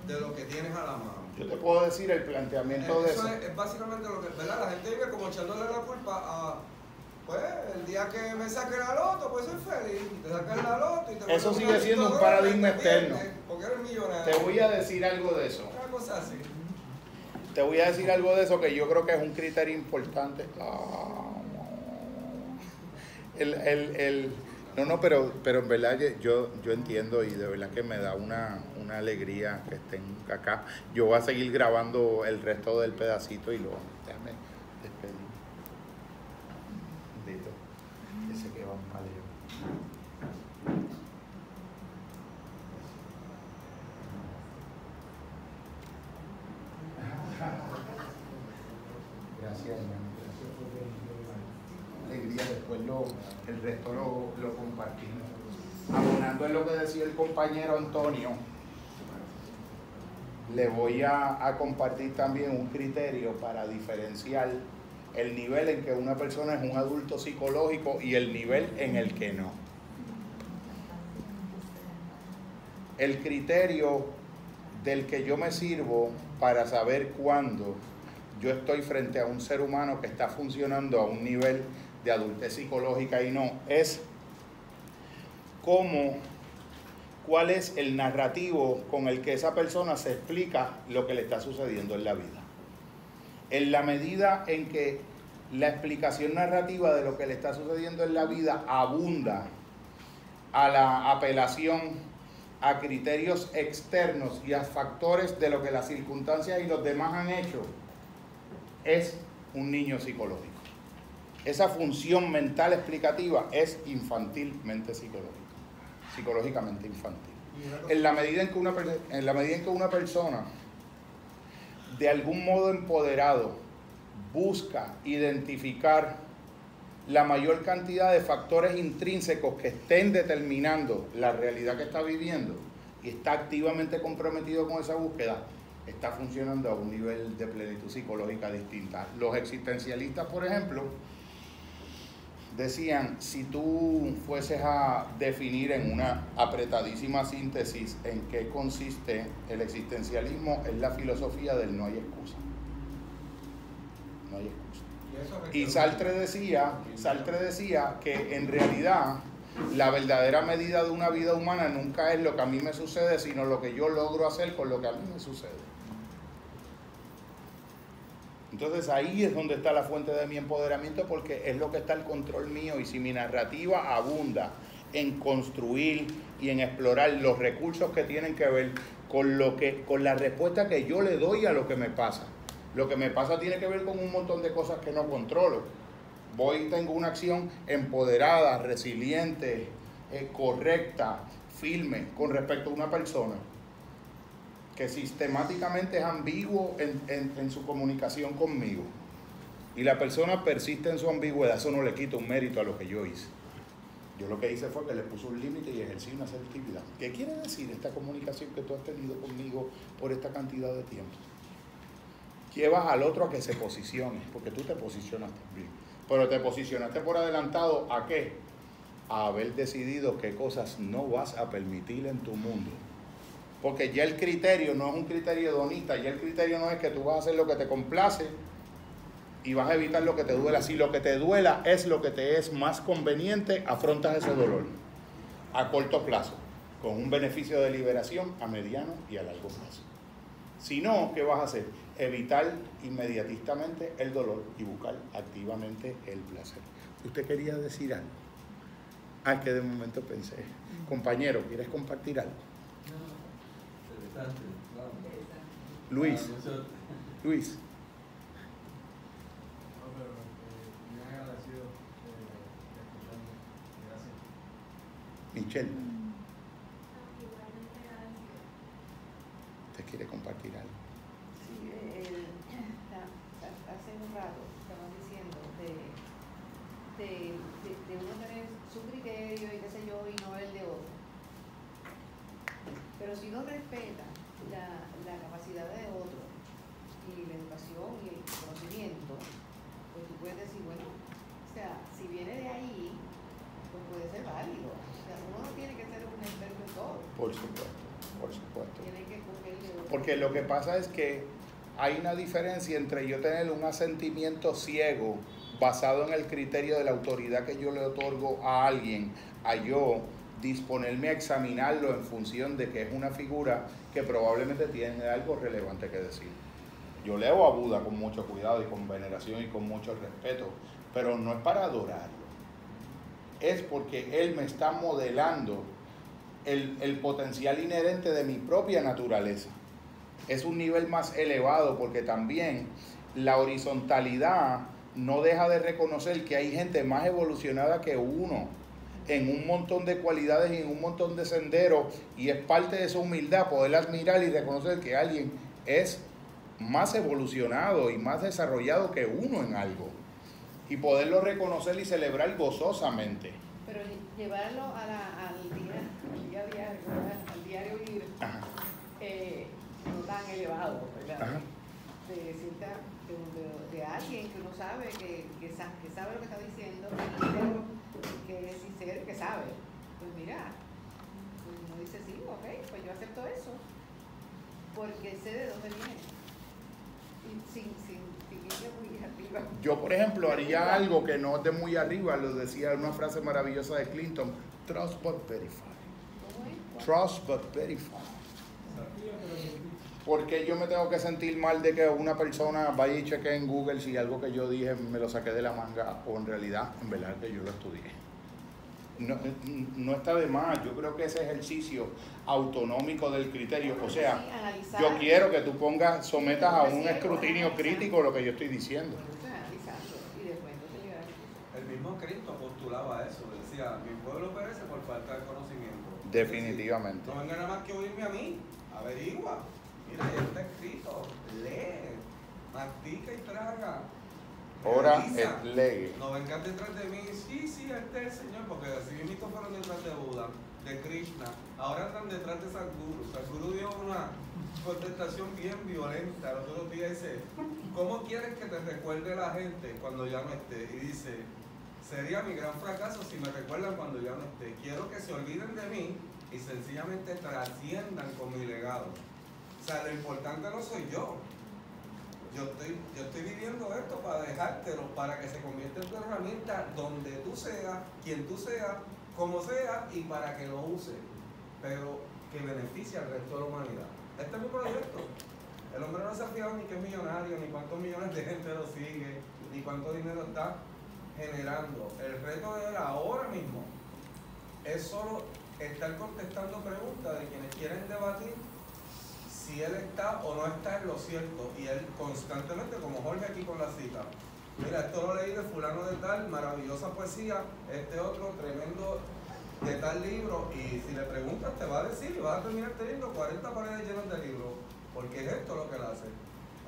de lo que tienes a la mano. Yo te puedo decir el planteamiento de eso. Es, básicamente lo que, ¿verdad? La gente vive como echándole la culpa a, pues, el día que me saque la loto, pues soy feliz. Te sacas la loto y te Eso sigue siendo un paradigma externo. Porque eres millonario. Te voy a decir algo de eso. Una cosa así. Te voy a decir algo de eso que yo creo que es un criterio importante. El, el, el, no, no, pero, pero en verdad yo, yo entiendo y de verdad que me da una, alegría que estén acá. Yo voy a seguir grabando el resto del pedacito y lo déjame despedir. Ese que va un paleo. Gracias, hermano después lo, el resto lo, lo compartimos. Abonando en lo que decía el compañero Antonio, le voy a, a, compartir también un criterio para diferenciar el nivel en que una persona es un adulto psicológico y el nivel en el que no. El criterio del que yo me sirvo para saber cuándo yo estoy frente a un ser humano que está funcionando a un nivel de adultez psicológica y no, es cómo, cuál es el narrativo con el que esa persona se explica lo que le está sucediendo en la vida. En la medida en que la explicación narrativa de lo que le está sucediendo en la vida abunda a la apelación a criterios externos y a factores de lo que las circunstancias y los demás han hecho, es un niño psicológico esa función mental explicativa es infantilmente psicológica, psicológicamente infantil. En la, medida en, que una, en la medida en que una persona de algún modo empoderado busca identificar la mayor cantidad de factores intrínsecos que estén determinando la realidad que está viviendo y está activamente comprometido con esa búsqueda, está funcionando a un nivel de plenitud psicológica distinta. Los existencialistas, por ejemplo, decían, si tú fueses a definir en una apretadísima síntesis en qué consiste el existencialismo, es la filosofía del no hay excusa. No hay excusa. Y Sartre decía, Sartre decía que en realidad la verdadera medida de una vida humana nunca es lo que a mí me sucede, sino lo que yo logro hacer con lo que a mí me sucede. Entonces ahí es donde está la fuente de mi empoderamiento porque es lo que está el control mío y si mi narrativa abunda en construir y en explorar los recursos que tienen que ver con lo que con la respuesta que yo le doy a lo que me pasa. Lo que me pasa tiene que ver con un montón de cosas que no controlo. Voy tengo una acción empoderada, resiliente, eh, correcta, firme con respecto a una persona que sistemáticamente es ambiguo en, en, su comunicación conmigo y la persona persiste en su ambigüedad, eso no le quita un mérito a lo que yo hice. Yo lo que hice fue que le puse un límite y ejercí una asertividad. ¿Qué quiere decir esta comunicación que tú has tenido conmigo por esta cantidad de tiempo? Llevas al otro a que se posicione, porque tú te posicionaste bien. Pero te posicionaste por adelantado a qué? A haber decidido qué cosas no vas a permitir en tu mundo porque ya el criterio no es un criterio hedonista, ya el criterio no es que tú vas a hacer lo que te complace y vas a evitar lo que te duela. Si lo que te duela es lo que te es más conveniente, afrontas ese dolor a corto plazo, con un beneficio de liberación a mediano y a largo plazo. Si no, ¿qué vas a hacer? Evitar inmediatamente el dolor y buscar activamente el placer. ¿Usted quería decir algo? Ah, que de momento pensé. Compañero, ¿quieres compartir algo? Luis. Ah, Luis. Michelle. ¿Te quiere compartir algo? Sí, el, hace un rato estaban diciendo de, de, de, de uno tener su criterio y qué sé yo y no el de otro. Pero si no respeta la, la capacidad de otro y la educación y el conocimiento, pues tú puedes decir, bueno, o sea, si viene de ahí, pues puede ser válido. O sea, uno no tiene que ser un experto en todo. Por supuesto, por supuesto. Tiene que cogerle Porque lo que pasa es que hay una diferencia entre yo tener un asentimiento ciego basado en el criterio de la autoridad que yo le otorgo a alguien, a yo disponerme a examinarlo en función de que es una figura que probablemente tiene algo relevante que decir. Yo leo a Buda con mucho cuidado y con veneración y con mucho respeto, pero no es para adorarlo. Es porque Él me está modelando el, el potencial inherente de mi propia naturaleza. Es un nivel más elevado porque también la horizontalidad no deja de reconocer que hay gente más evolucionada que uno en un montón de cualidades y en un montón de senderos y es parte de esa humildad poder admirar y reconocer que alguien es más evolucionado y más desarrollado que uno en algo y poderlo reconocer y celebrar gozosamente. Pero llevarlo a la, al, día, al, día, diario, al diario vivir eh, no tan elevado, ¿verdad? De, de, de, alguien que uno sabe que, que, que sabe lo que está diciendo, que es sincero, que sabe. Pues mira, pues uno dice sí, ok, pues yo acepto eso, porque sé de dónde viene. Y sin, sin, sin muy *laughs* arriba. Yo, por ejemplo, haría algo que no es de muy arriba, lo decía una frase maravillosa de Clinton, trust but verify. Trust but verify. Porque yo me tengo que sentir mal de que una persona vaya y cheque en Google si algo que yo dije me lo saqué de la manga o en realidad, en verdad que yo lo estudié? No, no está de más, yo creo que ese ejercicio autonómico del criterio, o sea, yo quiero que tú pongas, sometas a un escrutinio crítico lo que yo estoy diciendo. El mismo Cristo postulaba eso, decía, mi pueblo perece por falta de conocimiento. Definitivamente. no venga nada más que oírme a mí, averigua. Mira, ya está escrito. Lee, mastica y traga. Ora et lee. No vengan detrás de mí. Sí, sí, este es el Señor, porque si mismos fueron detrás de Buda, de Krishna, ahora están detrás de Sadhguru. Sadhguru dio una contestación bien violenta. Los otros días dice, ¿cómo quieres que te recuerde la gente cuando ya no esté? Y dice, sería mi gran fracaso si me recuerdan cuando ya no esté. Quiero que se olviden de mí y sencillamente trasciendan con mi legado. O sea, lo importante no soy yo. Yo estoy, yo estoy viviendo esto para dejártelo, para que se convierta en tu herramienta donde tú seas, quien tú seas, como sea, y para que lo uses, pero que beneficie al resto de la humanidad. Este es mi proyecto. El hombre no se ha fijado ni que es millonario, ni cuántos millones de gente lo sigue, ni cuánto dinero está generando. El reto de él ahora mismo es solo estar contestando preguntas de quienes quieren debatir si él está o no está en lo cierto. Y él constantemente, como Jorge aquí con la cita, mira, esto lo leí de fulano de tal, maravillosa poesía, este otro tremendo de tal libro, y si le preguntas te va a decir y vas a terminar teniendo 40 paredes llenas de libros, porque es esto lo que él hace.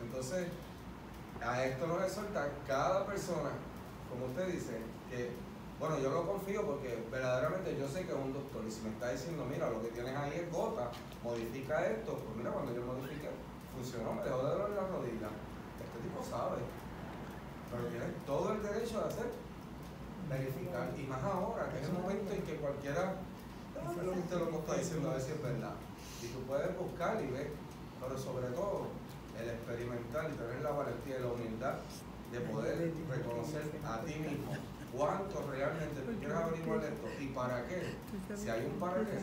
Entonces, a esto nos exhorta cada persona, como usted dice, que bueno, yo lo confío porque verdaderamente yo sé que es un doctor y si me está diciendo, mira, lo que tienes ahí es gota, modifica esto, pues mira, cuando yo modifique, funcionó, me dejó de doler la rodilla. Este tipo sabe, pero tiene todo el derecho de hacer, verificar, y más ahora, que es el momento en que cualquiera, es lo que usted lo está diciendo, a ver si es verdad. Y tú puedes buscar y ver, pero sobre todo el experimentar y tener la valentía y la humildad de poder reconocer a ti mismo cuánto realmente tú quieres averiguar esto y para qué. Si hay un para qué,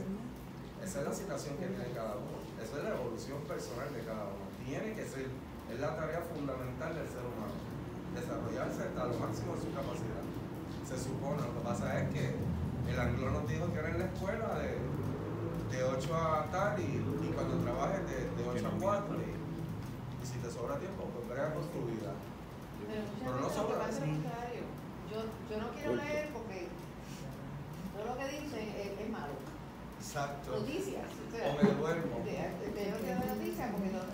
esa es la situación que tiene cada uno. Esa es la evolución personal de cada uno. Tiene que ser, es la tarea fundamental del ser humano, desarrollarse hasta lo máximo de su capacidad. Se supone, lo que pasa es que el anglo nos dijo que era en la escuela de, de 8 a tal y, cuando trabajes de, de 8 a 4 y, si te sobra tiempo, pues brega con tu vida. Pero no sobra yo, yo no quiero leer porque todo lo que dicen es, malo. Exacto. Noticias. O, sea, o me duermo. Noticias porque es malo.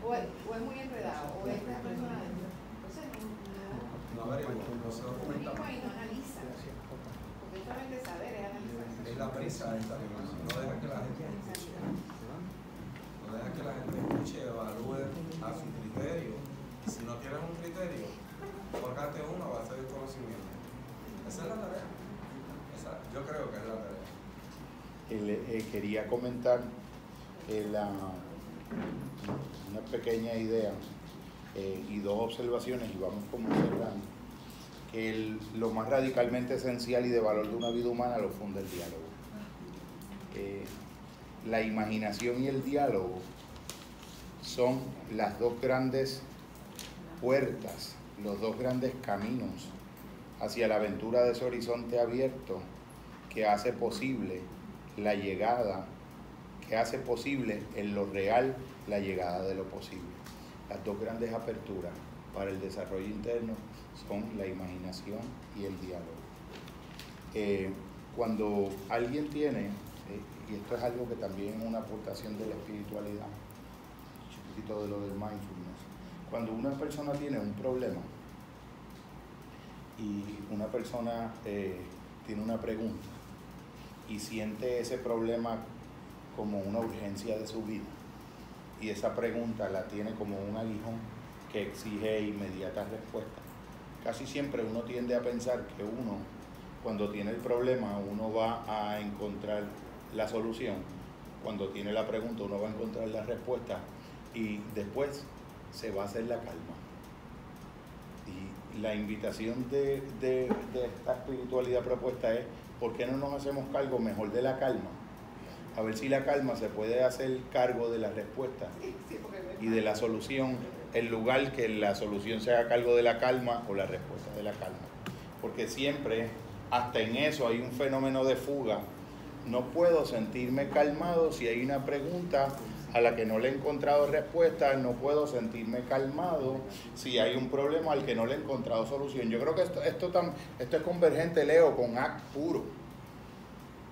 O es, o es muy enredado, o es una persona. Entonces, no. No no se documenta. No analiza. Porque solamente saber es analizar. Es la prisa esta, no deja que la gente escuche. No deja que la gente escuche, evalúe a su criterio. Si no tienes un criterio, Forjarte uno a base de conocimiento. Esa es la tarea. yo creo que es la tarea. Eh, quería comentar eh, una pequeña idea eh, y dos observaciones y vamos como cerrando. Que lo más radicalmente esencial y de valor de una vida humana lo funda el diálogo. la imaginación y el diálogo son las dos grandes puertas los dos grandes caminos hacia la aventura de ese horizonte abierto que hace posible la llegada, que hace posible en lo real la llegada de lo posible. Las dos grandes aperturas para el desarrollo interno son la imaginación y el diálogo. Eh, cuando alguien tiene, eh, y esto es algo que también es una aportación de la espiritualidad, un poquito de lo del mindfulness, cuando una persona tiene un problema y una persona eh, tiene una pregunta y siente ese problema como una urgencia de su vida y esa pregunta la tiene como un aguijón que exige inmediata respuesta. Casi siempre uno tiende a pensar que uno, cuando tiene el problema, uno va a encontrar la solución. Cuando tiene la pregunta, uno va a encontrar la respuesta y después se va a hacer la calma. Y la invitación de, esta espiritualidad propuesta es, ¿por qué no nos hacemos cargo mejor de la calma? A ver si la calma se puede hacer cargo de la respuesta y de la solución, en lugar que la solución se haga cargo de la calma o la respuesta de la calma. Porque siempre, hasta en eso, hay un fenómeno de fuga. No puedo sentirme calmado si hay una pregunta a la que no le he encontrado respuesta, no puedo sentirme calmado si hay un problema al que no le he encontrado solución. Yo creo que esto, esto, esto es convergente, Leo, con ACT puro.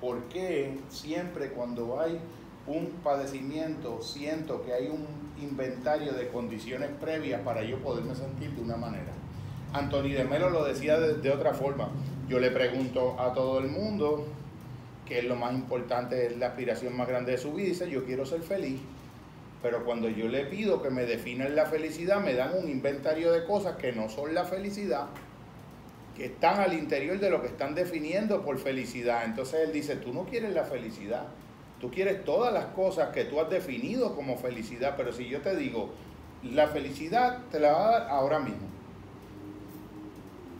¿Por qué siempre cuando hay un padecimiento siento que hay un inventario de condiciones previas para yo poderme sentir de una manera? Anthony de Melo lo decía de, de otra forma. Yo le pregunto a todo el mundo, que es lo más importante, es la aspiración más grande de su vida, dice, yo quiero ser feliz. Pero cuando yo le pido que me definan la felicidad, me dan un inventario de cosas que no son la felicidad, que están al interior de lo que están definiendo por felicidad. Entonces él dice, tú no quieres la felicidad, tú quieres todas las cosas que tú has definido como felicidad, pero si yo te digo, la felicidad te la va a dar ahora mismo,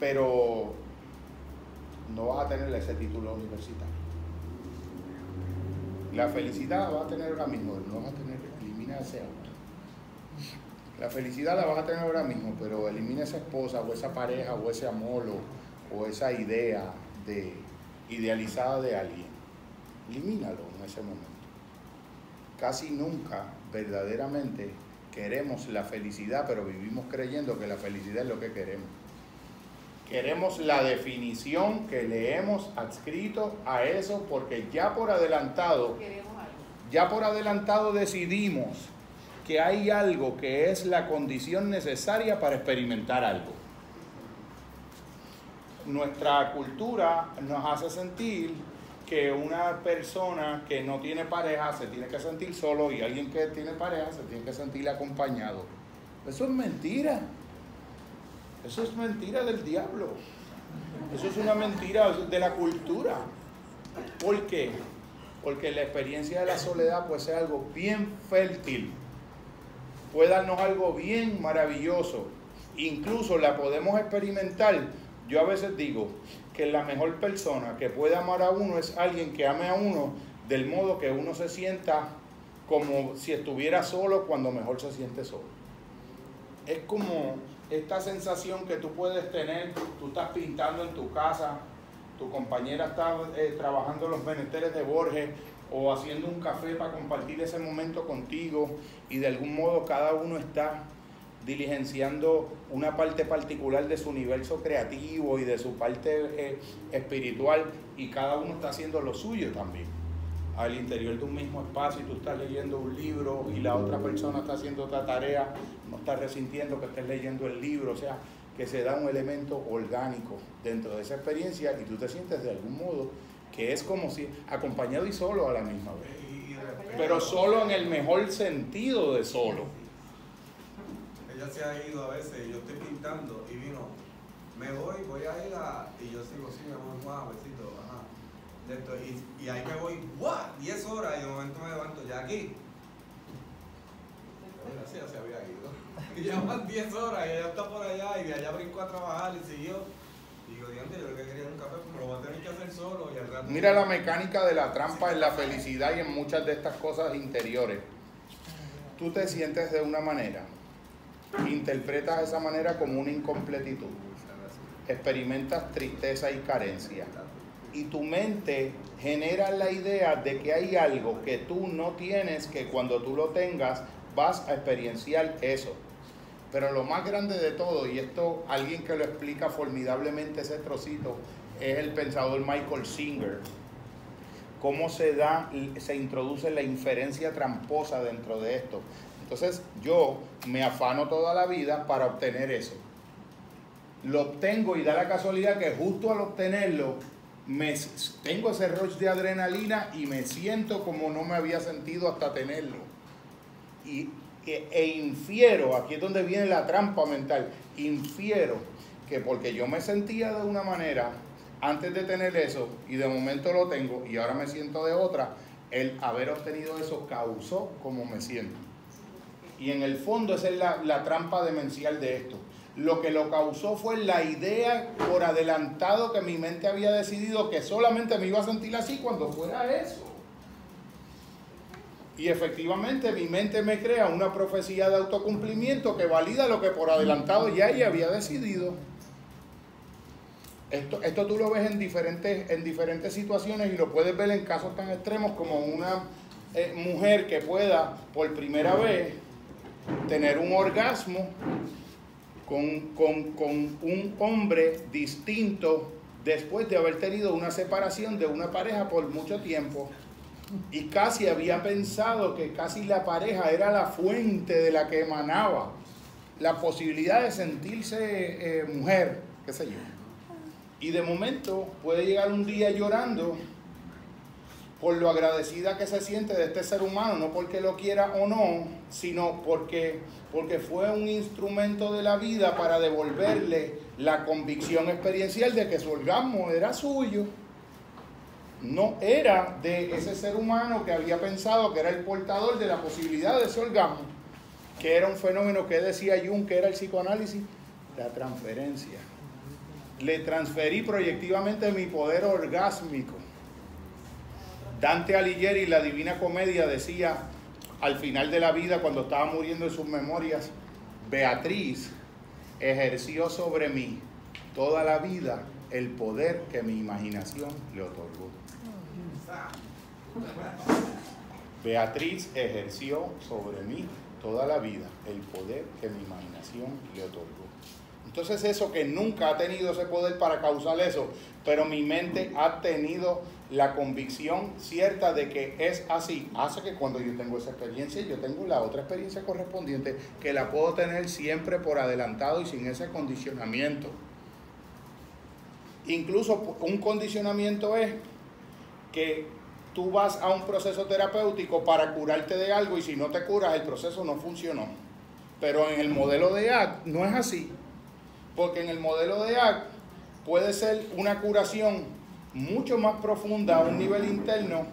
pero no vas a tener ese título universitario. La felicidad va a tener ahora mismo, no va a tener, elimina ese auto. La felicidad la vas a tener ahora mismo, pero elimina esa esposa o esa pareja o ese amor o, esa idea de idealizada de alguien. Elimínalo en ese momento. Casi nunca verdaderamente queremos la felicidad, pero vivimos creyendo que la felicidad es lo que queremos. Queremos la definición que le hemos adscrito a eso porque ya por adelantado, ya por adelantado decidimos que hay algo que es la condición necesaria para experimentar algo. Nuestra cultura nos hace sentir que una persona que no tiene pareja se tiene que sentir solo y alguien que tiene pareja se tiene que sentir acompañado. Eso es mentira. Eso es mentira del diablo. Eso es una mentira de la cultura. ¿Por qué? Porque la experiencia de la soledad puede ser algo bien fértil puede darnos algo bien maravilloso. Incluso la podemos experimentar. Yo a veces digo que la mejor persona que puede amar a uno es alguien que ame a uno del modo que uno se sienta como si estuviera solo cuando mejor se siente solo. Es como esta sensación que tú puedes tener, tú estás pintando en tu casa, tu compañera está eh, trabajando los menesteres de Borges o haciendo un café para compartir ese momento contigo y de algún modo cada uno está diligenciando una parte particular de su universo creativo y de su parte eh, espiritual y cada uno está haciendo lo suyo también. Al interior de un mismo espacio y tú estás leyendo un libro y la otra persona está haciendo otra tarea, no estás resintiendo que estés leyendo el libro, o sea, que se da un elemento orgánico dentro de esa experiencia y tú te sientes de algún modo que es como si acompañado y solo a la misma vez. Pero solo en el mejor sentido de solo. Ella se ha ido a veces, yo estoy pintando y vino, me voy, voy a ir a, y yo sigo, sí, amor, guau, besito, ajá. Y, y, ahí me voy, guau, 10 horas y de momento me levanto, ya aquí. Gracias, se había ido. *laughs* Y ya van 10 horas y ella está por allá y de allá brincó a trabajar y siguió. Mira la mecánica de la trampa en la felicidad y en muchas de estas cosas interiores. Tú te sientes de una manera, interpretas esa manera como una incompletitud, experimentas tristeza y carencia. Y tu mente genera la idea de que hay algo que tú no tienes, que cuando tú lo tengas vas a experienciar eso. Pero lo más grande de todo, y esto alguien que lo explica formidablemente ese trocito, es el pensador Michael Singer. Cómo se da, se introduce la inferencia tramposa dentro de esto. Entonces yo me afano toda la vida para obtener eso. Lo obtengo y da la casualidad que justo al obtenerlo tengo ese rush de adrenalina y me siento como no me había sentido hasta tenerlo. Y e infiero, aquí es donde viene la trampa mental, infiero que porque yo me sentía de una manera antes de tener eso y de momento lo tengo y ahora me siento de otra, el haber obtenido eso causó como me siento. Y en el fondo esa es la, la trampa demencial de esto. Lo que lo causó fue la idea por adelantado que mi mente había decidido que solamente me iba a sentir así cuando fuera eso. Y efectivamente mi mente me crea una profecía de autocumplimiento que valida lo que por adelantado ya ella había decidido. Esto, esto tú lo ves en diferentes, en diferentes situaciones y lo puedes ver en casos tan extremos como una eh, mujer que pueda por primera vez tener un orgasmo con, con un hombre distinto después de haber tenido una separación de una pareja por mucho tiempo y casi había pensado que casi la pareja era la fuente de la que emanaba la posibilidad de sentirse eh, mujer, qué sé yo. Y de momento puede llegar un día llorando por lo agradecida que se siente de este ser humano, no porque lo quiera o no, sino porque, porque fue un instrumento de la vida para devolverle la convicción experiencial de que su orgasmo era suyo no era de ese ser humano que había pensado que era el portador de la posibilidad de ese orgasmo, que era un fenómeno que decía Jung que era el psicoanálisis, la transferencia. Le transferí proyectivamente mi poder orgásmico. Dante Alighieri, la Divina Comedia, decía, al final de la vida, cuando estaba muriendo en sus memorias, Beatriz ejerció sobre mí toda la vida el poder que mi imaginación le otorgó. Beatriz ejerció sobre mí toda la vida el poder que mi imaginación le otorgó. Entonces eso que nunca ha tenido ese poder para causar eso, pero mi mente ha tenido la convicción cierta de que es así, hace que cuando yo tengo esa experiencia, yo tengo la otra experiencia correspondiente que la puedo tener siempre por adelantado y sin ese condicionamiento. Incluso un condicionamiento es que tú vas a un proceso terapéutico para curarte de algo y si no te curas el proceso no funcionó. Pero en el modelo de ACT no es así. Porque en el modelo de ACT puede ser una curación mucho más profunda a un nivel interno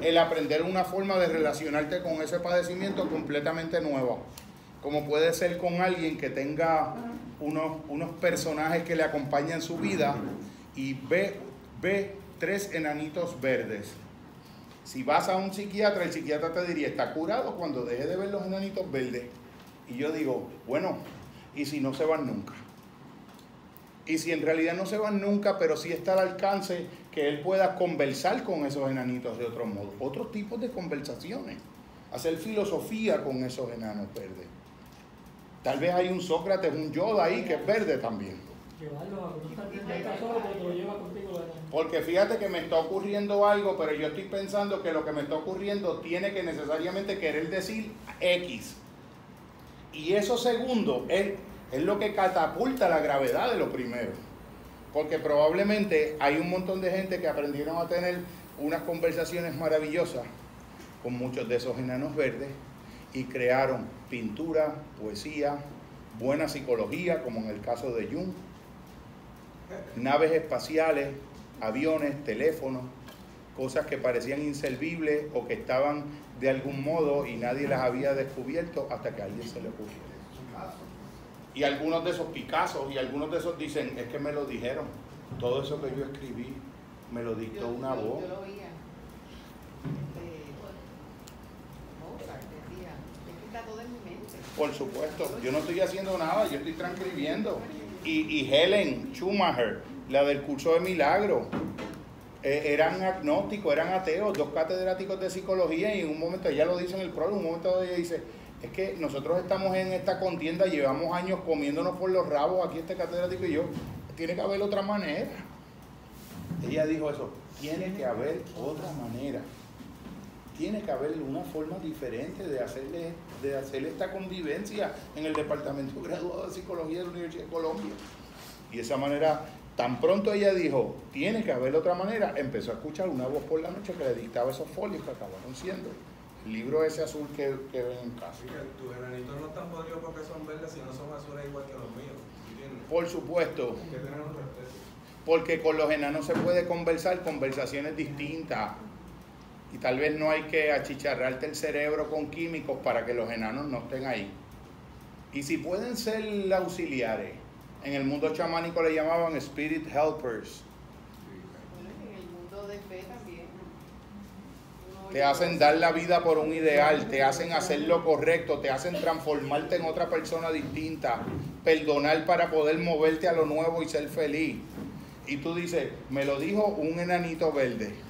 el aprender una forma de relacionarte con ese padecimiento completamente nueva. Como puede ser con alguien que tenga unos, unos personajes que le acompañan su vida y ve, ve tres enanitos verdes si vas a un psiquiatra, el psiquiatra te diría, está curado cuando deje de ver los enanitos verdes. Y yo digo, bueno, ¿y si no se van nunca? Y si en realidad no se van nunca, pero sí está al alcance que él pueda conversar con esos enanitos de otro modo. Otros tipos de conversaciones. Hacer filosofía con esos enanos verdes. Tal vez hay un Sócrates, un Yoda ahí que es verde también. Porque fíjate que me está ocurriendo algo, pero yo estoy pensando que lo que me está ocurriendo tiene que necesariamente querer decir X. Y eso segundo es, es lo que catapulta la gravedad de lo primero. Porque probablemente hay un montón de gente que aprendieron a tener unas conversaciones maravillosas con muchos de esos enanos verdes y crearon pintura, poesía, buena psicología, como en el caso de Jung, naves espaciales, aviones, teléfonos, cosas que parecían inservibles o que estaban de algún modo y nadie las había descubierto hasta que a alguien se le ocurrió. Y algunos de esos Picassos y algunos de esos dicen, es que me lo dijeron, todo eso que yo escribí me lo dictó una voz. Yo lo oía. Por supuesto, yo no estoy haciendo nada, yo estoy transcribiendo y, Helen Schumacher, la del curso de milagro, eh, eran agnósticos, eran ateos, dos catedráticos de psicología y en un momento, ella lo dice en el prólogo, en un momento ella dice, es que nosotros estamos en esta contienda, llevamos años comiéndonos por los rabos, aquí este catedrático y yo, tiene que haber otra manera. Ella dijo eso, tiene que haber otra manera. Tiene que haber una forma diferente de hacerle, de hacerle esta convivencia en el Departamento Graduado de Psicología de la Universidad de Colombia. Y esa manera, tan pronto ella dijo, tiene que haber otra manera, empezó a escuchar una voz por la noche que le dictaba esos folios que acabaron siendo libro ese azul que, que ven en casa. tus granitos no están podridos porque son verdes, sino son azules igual que los míos. Por supuesto. Porque con los enanos se puede conversar conversaciones distintas y tal vez no hay que achicharrarte el cerebro con químicos para que los enanos no estén ahí. Y si pueden ser auxiliares, en el mundo chamánico le llamaban spirit helpers. En el mundo de fe también. Te hacen dar la vida por un ideal, te hacen hacer lo correcto, te hacen transformarte en otra persona distinta, perdonar para poder moverte a lo nuevo y ser feliz. Y tú dices, me lo dijo un enanito verde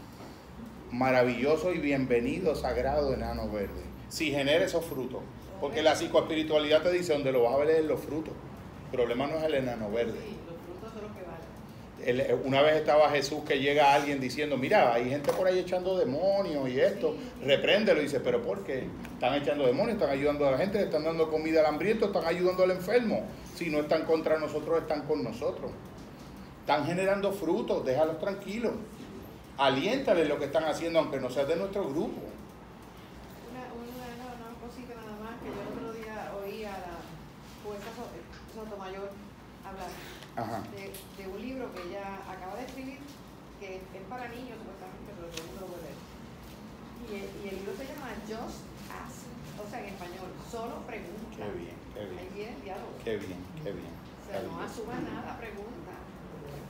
maravilloso y bienvenido, sagrado enano verde. Si genera esos frutos. Porque la psicoespiritualidad te dice donde lo vas a ver es los frutos. El problema no es el enano verde. Eh, una vez estaba Jesús que llega alguien diciendo, mira, hay gente por ahí echando demonios y esto, repréndelo y dice, pero ¿por qué? Están echando demonios, están ayudando a la gente, le están dando comida al hambriento, están ayudando al enfermo. Si no están contra nosotros, están con nosotros. Están generando frutos, déjalos tranquilos aliéntale lo que están haciendo, aunque no sea de nuestro grupo. Una, una, cosita nada más, que yo el otro día oí a la jueza Sotomayor hablar de, un libro que ella acaba de escribir, que es para niños supuestamente, pero todo el mundo lo puede leer. Y el, y el libro se llama Just Ask, o sea, en español, solo pregunta. Qué bien, qué bien. Ahí viene el diálogo. Qué bien, qué bien. O sea, no asuma nada, pregunta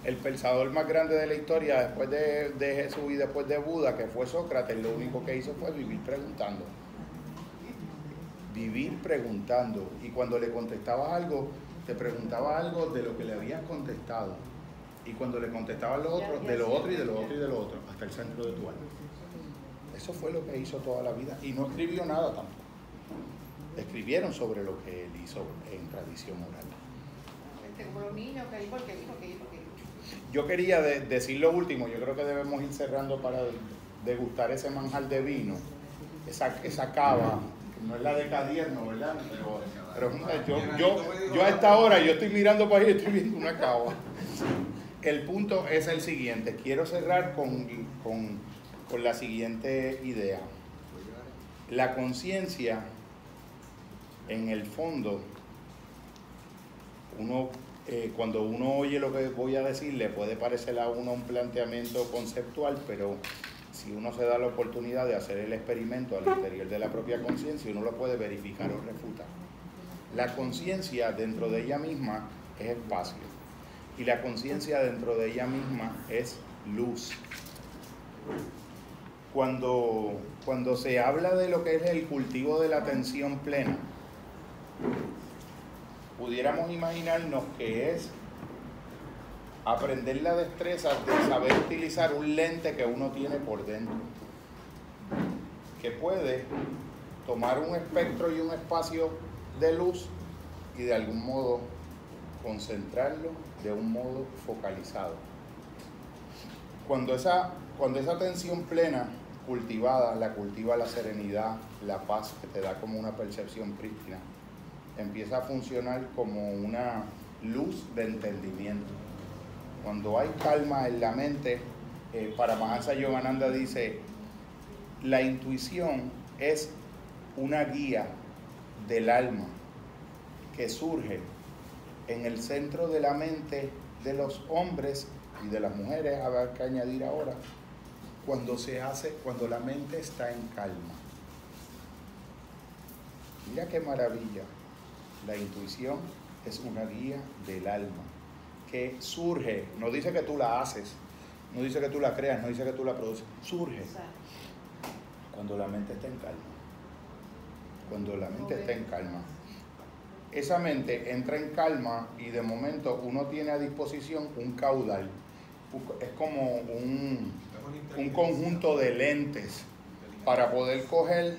el pensador más grande de la historia después de, Jesús y después de Buda, que fue Sócrates, lo único que hizo fue vivir preguntando. vivir preguntando. Y cuando le contestabas algo, te preguntaba algo de lo que le habías contestado. Y cuando le contestabas lo otro, de lo otro y de lo otro y de lo otro, hasta el centro de tu alma. Eso fue lo que hizo toda la vida. Y no escribió nada tampoco. Escribieron sobre lo que él hizo en tradición oral. Yo quería decir lo último, yo creo que debemos ir cerrando para degustar ese manjar de vino, esa, esa cava, no es la de Cadierno, ¿verdad? Pero, yo, yo, a esta hora yo estoy mirando para ahí y estoy viendo una cava. El punto es el siguiente, quiero cerrar con, con, con la siguiente idea. La conciencia, en el fondo, uno eh, cuando uno oye lo que voy a decir, le puede parecer a uno un planteamiento conceptual, pero si uno se da la oportunidad de hacer el experimento al interior de la propia conciencia, uno lo puede verificar o refutar. La conciencia dentro de ella misma es espacio y la conciencia dentro de ella misma es luz. Cuando, cuando se habla de lo que es el cultivo de la atención plena, pudiéramos imaginarnos que es aprender la destreza de saber utilizar un lente que uno tiene por dentro, que puede tomar un espectro y un espacio de luz y de algún modo concentrarlo de un modo focalizado. Cuando esa, cuando esa atención plena cultivada, la cultiva la serenidad, la paz que te da como una percepción prístina, empieza a funcionar como una luz de entendimiento. Cuando hay calma en la mente, eh, para Mahasa Yogananda dice, la intuición es una guía del alma que surge en el centro de la mente de los hombres y de las mujeres, habrá que añadir ahora, cuando se hace, cuando la mente está en calma. Mira qué maravilla. La intuición es una guía del alma que surge, no dice que tú la haces, no dice que tú la creas, no dice que tú la produces, surge cuando la mente está en calma. Cuando la mente está en calma. Esa mente entra en calma y de momento uno tiene a disposición un caudal. Es como un, un conjunto de lentes para poder coger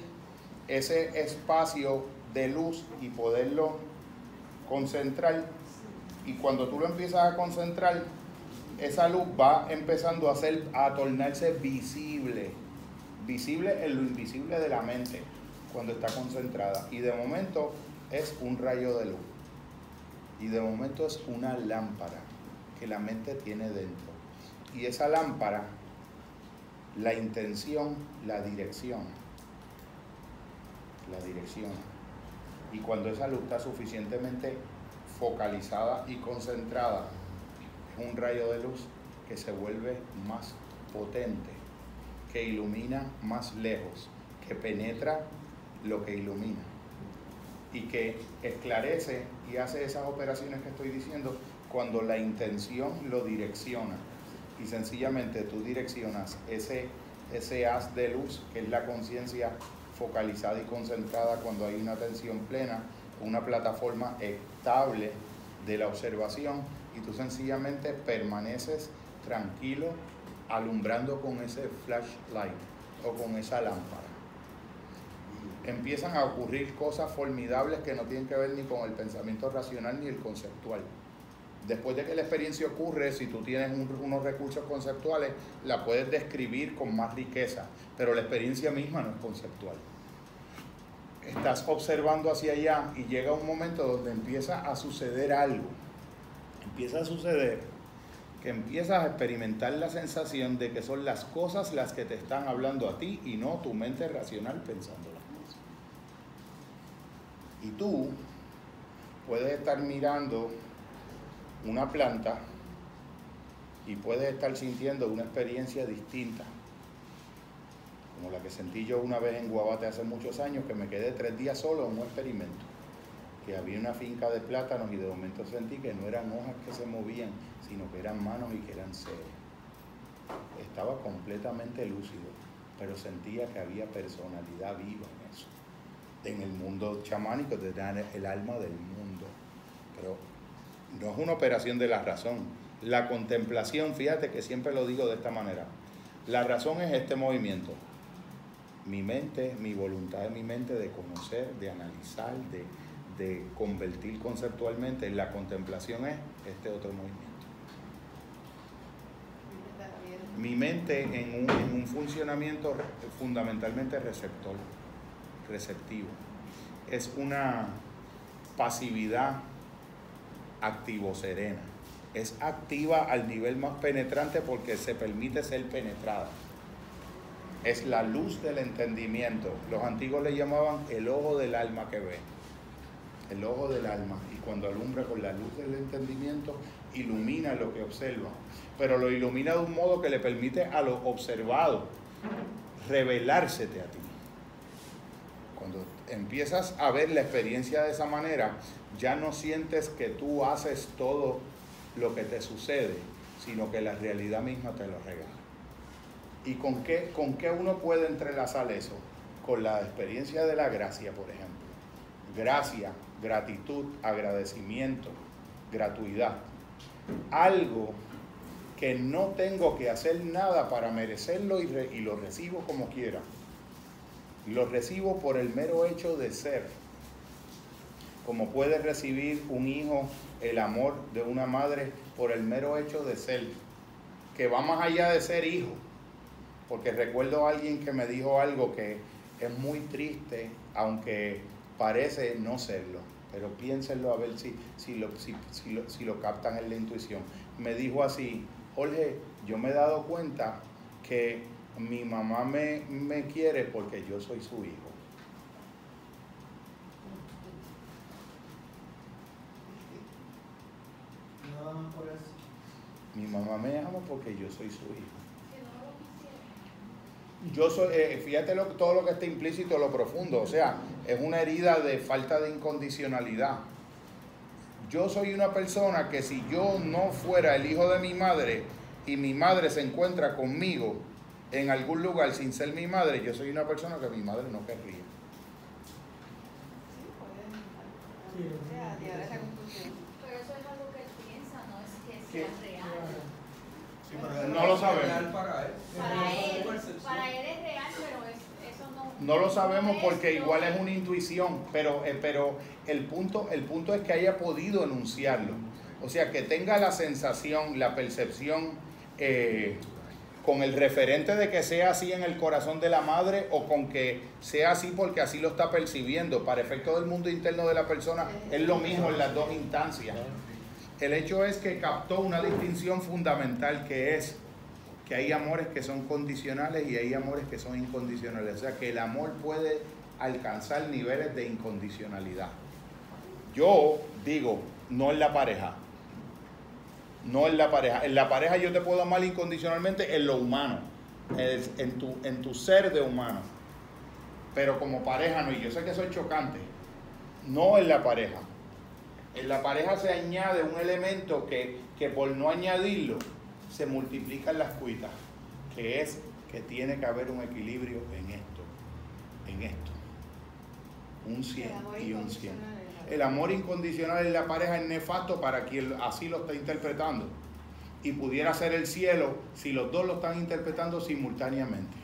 ese espacio de luz y poderlo concentrar. Y cuando tú lo empiezas a concentrar, esa luz va empezando a, hacer, a tornarse visible, visible en lo invisible de la mente, cuando está concentrada. Y de momento es un rayo de luz. Y de momento es una lámpara que la mente tiene dentro. Y esa lámpara, la intención, la dirección. La dirección y cuando esa luz está suficientemente focalizada y concentrada, es un rayo de luz que se vuelve más potente, que ilumina más lejos, que penetra lo que ilumina y que esclarece y hace esas operaciones que estoy diciendo cuando la intención lo direcciona y sencillamente tú direccionas ese, ese haz de luz que es la conciencia focalizada y concentrada cuando hay una atención plena, una plataforma estable de la observación y tú sencillamente permaneces tranquilo alumbrando con ese flashlight o con esa lámpara. Empiezan a ocurrir cosas formidables que no tienen que ver ni con el pensamiento racional ni el conceptual. Después de que la experiencia ocurre, si tú tienes unos recursos conceptuales, la puedes describir con más riqueza, pero la experiencia misma no es conceptual estás observando hacia allá y llega un momento donde empieza a suceder algo. Empieza a suceder que empiezas a experimentar la sensación de que son las cosas las que te están hablando a ti y no tu mente racional pensando. Y tú puedes estar mirando una planta y puedes estar sintiendo una experiencia distinta como la que sentí yo una vez en Guabate hace muchos años, que me quedé tres días solo en un experimento, que había una finca de plátanos y de momento sentí que no eran hojas que se movían, sino que eran manos y que eran seres. Estaba completamente lúcido, pero sentía que había personalidad viva en eso. En el mundo chamánico te dan el alma del mundo. Pero no es una operación de la razón. La contemplación, fíjate que siempre lo digo de esta manera. La razón es este movimiento. Mi mente, mi voluntad de mi mente de conocer, de analizar, de, de convertir conceptualmente. La contemplación es este otro movimiento. Mi mente en un, en un funcionamiento fundamentalmente receptor receptivo. Es una pasividad activo-serena. Es activa al nivel más penetrante porque se permite ser penetrada. Es la luz del entendimiento. Los antiguos le llamaban el ojo del alma que ve. El ojo del alma. Y cuando alumbra con la luz del entendimiento, ilumina lo que observa. Pero lo ilumina de un modo que le permite a lo observado revelársete a ti. Cuando empiezas a ver la experiencia de esa manera, ya no sientes que tú haces todo lo que te sucede, sino que la realidad misma te lo regala. ¿Y con qué, con qué uno puede entrelazar eso? Con la experiencia de la gracia, por ejemplo. Gracia, gratitud, agradecimiento, gratuidad. Algo que no tengo que hacer nada para merecerlo y, y lo recibo como quiera lo recibo por el mero hecho de ser. Como puede recibir un hijo el amor de una madre por el mero hecho de ser, que va más allá de ser hijo. Porque recuerdo a alguien que me dijo algo que es muy triste, aunque parece no serlo. Pero piénsenlo a ver si, si, lo, si, si lo captan en la intuición. Me dijo así, Jorge, yo me he dado cuenta que mi mamá me, me quiere porque yo soy su hijo. Mi mamá me ama porque yo soy su hijo. Yo soy, eh, fíjate todo lo que está implícito, lo profundo, o sea, es una herida de falta de incondicionalidad. Yo soy una persona que si yo no fuera el hijo de mi madre y mi madre se encuentra conmigo, en algún lugar sin ser mi madre, yo soy una persona que mi madre no querría. Pero eso es algo que él piensa, no es que sea real. no lo sabemos. Para él, para él, es real, pero eso no. No lo sabemos porque igual es una intuición, pero, eh, pero el, punto, el punto es que haya podido enunciarlo. O sea, que tenga la sensación, la percepción eh, con el referente de que sea así en el corazón de la madre o con que sea así porque así lo está percibiendo. Para efecto del mundo interno de la persona es lo mismo en las dos instancias. El hecho es que captó una distinción fundamental que es que hay amores que son condicionales y hay amores que son incondicionales. O sea que el amor puede alcanzar niveles de incondicionalidad. Yo digo, no en la pareja, no en la pareja. En la pareja yo te puedo amar incondicionalmente en lo humano, en tu, en tu ser de humano. Pero como pareja no, y yo sé que soy chocante, no en la pareja. En la pareja se añade un elemento que, que por no añadirlo se multiplican las cuitas, que es que tiene que haber un equilibrio en esto, en esto. Un 100 y un 100 el amor incondicional en la pareja es nefasto para quien así lo está interpretando. Y pudiera ser el cielo si los dos lo están interpretando simultáneamente.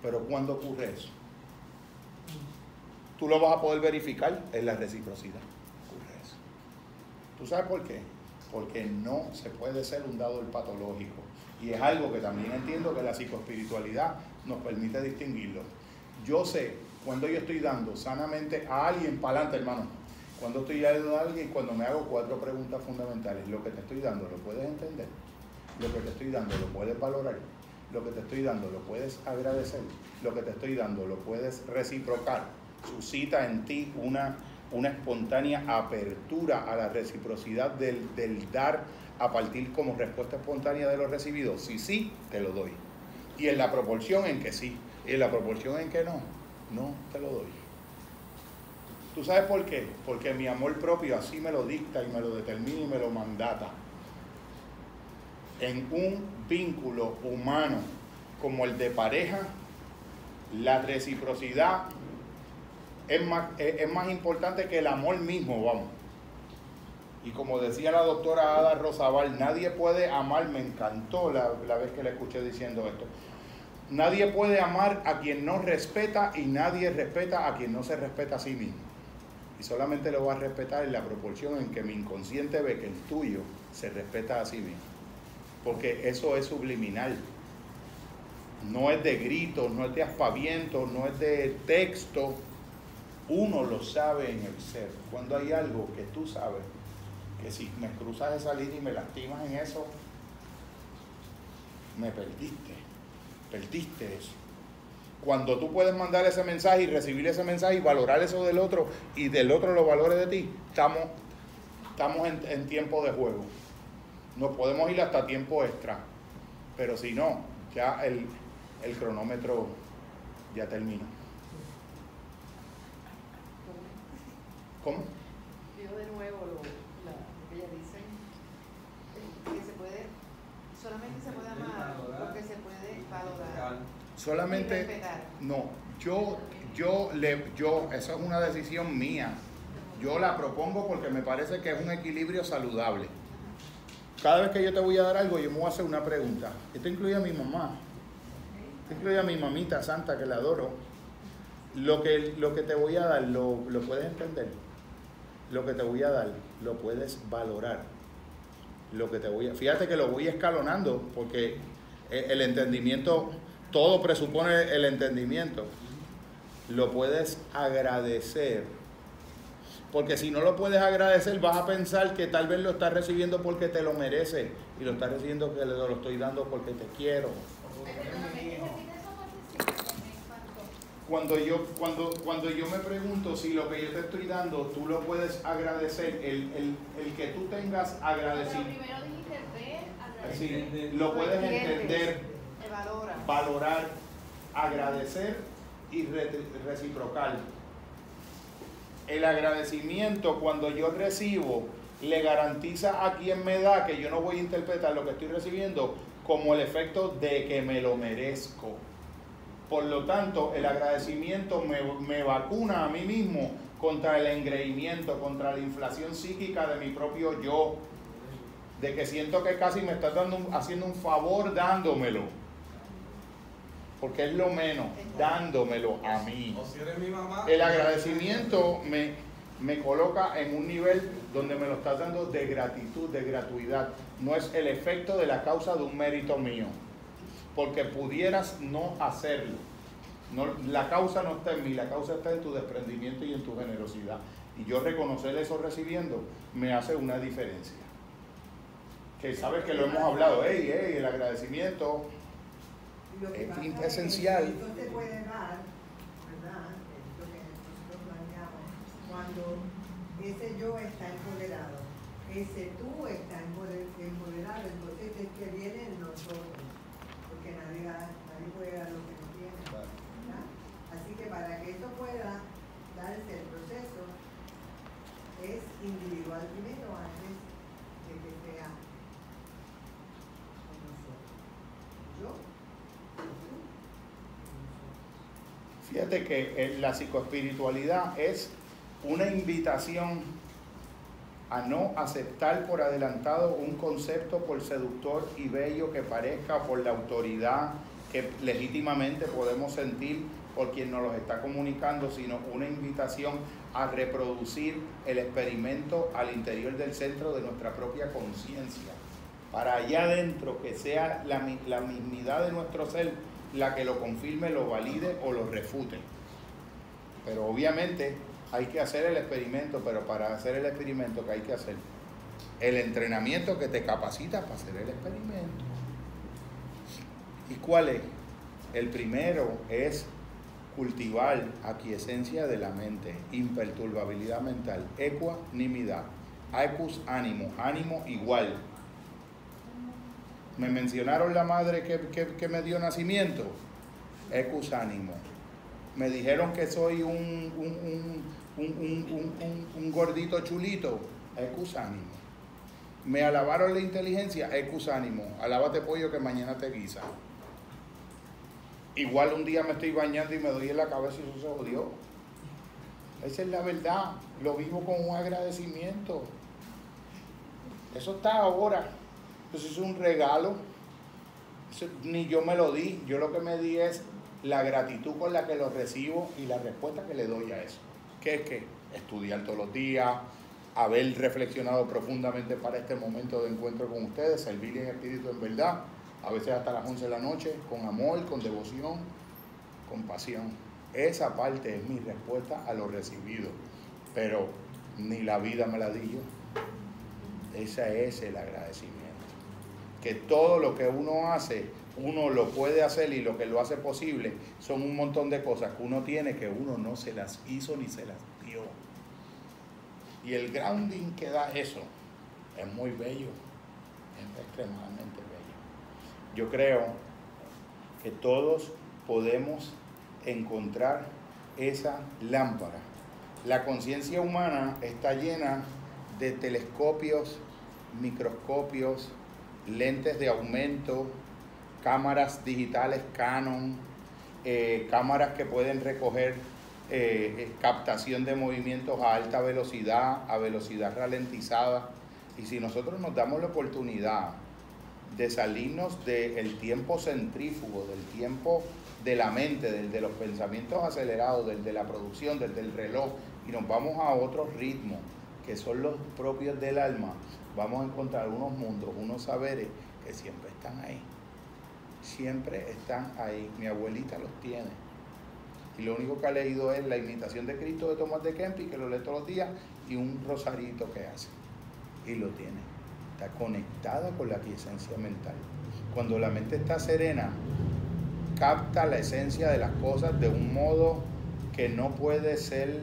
Pero ¿cuándo ocurre eso? Tú lo vas a poder verificar en la reciprocidad. Ocurre eso. ¿Tú sabes por qué? Porque no se puede ser un dado el patológico. Y es algo que también entiendo que la psicoespiritualidad nos permite distinguirlo. Yo sé cuando yo estoy dando sanamente a alguien para adelante, hermano cuando estoy ayudando a alguien, cuando me hago cuatro preguntas fundamentales, lo que te estoy dando, ¿lo puedes entender? Lo que te estoy dando, ¿lo puedes valorar? Lo que te estoy dando, ¿lo puedes agradecer? Lo que te estoy dando, ¿lo puedes reciprocar? Suscita en ti una, una espontánea apertura a la reciprocidad del, del dar a partir como respuesta espontánea de lo recibido. Si sí, te lo doy. Y en la proporción en que sí, y en la proporción en que no, no te lo doy. ¿Tú sabes por qué? Porque mi amor propio así me lo dicta y me lo determina y me lo mandata. En un vínculo humano como el de pareja, la reciprocidad es más, importante que el amor mismo, vamos. Y como decía la doctora Ada Rosabal, nadie puede amar, me encantó la, la vez que le escuché diciendo esto, nadie puede amar a quien no respeta y nadie respeta a quien no se respeta a sí mismo. Solamente lo voy a respetar en la proporción en que mi inconsciente ve que el tuyo se respeta a sí mismo. Porque eso es subliminal. No es de gritos, no es de aspavientos, no es de texto. Uno lo sabe en el ser. Cuando hay algo que tú sabes, que si me cruzas esa línea y me lastimas en eso, me perdiste. Perdiste eso. Cuando tú puedes mandar ese mensaje y recibir ese mensaje y valorar eso del otro y del otro lo valores de ti, estamos, estamos en, en tiempo de juego. Nos podemos ir hasta tiempo extra, pero si no, ya el, el cronómetro ya termina. ¿Cómo? Yo de nuevo lo, lo que ella dice, que se puede, solamente se puede amar lo que se puede valorar. Solamente, no, yo, yo, le, yo, esa es una decisión mía. Yo la propongo porque me parece que es un equilibrio saludable. Cada vez que yo te voy a dar algo, yo me voy a hacer una pregunta. Esto incluye a mi mamá. Esto incluye a mi mamita santa, que la adoro. Lo que, lo que te voy a dar, lo, lo puedes entender lo que te voy a dar lo puedes valorar. Lo que te voy a, fíjate que lo voy escalonando porque el entendimiento, todo presupone el entendimiento. Lo puedes agradecer. Porque si no lo puedes agradecer, vas a pensar que tal vez lo estás recibiendo porque te lo mereces y lo estás recibiendo que lo estoy dando porque te quiero cuando yo, cuando, cuando yo me pregunto si lo que yo te estoy dando tú lo puedes agradecer, el, el, el que tú tengas agradecido. primero dijiste ver, Sí, lo puedes entender, valorar, agradecer y reciprocar. El agradecimiento cuando yo recibo le garantiza a quien me da que yo no voy a interpretar lo que estoy recibiendo como el efecto de que me lo merezco. Por lo tanto, el agradecimiento me, vacuna a mí mismo contra el engreimiento, contra la inflación psíquica de mi propio yo, de que siento que casi me estás dando haciendo un favor dándomelo. Porque es lo menos, dándomelo a mí. El agradecimiento me, me coloca en un nivel donde me lo estás dando de gratitud, de gratuidad. No es el efecto de la causa de un mérito mío porque pudieras no hacerlo. No, la causa no está en mí, la causa está en tu desprendimiento y en tu generosidad. Y yo reconocer eso recibiendo me hace una diferencia. Que sabes que lo hemos hablado, hey, hey, el agradecimiento es esencial. Esto se puede dar, ¿verdad? Esto que nosotros planteamos, cuando ese yo está empoderado, ese tú está empoderado, entonces es que viene nosotros que nadie, nadie puede dar lo que no tiene. Así que para que esto pueda darse el proceso, es individual primero antes de que sea con nosotros. Yo, Fíjate que la psicoespiritualidad es una invitación a no aceptar por adelantado un concepto por seductor y bello que parezca por la autoridad que legítimamente podemos sentir por quien nos los está comunicando, sino una invitación a reproducir el experimento al interior del centro de nuestra propia conciencia, para allá adentro que sea la, la mismidad de nuestro ser la que lo confirme, lo valide o lo refute. Pero obviamente hay que hacer el experimento, pero para hacer el experimento, ¿qué hay que hacer? El entrenamiento que te capacita para hacer el experimento. ¿Y cuál es? El primero es cultivar aquiescencia de la mente, imperturbabilidad mental, ecuanimidad, aecus ánimo, ánimo igual. Me mencionaron la madre que, me dio nacimiento, ecus ánimo. Me dijeron que soy un, un, gordito chulito, ánimo. Me alabaron la inteligencia, ánimo. Alábate pollo que mañana te guisa. Igual un día me estoy bañando y me doy en la cabeza y eso se jodió. Esa es la verdad. Lo vivo con un agradecimiento. Eso está ahora. Eso es un regalo. ni yo me lo di. Yo lo que me di es la gratitud con la que lo recibo y la respuesta que le doy a eso. ¿Qué es que? Estudiar todos los días, haber reflexionado profundamente para este momento de encuentro con ustedes, servir en espíritu en verdad, a veces hasta las 11 de la noche, con amor, con devoción, con pasión. Esa parte es mi respuesta a lo recibido, pero ni la vida me la di yo. Ese es el agradecimiento. Que todo lo que uno hace, uno lo puede hacer y lo que lo hace posible son un montón de cosas que uno tiene que uno no se las hizo ni se las dio. Y el grounding que da eso es muy bello, es extremadamente bello. Yo creo que todos podemos encontrar esa lámpara. La conciencia humana está llena de telescopios, microscopios, lentes de aumento, cámaras digitales Canon, eh, cámaras que pueden recoger eh, eh, captación de movimientos a alta velocidad, a velocidad ralentizada. Y si nosotros nos damos la oportunidad de salirnos del tiempo centrífugo, del tiempo de la mente, del de los pensamientos acelerados, del de la producción, del del reloj, y nos vamos a otros ritmos que son los propios del alma, vamos a encontrar unos mundos, unos saberes que siempre están ahí. Siempre están ahí. Mi abuelita los tiene. Y lo único que ha leído es la imitación de Cristo de Tomás de Kempis, que lo lee todos los días, y un rosarito que hace. Y lo tiene. Está conectada con la esencia mental. Cuando la mente está serena, capta la esencia de las cosas de un modo que no puede ser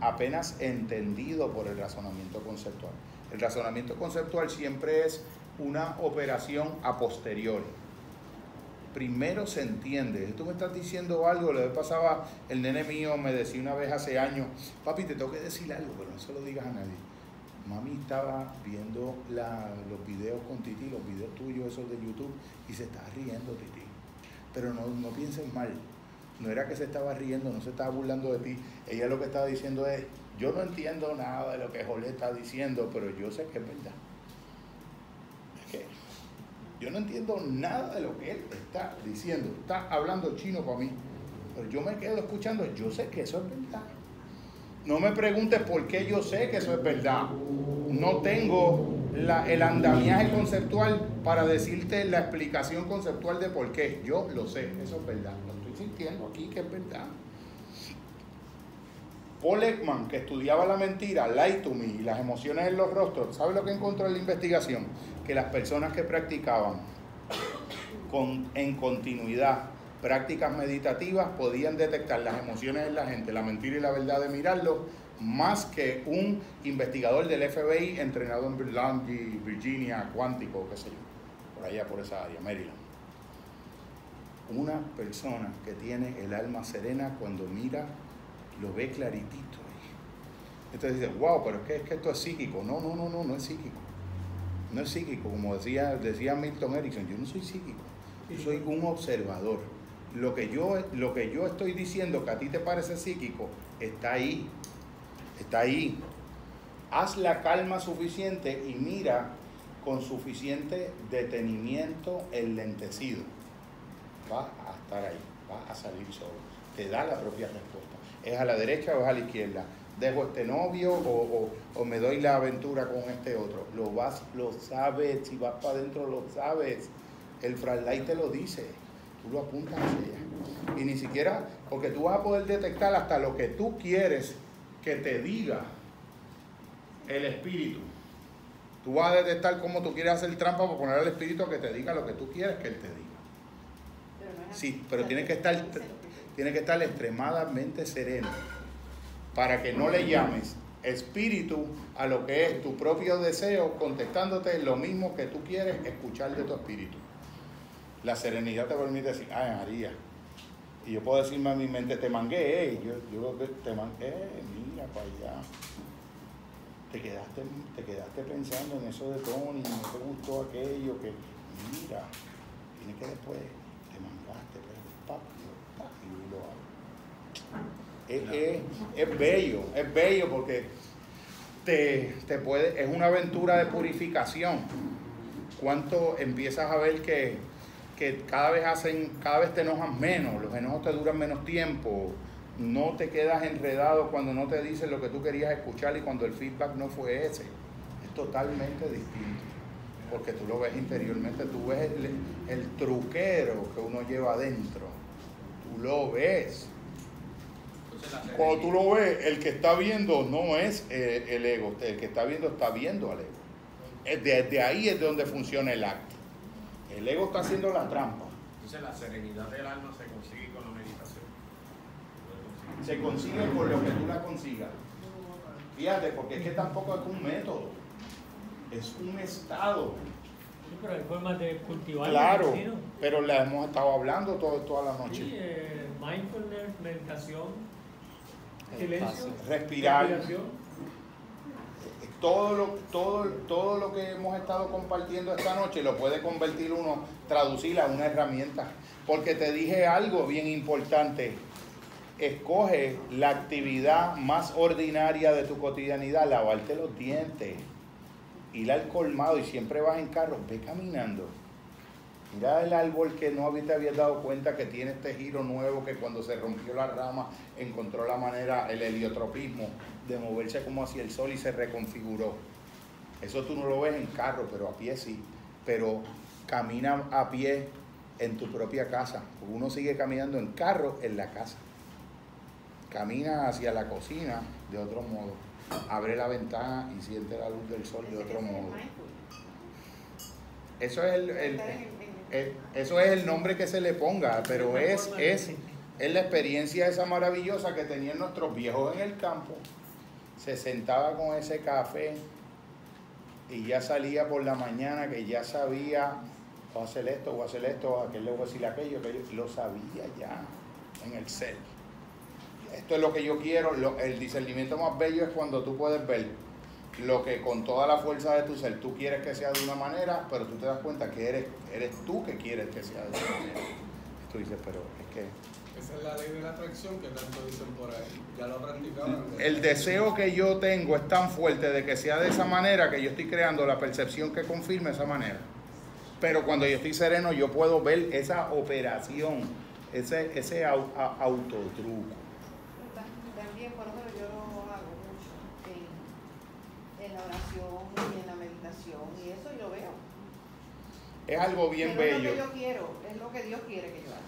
apenas entendido por el razonamiento conceptual. El razonamiento conceptual siempre es una operación a posteriori primero se entiende. Tú me estás diciendo algo, le pasaba, el nene mío me decía una vez hace años, papi, te tengo que decir algo, pero no se lo digas a nadie. Mami estaba viendo los videos con Titi, los videos tuyos, esos de YouTube, y se estaba riendo Titi. Pero no, no pienses mal, no era que se estaba riendo, no se estaba burlando de ti. Ella lo que estaba diciendo es, yo no entiendo nada de lo que Jorge está diciendo, pero yo sé que es verdad. Yo no entiendo nada de lo que él está diciendo. Está hablando chino para mí. Pero yo me quedo escuchando. Yo sé que eso es verdad. No me preguntes por qué yo sé que eso es verdad. No tengo el andamiaje conceptual para decirte la explicación conceptual de por qué. Yo lo sé, eso es verdad. Lo estoy sintiendo aquí que es verdad. Paul Ekman, que estudiaba la mentira, Light to Me y las emociones en los rostros, ¿sabe lo que encontró en la investigación? Que las personas que practicaban con, en continuidad prácticas meditativas podían detectar las emociones en la gente, la mentira y la verdad de mirarlo, más que un investigador del FBI entrenado en Berlangui, Virginia, cuántico, qué sé yo, por allá, por esa área, Maryland. Una persona que tiene el alma serena cuando mira lo ve claritito ahí. Entonces dice, wow, pero es que, es que esto es psíquico. No, no, no, no, no es psíquico. No es psíquico, como decía, decía Milton Erickson, yo no soy psíquico, yo soy un observador. Lo que, yo, lo que yo estoy diciendo que a ti te parece psíquico, está ahí, está ahí. Haz la calma suficiente y mira con suficiente detenimiento el lentecido. Va a estar ahí, va a salir solo. Te da la propia respuesta. ¿Es a la derecha o es a la izquierda? ¿Dejo este novio o, me doy la aventura con este otro? Lo vas, lo sabes, si vas para adentro lo sabes. El flashlight te lo dice, tú lo apuntas hacia allá. Y ni siquiera, porque tú vas a poder detectar hasta lo que tú quieres que te diga el espíritu. Tú vas a detectar cómo tú quieres hacer trampa para poner al espíritu que te diga lo que tú quieres que él te diga. Sí, pero tiene que estar tiene que estar extremadamente sereno para que no le llames espíritu a lo que es tu propio deseo, contestándote lo mismo que tú quieres escuchar de tu espíritu. La serenidad te permite decir, ay María, y yo puedo decirme a mi mente, te mangué, yo, yo te mangué, mira para allá. Te quedaste, te quedaste pensando en eso de Tony, no te gustó aquello que, mira, tiene que después, papi, Es, bello, es bello porque te, te, puede, es una aventura de purificación. Cuánto empiezas a ver que, que cada vez hacen, cada vez te enojas menos, los enojos te duran menos tiempo, no te quedas enredado cuando no te dicen lo que tú querías escuchar y cuando el feedback no fue ese. Es totalmente distinto. Porque tú lo ves interiormente, tú ves el, truquero que uno lleva adentro. Tú lo ves. Cuando tú lo ves, el que está viendo no es eh, el ego, el que está viendo está viendo al ego. Desde ahí es de donde funciona el acto. El ego está haciendo la trampa. Entonces la serenidad del alma se consigue con la meditación. Se consigue por lo que tú la consigas. Fíjate, porque es que tampoco es un método, es un estado. Sí, pero hay formas de cultivar. Claro, pero la hemos estado hablando todo, toda la noche. Sí, eh, mindfulness, meditación, silencio, respirar. Todo lo, todo, todo lo que hemos estado compartiendo esta noche lo puede convertir uno, traducir a una herramienta. Porque te dije algo bien importante escoge la actividad más ordinaria de tu cotidianidad, lavarte los dientes, ir al colmado y siempre vas en carro, ve caminando. Mira el árbol que no te habías dado cuenta que tiene este giro nuevo que cuando se rompió la rama encontró la manera, el heliotropismo, de moverse como hacia el sol y se reconfiguró. Eso tú no lo ves en carro, pero a pie sí. Pero camina a pie en tu propia casa. Uno sigue caminando en carro en la casa camina hacia la cocina de otro modo, abre la ventana y siente la luz del sol de otro modo. Eso es el, eso es el nombre que se le ponga, pero es, es, es la experiencia esa maravillosa que tenían nuestros viejos en el campo. Se sentaba con ese café y ya salía por la mañana que ya sabía, voy a hacer esto, voy a hacer esto, aquel le voy a decir aquello, aquello, lo sabía ya en el ser esto es lo que yo quiero. el discernimiento más bello es cuando tú puedes ver lo que con toda la fuerza de tu ser tú quieres que sea de una manera, pero tú te das cuenta que eres, eres tú que quieres que sea de esa manera. Tú dices, pero es que... Esa es la ley de la atracción que tanto dicen por ahí. Ya lo practicaban. El deseo que yo tengo es tan fuerte de que sea de esa manera que yo estoy creando la percepción que confirme esa manera. Pero cuando yo estoy sereno, yo puedo ver esa operación, ese, ese autotruco. Es algo bien bello. Es lo que yo quiero, es lo que Dios quiere que yo haga.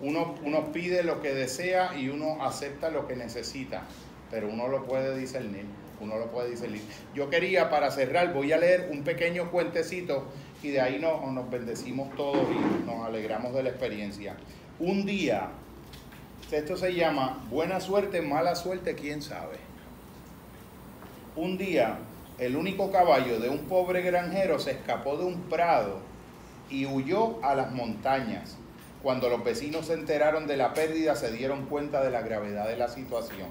Uno, uno pide lo que desea y uno acepta lo que necesita, pero uno lo puede discernir. Uno lo puede discernir. Yo quería, para cerrar, voy a leer un pequeño cuentecito y de ahí nos, nos bendecimos todos y nos alegramos de la experiencia. Un día, esto se llama buena suerte, mala suerte, quién sabe. Un día, el único caballo de un pobre granjero se escapó de un prado y huyó a las montañas. Cuando los vecinos se enteraron de la pérdida, se dieron cuenta de la gravedad de la situación.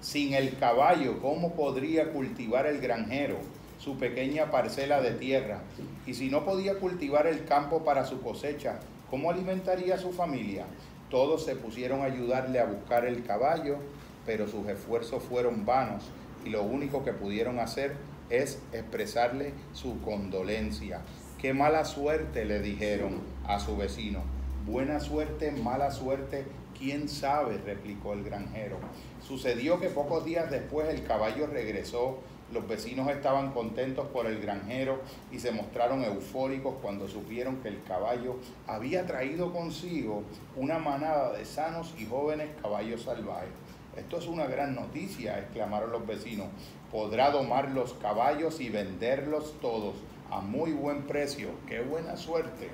Sin el caballo, ¿cómo podría cultivar el granjero su pequeña parcela de tierra? Y si no podía cultivar el campo para su cosecha, ¿cómo alimentaría a su familia? Todos se pusieron a ayudarle a buscar el caballo, pero sus esfuerzos fueron vanos y lo único que pudieron hacer es expresarle su condolencia. Qué mala suerte le dijeron a su vecino. Buena suerte, mala suerte, quién sabe, replicó el granjero. Sucedió que pocos días después el caballo regresó. Los vecinos estaban contentos por el granjero y se mostraron eufóricos cuando supieron que el caballo había traído consigo una manada de sanos y jóvenes caballos salvajes. Esto es una gran noticia, exclamaron los vecinos. Podrá domar los caballos y venderlos todos a muy buen precio. ¡Qué buena suerte!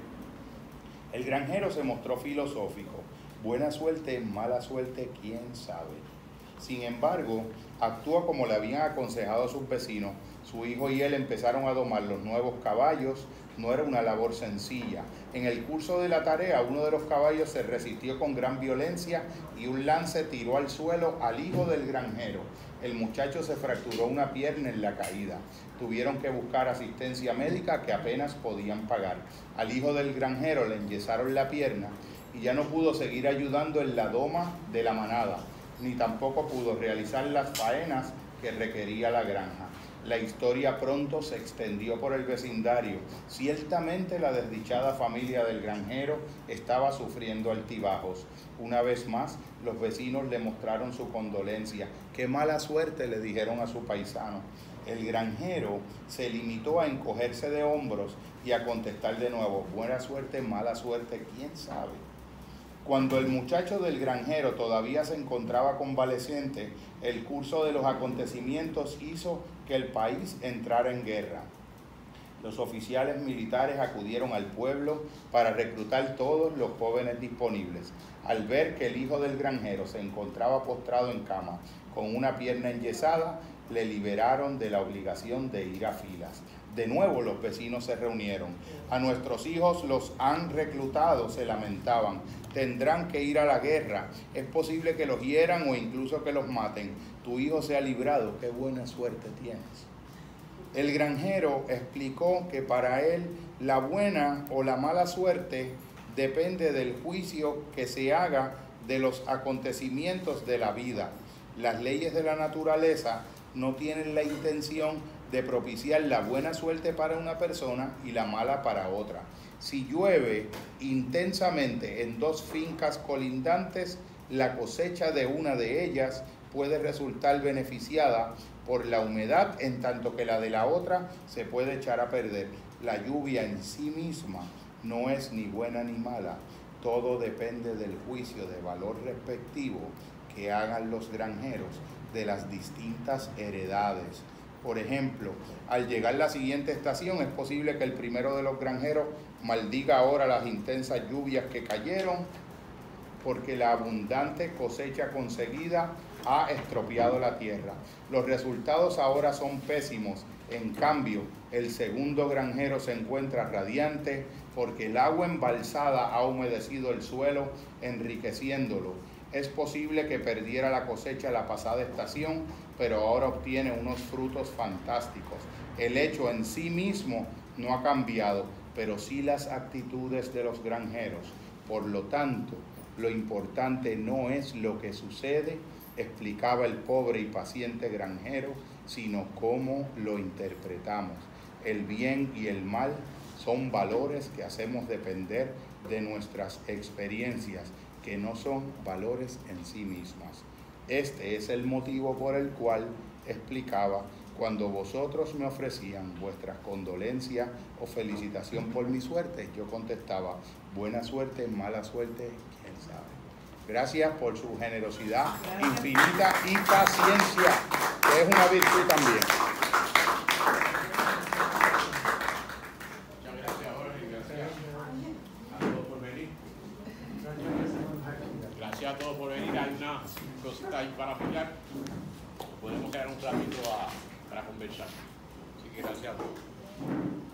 El granjero se mostró filosófico. Buena suerte, mala suerte, quién sabe. Sin embargo, actúa como le habían aconsejado a sus vecinos. Su hijo y él empezaron a domar los nuevos caballos. No era una labor sencilla. En el curso de la tarea, uno de los caballos se resistió con gran violencia y un lance tiró al suelo al hijo del granjero. El muchacho se fracturó una pierna en la caída tuvieron que buscar asistencia médica que apenas podían pagar. Al hijo del granjero le enyesaron la pierna y ya no pudo seguir ayudando en la doma de la manada. ni tampoco pudo realizar las faenas que requería la granja. La historia pronto se extendió por el vecindario. Ciertamente la desdichada familia del granjero estaba sufriendo altibajos. Una vez más, los vecinos le mostraron su condolencia. Qué mala suerte le dijeron a su paisano. El granjero se limitó a encogerse de hombros y a contestar de nuevo, buena suerte, mala suerte, quién sabe. Cuando el muchacho del granjero todavía se encontraba convaleciente, el curso de los acontecimientos hizo que el país entrara en guerra. Los oficiales militares acudieron al pueblo para reclutar todos los jóvenes disponibles. Al ver que el hijo del granjero se encontraba postrado en cama con una pierna enyesada, le liberaron de la obligación de ir a filas. De nuevo los vecinos se reunieron. A nuestros hijos los han reclutado, se lamentaban. Tendrán que ir a la guerra. Es posible que los hieran o incluso que los maten. Tu hijo se ha librado. Qué buena suerte tienes. El granjero explicó que para él la buena o la mala suerte depende del juicio que se haga de los acontecimientos de la vida. Las leyes de la naturaleza no tienen la intención de propiciar la buena suerte para una persona y la mala para otra. Si llueve intensamente en dos fincas colindantes, la cosecha de una de ellas puede resultar beneficiada por la humedad, en tanto que la de la otra se puede echar a perder. La lluvia en sí misma no es ni buena ni mala, todo depende del juicio de valor respectivo que hagan los granjeros de las distintas heredades. Por ejemplo, al llegar la siguiente estación es posible que el primero de los granjeros maldiga ahora las intensas lluvias que cayeron porque la abundante cosecha conseguida ha estropeado la tierra. Los resultados ahora son pésimos. En cambio, el segundo granjero se encuentra radiante porque el agua embalsada ha humedecido el suelo, enriqueciéndolo es posible que perdiera la cosecha la pasada estación, pero ahora obtiene unos frutos fantásticos. El hecho en sí mismo no ha cambiado, pero sí las actitudes de los granjeros. Por lo tanto, lo importante no es lo que sucede, explicaba el pobre y paciente granjero, sino cómo lo interpretamos. El bien y el mal son valores que hacemos depender de nuestras experiencias que no son valores en sí mismas. Este es el motivo por el cual explicaba cuando vosotros me ofrecían vuestras condolencias o felicitación por mi suerte, yo contestaba, buena suerte, mala suerte, quién sabe. Gracias por su generosidad infinita y paciencia, que es una virtud también. Ahí para apoyar. Podemos quedar un ratito para conversar. Así que gracias a todos.